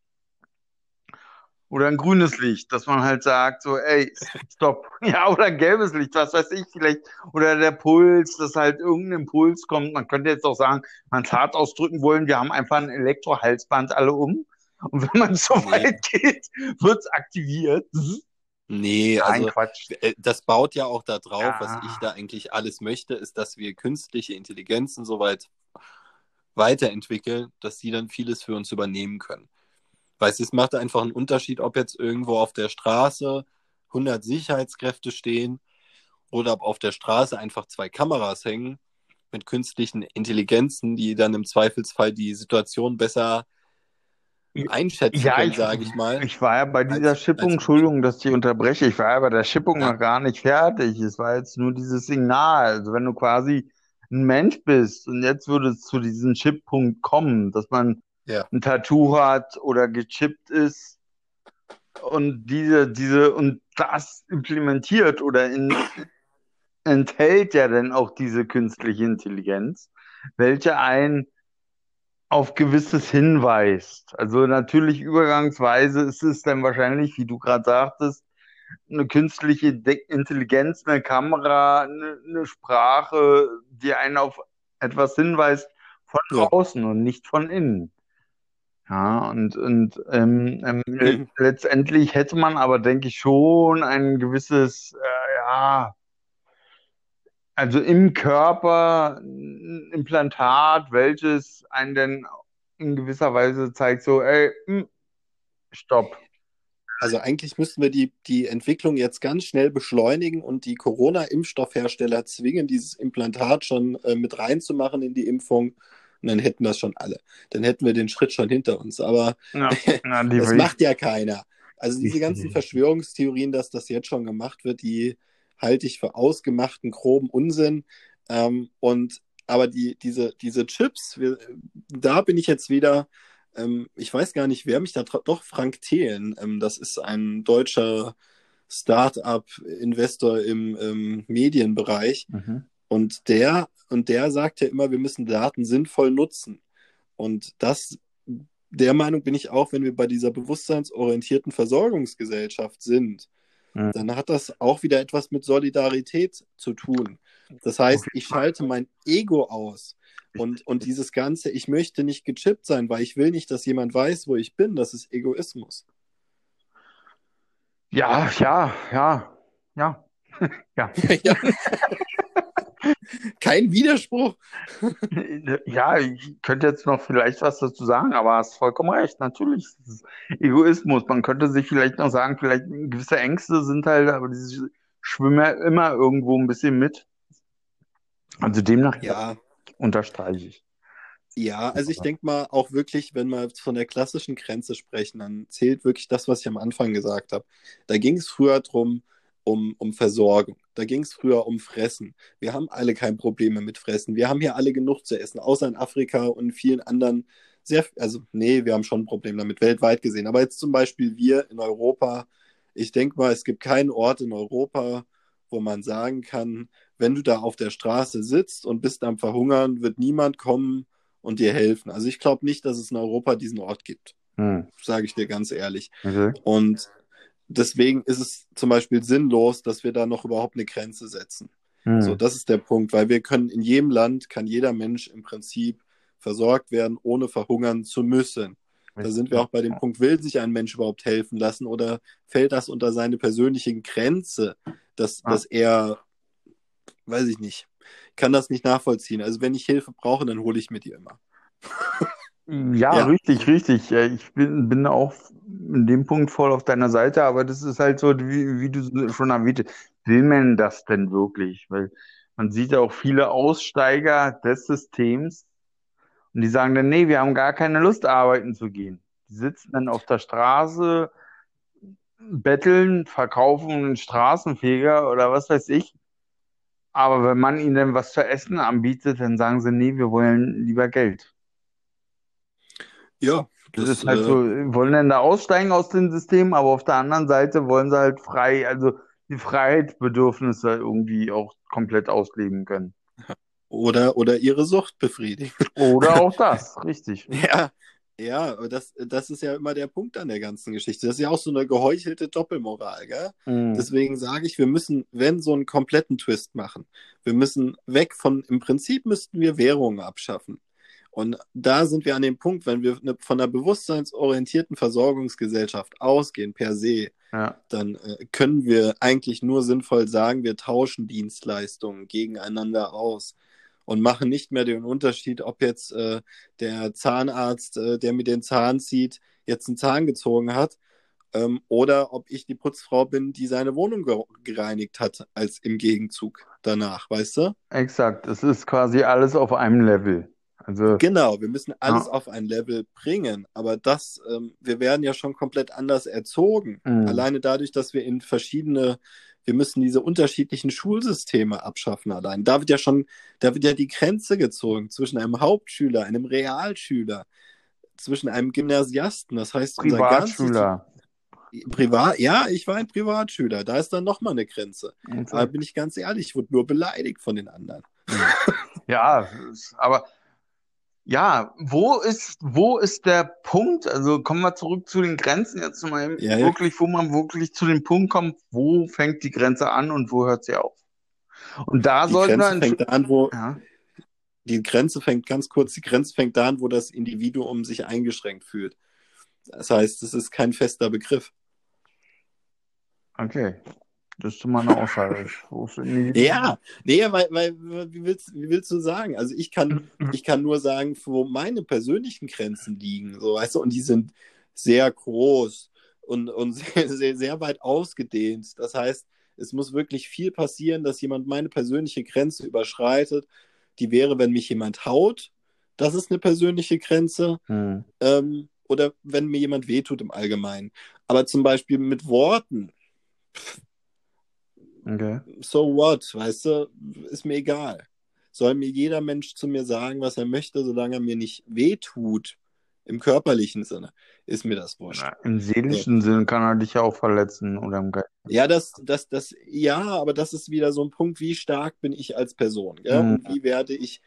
oder ein grünes Licht, dass man halt sagt, so, ey, stopp. Ja, oder ein gelbes Licht, was weiß ich, vielleicht. Oder der Puls, dass halt irgendein Impuls kommt. Man könnte jetzt auch sagen, man es hart ausdrücken wollen, wir haben einfach ein Elektrohalsband alle um. Und wenn man so Nee. weit geht, wird es aktiviert. Nee, Nein, also Quatsch. äh, das baut ja auch da drauf, Ja. was ich da eigentlich alles möchte, ist, dass wir künstliche Intelligenzen soweit weiterentwickeln, dass sie dann vieles für uns übernehmen können. Weißt du, es macht einfach einen Unterschied, ob jetzt irgendwo auf der Straße 100 Sicherheitskräfte stehen oder ob auf der Straße einfach zwei Kameras hängen mit künstlichen Intelligenzen, die dann im Zweifelsfall die Situation besser einschätzen Ja, können, ich- sage ich mal. Ich war ja bei dieser Als- Schippung, als- Entschuldigung, dass ich unterbreche, ich war ja bei der Schippung Ja. noch gar nicht fertig. Es war jetzt nur dieses Signal. Also wenn du quasi ein Mensch bist und jetzt würde es zu diesem Chip-Punkt kommen, dass man Ja. ein Tattoo hat oder gechippt ist und diese, diese, und das implementiert oder in, enthält ja dann auch diese künstliche Intelligenz, welche ein auf gewisses hinweist. Also natürlich übergangsweise ist es dann wahrscheinlich, wie du gerade sagtest, eine künstliche De Intelligenz, eine Kamera, eine, eine Sprache, die einen auf etwas hinweist von Ja. außen und nicht von innen. Ja, und, und ähm, ähm, Mhm. letztendlich hätte man aber, denke ich, schon ein gewisses, äh, ja, also im Körper ein Implantat, welches einen dann in gewisser Weise zeigt, so, ey, hm, stopp. Also eigentlich müssten wir die, die Entwicklung jetzt ganz schnell beschleunigen und die Corona-Impfstoffhersteller zwingen, dieses Implantat schon äh, mit reinzumachen in die Impfung. Und dann hätten das schon alle. Dann hätten wir den Schritt schon hinter uns. Aber Ja, na, die das macht ja keiner. Also diese ganzen Verschwörungstheorien, dass das jetzt schon gemacht wird, die halte ich für ausgemachten, groben Unsinn. Ähm, und aber die, diese, diese Chips, wir, da bin ich jetzt wieder, ähm, ich weiß gar nicht, wer mich da doch Frank Thelen, ähm, das ist ein deutscher Start-up-Investor im ähm, Medienbereich. Mhm. Und der, und der sagt ja immer, wir müssen Daten sinnvoll nutzen. Und das, der Meinung bin ich auch, wenn wir bei dieser bewusstseinsorientierten Versorgungsgesellschaft sind, Mhm. dann hat das auch wieder etwas mit Solidarität zu tun. Das heißt, ich schalte mein Ego aus. Und, und dieses Ganze, ich möchte nicht gechippt sein, weil ich will nicht, dass jemand weiß, wo ich bin. Das ist Egoismus. Ja, ja, ja, ja, ja. ja. Kein Widerspruch. Ja, ich könnte jetzt noch vielleicht was dazu sagen, aber hast vollkommen recht. Natürlich ist es Egoismus. Man könnte sich vielleicht noch sagen, vielleicht gewisse Ängste sind halt, aber diese schwimmen ja immer irgendwo ein bisschen mit. Also demnach Ja, unterstreiche ich. Ja, also ich denke mal auch wirklich, wenn wir von der klassischen Grenze sprechen, dann zählt wirklich das, was ich am Anfang gesagt habe. Da ging es früher drum, um, um Versorgung. Da ging es früher um Fressen. Wir haben alle kein Probleme mit Fressen. Wir haben hier alle genug zu essen, außer in Afrika und vielen anderen sehr, also nee, wir haben schon ein Problem damit, weltweit gesehen. Aber jetzt zum Beispiel wir in Europa, ich denke mal, es gibt keinen Ort in Europa, wo man sagen kann, wenn du da auf der Straße sitzt und bist am Verhungern, wird niemand kommen und dir helfen. Also ich glaube nicht, dass es in Europa diesen Ort gibt, Hm. sage ich dir ganz ehrlich. Okay. Und deswegen ist es zum Beispiel sinnlos, dass wir da noch überhaupt eine Grenze setzen. Hm. So, das ist der Punkt, weil wir können in jedem Land, kann jeder Mensch im Prinzip versorgt werden, ohne verhungern zu müssen. Da sind wir auch bei dem Punkt, will sich ein Mensch überhaupt helfen lassen oder fällt das unter seine persönliche Grenze, dass, Ah. dass er, weiß ich nicht, kann das nicht nachvollziehen. Also wenn ich Hilfe brauche, dann hole ich mir die immer. Ja, Ja. richtig, richtig. Ich bin, bin auch in dem Punkt voll auf deiner Seite, aber das ist halt so, wie, wie du schon erwähnt hast, will man das denn wirklich? Weil man sieht ja auch viele Aussteiger des Systems und die sagen dann, nee, wir haben gar keine Lust, arbeiten zu gehen. Die sitzen dann auf der Straße, betteln, verkaufen einen Straßenfeger oder was weiß ich. aber wenn man ihnen was zu essen anbietet, dann sagen sie, nee, wir wollen lieber Geld. Ja, Das das, ist halt äh, so, wollen dann da aussteigen aus dem System, aber auf der anderen Seite wollen sie halt frei, also die Freiheitsbedürfnisse irgendwie auch komplett ausleben können. oder, oder ihre Sucht befriedigen. Oder auch das, richtig. Ja, ja, aber das, das ist ja immer der Punkt an der ganzen Geschichte. Das ist ja auch so eine geheuchelte Doppelmoral, gell? Mhm. Deswegen sage ich, wir müssen, wenn so einen kompletten Twist machen, wir müssen weg von, im Prinzip müssten wir Währungen abschaffen. Und da sind wir an dem Punkt, wenn wir ne- von einer bewusstseinsorientierten Versorgungsgesellschaft ausgehen, per se, Ja. dann äh, können wir eigentlich nur sinnvoll sagen, wir tauschen Dienstleistungen gegeneinander aus und machen nicht mehr den Unterschied, ob jetzt äh, der Zahnarzt, äh, der mir den Zahn zieht, jetzt einen Zahn gezogen hat ähm, oder ob ich die Putzfrau bin, die seine Wohnung ge gereinigt hat, als im Gegenzug danach, weißt du? Exakt. Es ist quasi alles auf einem Level. Also, Genau, wir müssen alles Ja. auf ein Level bringen, aber das, ähm, wir werden ja schon komplett anders erzogen. Mhm. Alleine dadurch, dass wir in verschiedene, wir müssen diese unterschiedlichen Schulsysteme abschaffen allein. Da wird ja schon, da wird ja die Grenze gezogen zwischen einem Hauptschüler, einem Realschüler, zwischen einem Gymnasiasten. Das heißt, Privatschüler. Privat, ja, ich war ein Privatschüler. Da ist dann nochmal eine Grenze. So. Aber bin ich ganz ehrlich, ich wurde nur beleidigt von den anderen. Ja, aber ja, wo ist, wo ist der Punkt? Also kommen wir zurück zu den Grenzen jetzt mal Ja, wirklich, wo man wirklich zu dem Punkt kommt, wo fängt die Grenze an und wo hört sie auf? Und da Die sollten wir, Grenze fängt da an, wo, ja, die Grenze fängt ganz kurz, die Grenze fängt da an, wo das Individuum sich eingeschränkt fühlt. Das heißt, es ist kein fester Begriff. okay. Das ist mal eine Aussage. Ja, nee, weil, weil wie, willst, wie willst du sagen? Also ich kann, ich kann nur sagen, wo meine persönlichen Grenzen liegen, so weißt du, und die sind sehr groß und, und sehr, sehr, sehr weit ausgedehnt. Das heißt, es muss wirklich viel passieren, dass jemand meine persönliche Grenze überschreitet. Die wäre, wenn mich jemand haut, das ist eine persönliche Grenze. Hm. ähm, oder wenn mir jemand wehtut im Allgemeinen. Aber zum Beispiel mit Worten, Okay. so what, weißt du, ist mir egal. Soll mir jeder Mensch zu mir sagen, was er möchte, solange er mir nicht wehtut, im körperlichen Sinne, ist mir das wurscht. Na, Im seelischen Sinne kann er dich ja auch verletzen oder im Geist. Ja, das, das, das, ja, aber das ist wieder so ein Punkt, wie stark bin ich als Person, gell? Mhm. Und wie werde ich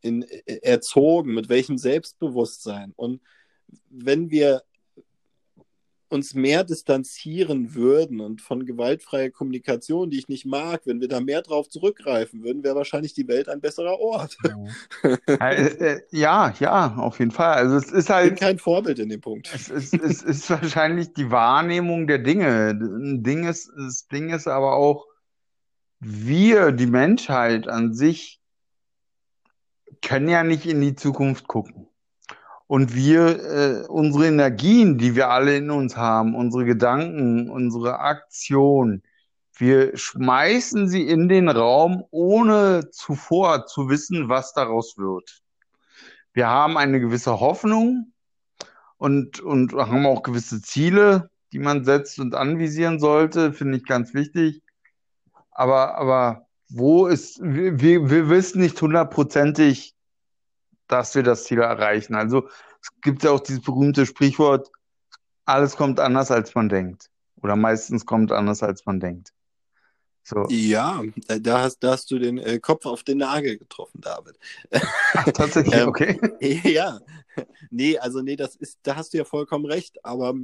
in, äh, erzogen, mit welchem Selbstbewusstsein. Und wenn wir uns mehr distanzieren würden und von gewaltfreier Kommunikation, die ich nicht mag, wenn wir da mehr drauf zurückgreifen würden, wäre wahrscheinlich die Welt ein besserer Ort. Ja, äh, äh, ja, ja, auf jeden Fall. Also es ist Ich bin halt, kein Vorbild in dem Punkt. es ist, es ist wahrscheinlich die Wahrnehmung der Dinge. Ein Ding ist, das Ding ist aber auch, wir, die Menschheit an sich, können ja nicht in die Zukunft gucken. Und wir, äh, unsere Energien, die wir alle in uns haben, unsere Gedanken, unsere Aktion, wir schmeißen sie in den Raum, ohne zuvor zu wissen, was daraus wird. Wir haben eine gewisse Hoffnung und, und haben auch gewisse Ziele, die man setzt und anvisieren sollte, finde ich ganz wichtig. Aber, aber wo ist, wir, wir wissen nicht hundertprozentig, dass wir das Ziel erreichen. Also es gibt ja auch dieses berühmte Sprichwort, alles kommt anders, als man denkt. Oder meistens kommt anders, als man denkt. So. Ja, da- da hast, da hast du den äh, Kopf auf den Nagel getroffen, David. Ach, tatsächlich, Ähm, okay. Ja, nee, also nee, das ist, da hast du ja vollkommen recht, aber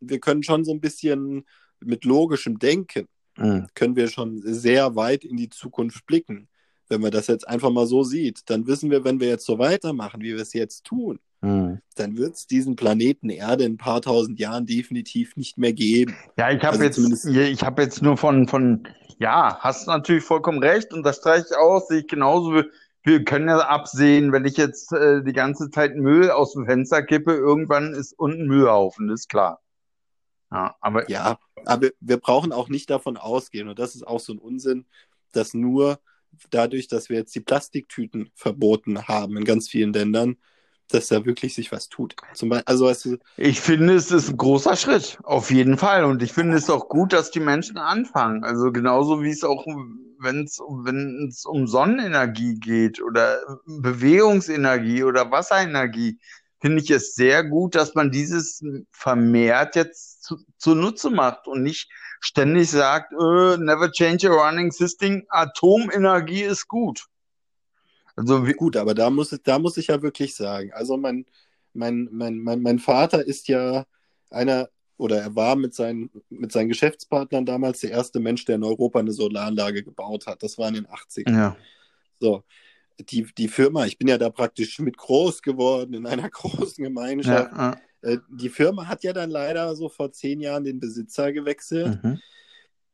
wir können schon so ein bisschen mit logischem Denken, Mhm. können wir schon sehr weit in die Zukunft blicken. Wenn man das jetzt einfach mal so sieht, dann wissen wir, wenn wir jetzt so weitermachen, wie wir es jetzt tun, Mhm. dann wird es diesen Planeten Erde in ein paar tausend Jahren definitiv nicht mehr geben. Ja, ich habe Also jetzt, ich habe jetzt nur von, von, ja, hast natürlich vollkommen recht und das streiche ich aus, sehe ich genauso. Wir, können ja absehen, wenn ich jetzt äh, die ganze Zeit Müll aus dem Fenster kippe, irgendwann ist unten Müllhaufen, ist klar. Ja, aber Ja, aber wir brauchen auch nicht davon ausgehen, und das ist auch so ein Unsinn, dass nur dadurch, dass wir jetzt die Plastiktüten verboten haben in ganz vielen Ländern, dass da wirklich sich was tut. Zum Beispiel, also weißt du, Ich finde, es ist ein großer Schritt, auf jeden Fall. Und ich finde es auch gut, dass die Menschen anfangen. Also genauso wie es auch, wenn es wenn um Sonnenenergie geht oder Bewegungsenergie oder Wasserenergie, finde ich es sehr gut, dass man dieses vermehrt jetzt zu, zunutze macht und nicht ständig sagt, äh, never change a running system, Atomenergie ist gut. Also wie gut, aber da muss, da muss ich ja wirklich sagen, also mein, mein, mein, mein, mein Vater ist ja einer, oder er war mit seinen, mit seinen Geschäftspartnern damals der erste Mensch, der in Europa eine Solaranlage gebaut hat. Das war in den 80ern. Ja. So, die, die Firma, ich bin ja da praktisch mit groß geworden in einer großen Gemeinschaft. Ja, Äh, Die Firma hat ja dann leider so vor zehn Jahren den Besitzer gewechselt, mhm.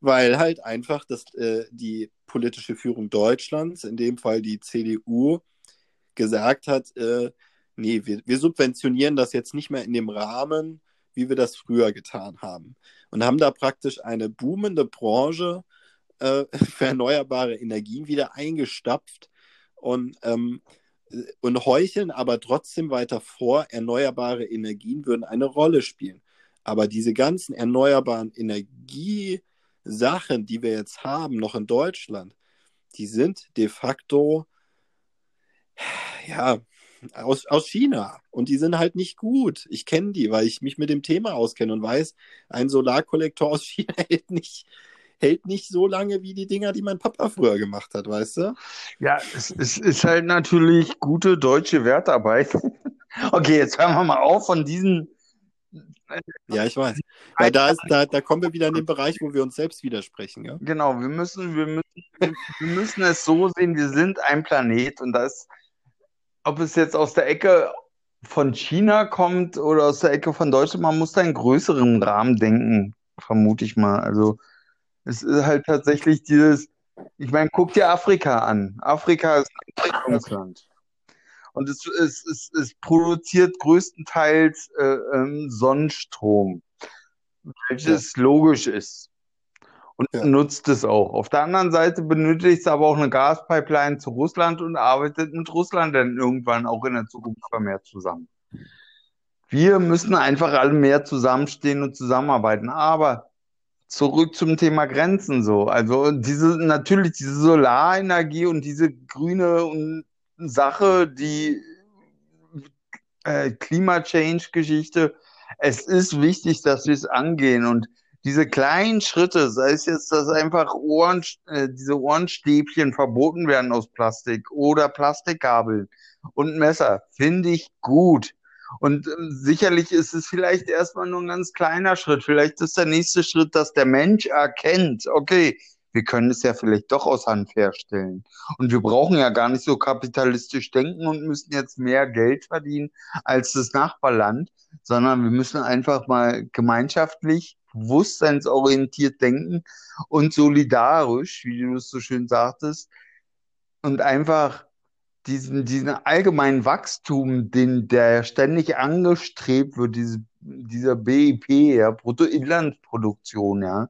weil halt einfach das, äh, die politische Führung Deutschlands, in dem Fall die CDU, gesagt hat, äh, nee, wir, wir subventionieren das jetzt nicht mehr in dem Rahmen, wie wir das früher getan haben. Und haben da praktisch eine boomende Branche äh, für erneuerbare Energien wieder eingestapft und, ähm, und heucheln aber trotzdem weiter vor, erneuerbare Energien würden eine Rolle spielen. Aber diese ganzen erneuerbaren Energiesachen, die wir jetzt haben, noch in Deutschland, die sind de facto ja aus, aus China und die sind halt nicht gut. Ich kenne die, weil ich mich mit dem Thema auskenne und weiß, ein Solarkollektor aus China hält nicht, hält nicht so lange wie die Dinger, die mein Papa früher gemacht hat, weißt du? Ja, es, es ist halt natürlich gute deutsche Wertarbeit. Okay, jetzt hören wir mal auf von diesen. Ja, ich weiß. Weil da, ist, da, da kommen wir wieder in den Bereich, wo wir uns selbst widersprechen. Ja? Genau, wir müssen, wir müssen, wir müssen es so sehen, wir sind ein Planet und das, ob es jetzt aus der Ecke von China kommt oder aus der Ecke von Deutschland, man muss da in größeren Rahmen denken, vermute ich mal. Also es ist halt tatsächlich dieses, ich meine, guck dir Afrika an. Afrika ist ein Entwicklungsland. Und es, es, es, es produziert größtenteils äh, ähm, Sonnenstrom, welches logisch ist. Und Ja. nutzt es auch. Auf der anderen Seite benötigt es aber auch eine Gaspipeline zu Russland und arbeitet mit Russland dann irgendwann auch in der Zukunft vermehrt zusammen. Wir müssen einfach alle mehr zusammenstehen und zusammenarbeiten. Aber zurück zum Thema Grenzen so. Also diese, natürlich diese Solarenergie und diese grüne und Sache, die äh, Klima-Change-Geschichte. Es ist wichtig, dass wir es angehen und diese kleinen Schritte, sei es jetzt, dass einfach Ohren, äh, diese Ohrenstäbchen verboten werden aus Plastik oder Plastikkabel und Messer, finde ich gut. Und ähm, sicherlich ist es vielleicht erstmal nur ein ganz kleiner Schritt. Vielleicht ist der nächste Schritt, dass der Mensch erkennt, okay, wir können es ja vielleicht doch aus Hand herstellen. Und wir brauchen ja gar nicht so kapitalistisch denken und müssen jetzt mehr Geld verdienen als das Nachbarland, sondern wir müssen einfach mal gemeinschaftlich, bewusstseinsorientiert denken und solidarisch, wie du es so schön sagtest, und einfach diesen, diesen allgemeinen Wachstum, den, der ständig angestrebt wird, diese, dieser BIP, ja, Bruttoinlandsproduktion, ja,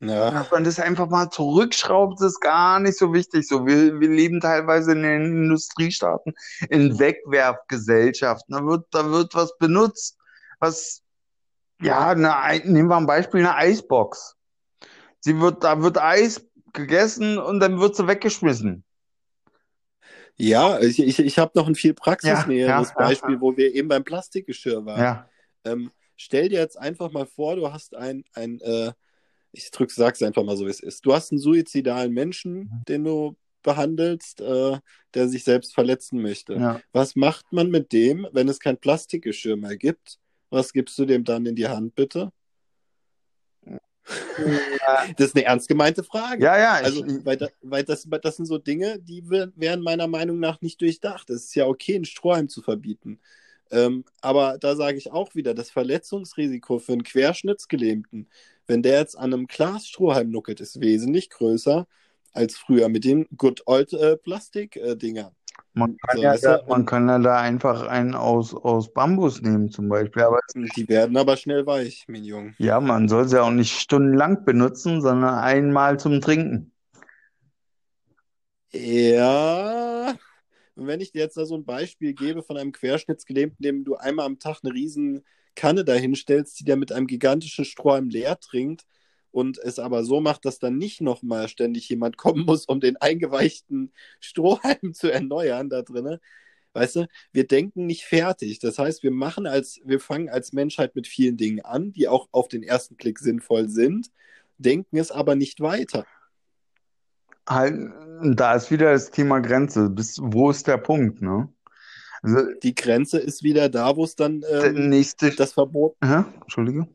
Ja. dass man das einfach mal zurückschraubt, ist gar nicht so wichtig. So, wir, wir leben teilweise in den Industriestaaten in Wegwerfgesellschaften. Da wird, da wird was benutzt, was, ja, eine, Ei- nehmen wir ein Beispiel, eine Eisbox. Sie wird, da wird Eis gegessen und dann wird sie weggeschmissen. Ja, ich, ich, ich habe noch ein viel praxisnäheres Ja, ja, Beispiel, ja. wo wir eben beim Plastikgeschirr waren. Ja, Ähm, stell dir jetzt einfach mal vor, du hast ein, ein äh, ich drück, sag's einfach mal so, wie es ist. Du hast einen suizidalen Menschen, den du behandelst, äh, der sich selbst verletzen möchte. ja. Was macht man mit dem, wenn es kein Plastikgeschirr mehr gibt? Was gibst du dem dann in die Hand, bitte? Das ist eine ernst gemeinte Frage. Ja, ja, Also, ich, weil, da, weil das, das sind so Dinge, die wären meiner Meinung nach nicht durchdacht. Es ist ja okay, einen Strohhalm zu verbieten. Ähm, aber da sage ich auch wieder, das Verletzungsrisiko für einen Querschnittsgelähmten, wenn der jetzt an einem Glasstrohhalm nuckelt, ist wesentlich größer als früher mit den Good Old äh, Plastik-Dingern. Man kann So, ja da, man kann ja da einfach einen aus, aus Bambus nehmen zum Beispiel, aber Die werden aber schnell weich, mein Junge. Ja, man soll sie auch nicht stundenlang benutzen, sondern einmal zum Trinken. Ja, und wenn ich dir jetzt da so ein Beispiel gebe von einem Querschnittsgelähmten, dem du einmal am Tag eine riesen Kanne dahinstellst, die der mit einem gigantischen Strohhalm leer trinkt und es aber so macht, dass dann nicht nochmal ständig jemand kommen muss, um den eingeweichten Strohhalm zu erneuern da drinnen. Weißt du, wir denken nicht fertig. Das heißt, wir machen als, wir fangen als Menschheit mit vielen Dingen an, die auch auf den ersten Blick sinnvoll sind, denken es aber nicht weiter. Halt, da ist wieder das Thema Grenze. Bis, wo ist der Punkt, ne? Also, die Grenze ist wieder da, wo es dann ähm, nächste... das Verbot. Aha, Entschuldige.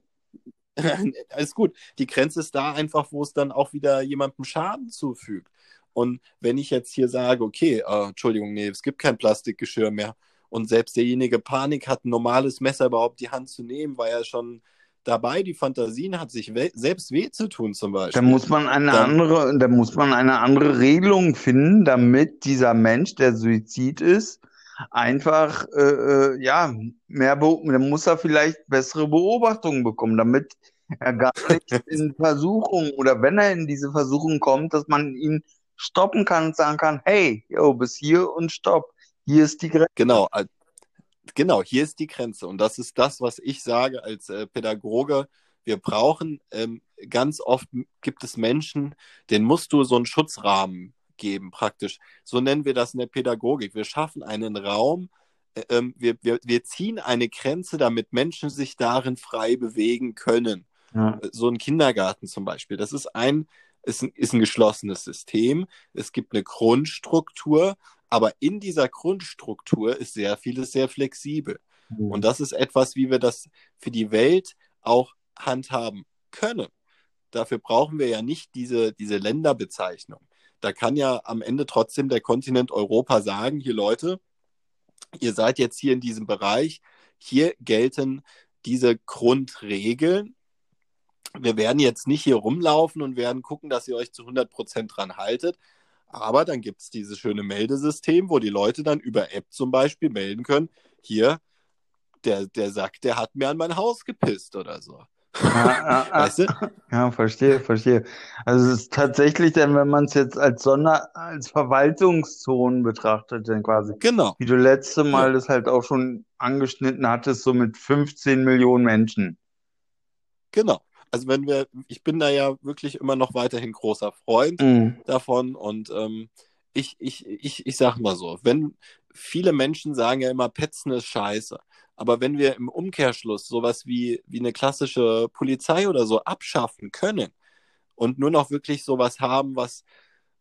Alles gut. Die Grenze ist da einfach, wo es dann auch wieder jemandem Schaden zufügt. Und wenn ich jetzt hier sage, okay, äh, Entschuldigung, nee, es gibt kein Plastikgeschirr mehr und selbst derjenige Panik hat, ein normales Messer überhaupt die Hand zu nehmen, weil er schon dabei die Fantasien hat, sich we selbst weh zu tun zum Beispiel. Da muss man eine dann, andere, da muss man eine andere Regelung finden, damit dieser Mensch, der Suizid ist, einfach äh, äh ja mehr, dann muss er vielleicht bessere Beobachtungen bekommen, damit er gar nicht in Versuchung oder wenn er in diese Versuchung kommt, dass man ihn stoppen kann und sagen kann, hey, yo, bis hier und stopp. Hier ist die Grenze. Genau, genau, hier ist die Grenze. Und das ist das, was ich sage als äh, Pädagoge. Wir brauchen, ähm, ganz oft gibt es Menschen, denen musst du so einen Schutzrahmen geben, praktisch. So nennen wir das in der Pädagogik. Wir schaffen einen Raum, äh, ähm, wir, wir, wir ziehen eine Grenze, damit Menschen sich darin frei bewegen können. Ja. So ein Kindergarten zum Beispiel. Das ist ein ist ein, ist ein geschlossenes System. Es gibt eine Grundstruktur, aber in dieser Grundstruktur ist sehr vieles sehr flexibel. Mhm. Und das ist etwas, wie wir das für die Welt auch handhaben können. Dafür brauchen wir ja nicht diese, diese Länderbezeichnung. Da kann ja am Ende trotzdem der Kontinent Europa sagen, hier Leute, ihr seid jetzt hier in diesem Bereich, hier gelten diese Grundregeln wir werden jetzt nicht hier rumlaufen und werden gucken, dass ihr euch zu 100% dran haltet. Aber dann gibt es dieses schöne Meldesystem, wo die Leute dann über App zum Beispiel melden können, hier, der, der Sack, der hat mir an mein Haus gepisst oder so. Ja, weißt du? ja, verstehe, verstehe. Also es ist tatsächlich dann, wenn man es jetzt als Sonder, als Verwaltungszone betrachtet, dann quasi. Genau. Wie du letzte Mal ja. das halt auch schon angeschnitten hattest, so mit 15 Millionen Menschen. Genau also wenn wir, ich bin da ja wirklich immer noch weiterhin großer Freund mhm. davon und ähm, ich, ich, ich, ich sag mal so, wenn viele Menschen sagen ja immer, Petzen ist scheiße. Aber wenn wir im Umkehrschluss sowas wie, wie eine klassische Polizei oder so abschaffen können und nur noch wirklich sowas haben, was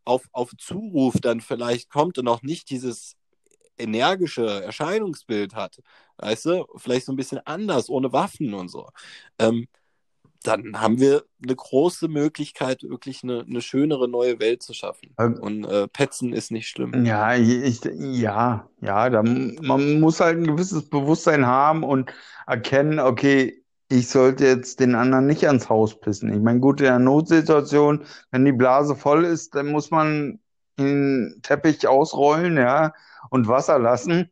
auf, auf Zuruf dann vielleicht kommt und auch nicht dieses energische Erscheinungsbild hat, weißt du, vielleicht so ein bisschen anders, ohne Waffen und so, ähm, dann haben wir eine große Möglichkeit, wirklich eine, eine schönere neue Welt zu schaffen. Und äh, Petzen ist nicht schlimm. Ja, ich, ja, ja, da, man muss halt ein gewisses Bewusstsein haben und erkennen, okay, ich sollte jetzt den anderen nicht ans Haus pissen. Ich meine, gut, in einer Notsituation, wenn die Blase voll ist, dann muss man den Teppich ausrollen, ja, und Wasser lassen.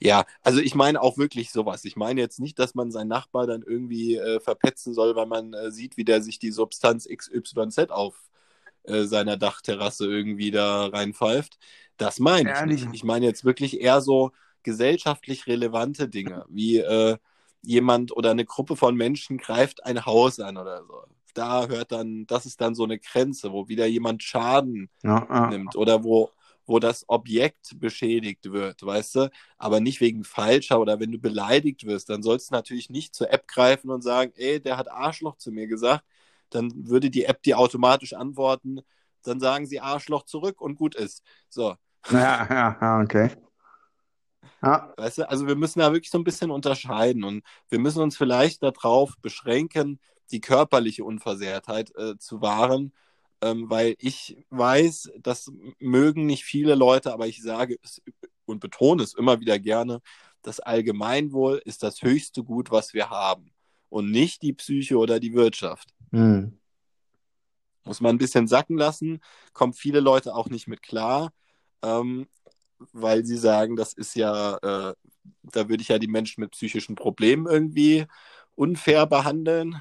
Ja, also ich meine auch wirklich sowas. Ich meine jetzt nicht, dass man seinen Nachbar dann irgendwie äh, verpetzen soll, weil man äh, sieht, wie der sich die Substanz XYZ auf äh, seiner Dachterrasse irgendwie da reinpfeift. Das meine ich nicht. Ich meine jetzt wirklich eher so gesellschaftlich relevante Dinge, wie äh, jemand oder eine Gruppe von Menschen greift ein Haus an oder so. Da hört dann, das ist dann so eine Grenze, wo wieder jemand Schaden ja, ja. nimmt oder wo wo das Objekt beschädigt wird, weißt du? Aber nicht wegen falscher oder wenn du beleidigt wirst, dann sollst du natürlich nicht zur App greifen und sagen, ey, der hat Arschloch zu mir gesagt. Dann würde die App dir automatisch antworten, dann sagen sie Arschloch zurück und gut ist. So. Ja, ja, ja, okay. Ja. Weißt du, also wir müssen da wirklich so ein bisschen unterscheiden und wir müssen uns vielleicht darauf beschränken, die körperliche Unversehrtheit äh, zu wahren ähm, weil ich weiß, das mögen nicht viele Leute, aber ich sage es und betone es immer wieder gerne, das Allgemeinwohl ist das höchste Gut, was wir haben und nicht die Psyche oder die Wirtschaft. Mhm. Muss man ein bisschen sacken lassen, kommen viele Leute auch nicht mit klar, ähm, weil sie sagen, das ist ja, äh, da würde ich ja die Menschen mit psychischen Problemen irgendwie unfair behandeln.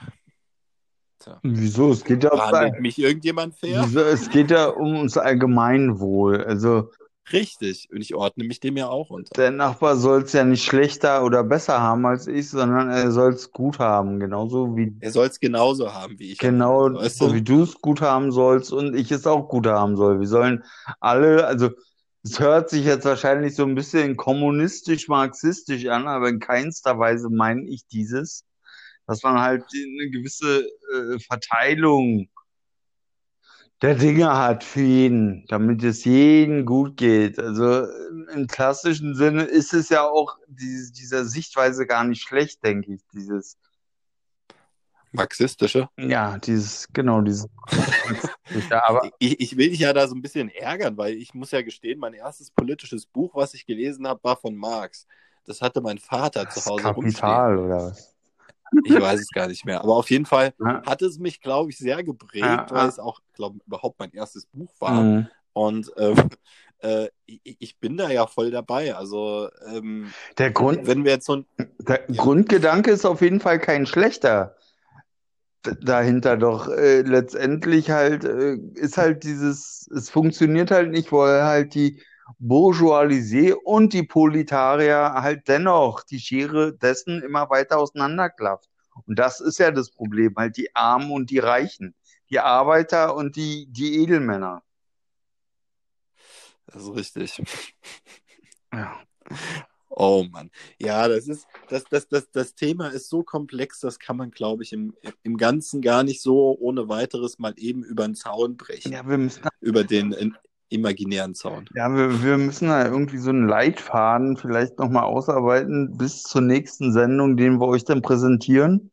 Tja. Wieso? Es geht ja Behandelt mich irgendjemand fair? Wieso? Es geht ja um das Allgemeinwohl. Also Richtig. Und ich ordne mich dem ja auch unter. Der Nachbar soll es ja nicht schlechter oder besser haben als ich, sondern er soll es gut haben. Genauso wie, Er soll es genauso haben wie ich. genau Weißt so du? wie du es gut haben sollst und ich es auch gut haben soll. Wir sollen alle, also es hört sich jetzt wahrscheinlich so ein bisschen kommunistisch-marxistisch an, aber in keinster Weise meine ich dieses, dass man halt eine gewisse äh, Verteilung der Dinge hat für jeden, damit es jedem gut geht. Also im, klassischen Sinne ist es ja auch diese, dieser Sichtweise gar nicht schlecht, denke ich. Dieses, Marxistische. ja, dieses, genau, dieses. Aber Ich, ich will dich ja da so ein bisschen ärgern, weil ich muss ja gestehen, mein erstes politisches Buch, was ich gelesen habe, war von Marx. Das hatte mein Vater zu das Hause rumstehen. Kapital oder was? Ich weiß es gar nicht mehr. Aber auf jeden Fall Ja. hat es mich, glaube ich, sehr geprägt, Ja, weil ja. es auch, glaube ich, überhaupt mein erstes Buch war. Mhm. Und ähm, äh, ich, ich bin da ja voll dabei. Also, ähm, Der Grund, wenn wir jetzt so ein. der Ja. Grundgedanke ist auf jeden Fall kein schlechter. Dahinter doch äh, letztendlich halt äh, ist halt dieses, es funktioniert halt nicht, weil halt die Bourgeoisie und die Proletarier halt dennoch die Schere dessen immer weiter auseinanderklafft. Und das ist ja das Problem, halt die Armen und die Reichen, die Arbeiter und die, die Edelmänner. Das ist richtig. Ja. Oh Mann. Ja, das ist, das, das, das, das Thema ist so komplex, das kann man, glaube ich, im, im Ganzen gar nicht so ohne weiteres mal eben über den Zaun brechen. Ja, wir müssen Über den äh, imaginären Zaun. Ja, wir, wir müssen da irgendwie so einen Leitfaden vielleicht nochmal ausarbeiten bis zur nächsten Sendung, den wir euch dann präsentieren.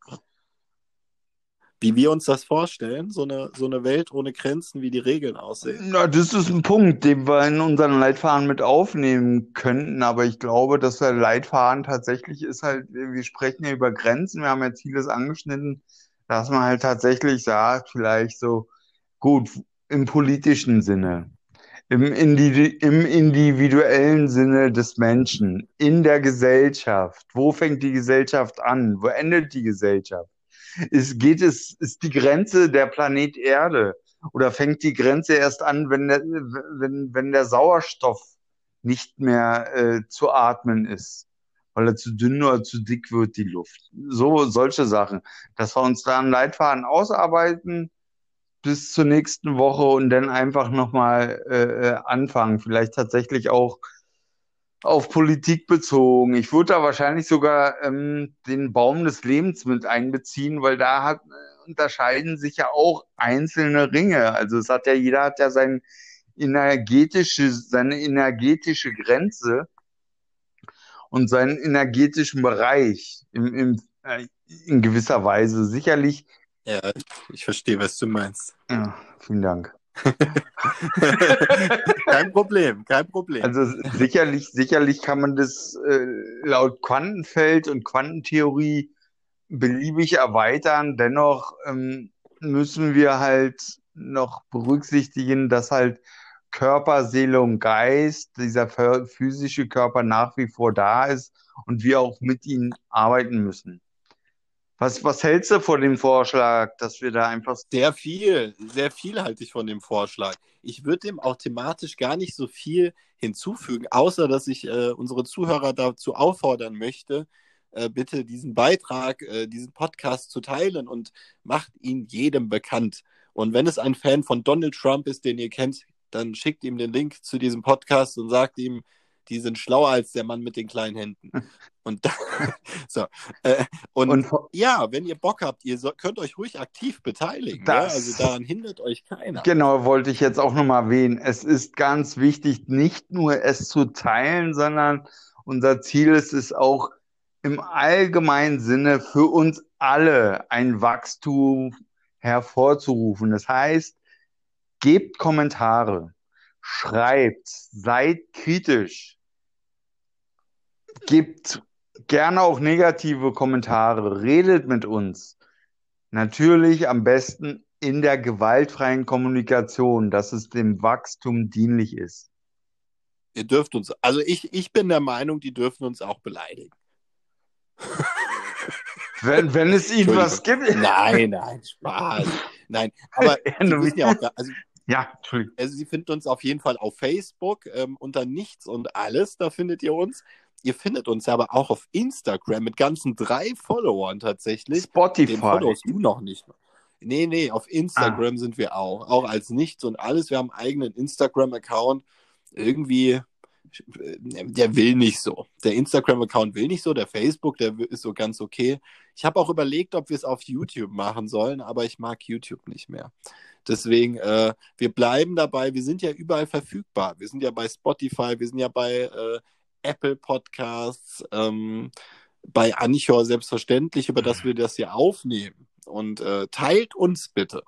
Wie wir uns das vorstellen, so eine, so eine Welt ohne Grenzen, wie die Regeln aussehen. Na, das ist ein Punkt, den wir in unseren Leitfaden mit aufnehmen könnten, aber ich glaube, dass der Leitfaden tatsächlich ist halt, wir sprechen ja über Grenzen, wir haben jetzt vieles angeschnitten, dass man halt tatsächlich sagt, vielleicht so, gut, im politischen Sinne, im, Indi im individuellen Sinne des Menschen, in der Gesellschaft. Wo fängt die Gesellschaft an? Wo endet die Gesellschaft? Ist, geht es, ist die Grenze der Planet Erde? Oder fängt die Grenze erst an, wenn der, wenn, wenn der Sauerstoff nicht mehr äh, zu atmen ist? Weil er zu dünn oder zu dick wird, die Luft. So, solche Sachen. Dass wir uns da einen Leitfaden ausarbeiten bis zur nächsten Woche und dann einfach nochmal äh, äh, anfangen. Vielleicht tatsächlich auch auf Politik bezogen. Ich würde da wahrscheinlich sogar ähm, den Baum des Lebens mit einbeziehen, weil da hat, äh, unterscheiden sich ja auch einzelne Ringe. Also es hat ja, jeder hat ja sein energetische, seine energetische Grenze und seinen energetischen Bereich im, im, äh, in gewisser Weise. Sicherlich, Ja, ich verstehe, was du meinst. ja, vielen Dank. kein Problem, kein Problem. Also sicherlich, sicherlich kann man das äh, laut Quantenfeld und Quantentheorie beliebig erweitern. Dennoch ähm, müssen wir halt noch berücksichtigen, dass halt Körper, Seele und Geist, dieser ph- physische Körper nach wie vor da ist und wir auch mit ihm arbeiten müssen. Was, was hältst du von dem Vorschlag, dass wir da einfach Sehr viel, sehr viel halte ich von dem Vorschlag. Ich würde dem auch thematisch gar nicht so viel hinzufügen, außer dass ich äh, unsere Zuhörer dazu auffordern möchte, äh, bitte diesen Beitrag, äh, diesen Podcast zu teilen und macht ihn jedem bekannt. Und wenn es ein Fan von Donald Trump ist, den ihr kennt, dann schickt ihm den Link zu diesem Podcast und sagt ihm, die sind schlauer als der Mann mit den kleinen Händen. Und, da, so, äh, und, und ja, wenn ihr Bock habt, ihr so, könnt euch ruhig aktiv beteiligen. Das- Ja? Also daran hindert euch keiner. Genau, wollte ich jetzt auch nochmal erwähnen. Es ist ganz wichtig, nicht nur es zu teilen, sondern unser Ziel ist es auch im allgemeinen Sinne für uns alle ein Wachstum hervorzurufen. Das heißt, gebt Kommentare, schreibt, seid kritisch, gebt gerne auch negative Kommentare, redet mit uns. Natürlich am besten in der gewaltfreien Kommunikation, dass es dem Wachstum dienlich ist. Ihr dürft uns, also ich, ich bin der Meinung, die dürfen uns auch beleidigen. Wenn, wenn es ihnen was gibt. Nein, nein, Spaß. Nein, aber Ja, nur wissen ja auch, also Ja, Entschuldigung. Also Sie finden uns auf jeden Fall auf Facebook ähm, unter Nichts und Alles, da findet ihr uns. Ihr findet uns aber auch auf Instagram mit ganzen drei Followern tatsächlich. Den Spotify. followst du noch nicht. Nee, nee, auf Instagram sind wir auch. Auch als Nichts und Alles. Wir haben einen eigenen Instagram-Account. Irgendwie, äh, der will nicht so. Der Instagram-Account will nicht so. Der Facebook, der ist so ganz okay. Ich habe auch überlegt, ob wir es auf YouTube machen sollen, aber ich mag YouTube nicht mehr. Deswegen, äh, wir bleiben dabei. Wir sind ja überall verfügbar. Wir sind ja bei Spotify, wir sind ja bei äh, Apple Podcasts, ähm, bei Anchor selbstverständlich, über das wir das hier aufnehmen. Und äh, teilt uns bitte.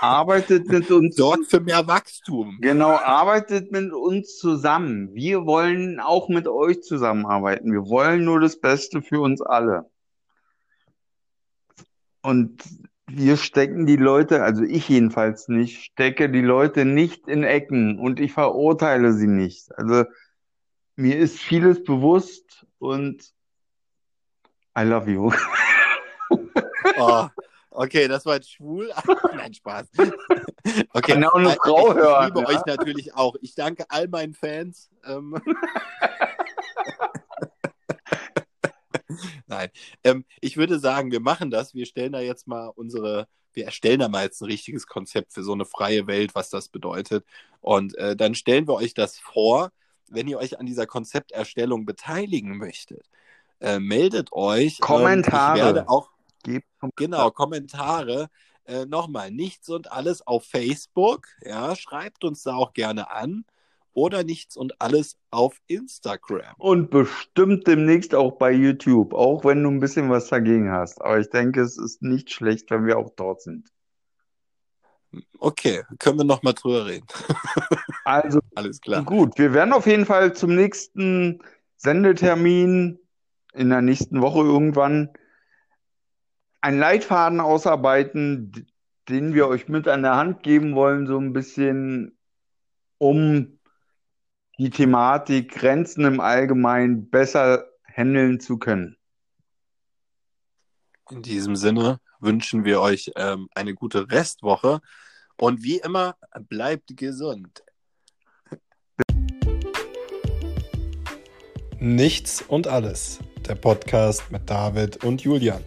Arbeitet mit uns. Sorgt für mehr Wachstum. Genau, arbeitet mit uns zusammen. Wir wollen auch mit euch zusammenarbeiten. Wir wollen nur das Beste für uns alle. Und wir stecken die Leute, also ich jedenfalls nicht, stecke die Leute nicht in Ecken und ich verurteile sie nicht. Also mir ist vieles bewusst und I love you. Oh, okay, das war jetzt schwul. Nein, Spaß. Okay, Kann auch eine äh, Frau ich, hören, Ich liebe ja? euch natürlich auch. Ich danke all meinen Fans. Ähm, Nein, ähm, ich würde sagen, wir machen das. Wir stellen da jetzt mal unsere, wir erstellen da mal jetzt ein richtiges Konzept für so eine freie Welt, was das bedeutet. Und äh, dann stellen wir euch das vor. Wenn ihr euch an dieser Konzepterstellung beteiligen möchtet, äh, meldet euch. Kommentare. Ähm, ich werde auch Gebt Genau, Kommentare. Äh, Nochmal, nichts und alles auf Facebook. Ja, schreibt uns da auch gerne an. Oder nichts und alles auf Instagram. Und bestimmt demnächst auch bei YouTube, auch wenn du ein bisschen was dagegen hast. Aber ich denke, es ist nicht schlecht, wenn wir auch dort sind. Okay, können wir nochmal drüber reden. Also Alles klar. gut, wir werden auf jeden Fall zum nächsten Sendetermin in der nächsten Woche irgendwann einen Leitfaden ausarbeiten, den wir euch mit an der Hand geben wollen, so ein bisschen, um die Thematik Grenzen im Allgemeinen besser handeln zu können. In diesem Sinne wünschen wir euch ähm, eine gute Restwoche. Und wie immer, bleibt gesund. Nichts und alles. Der Podcast mit David und Julian.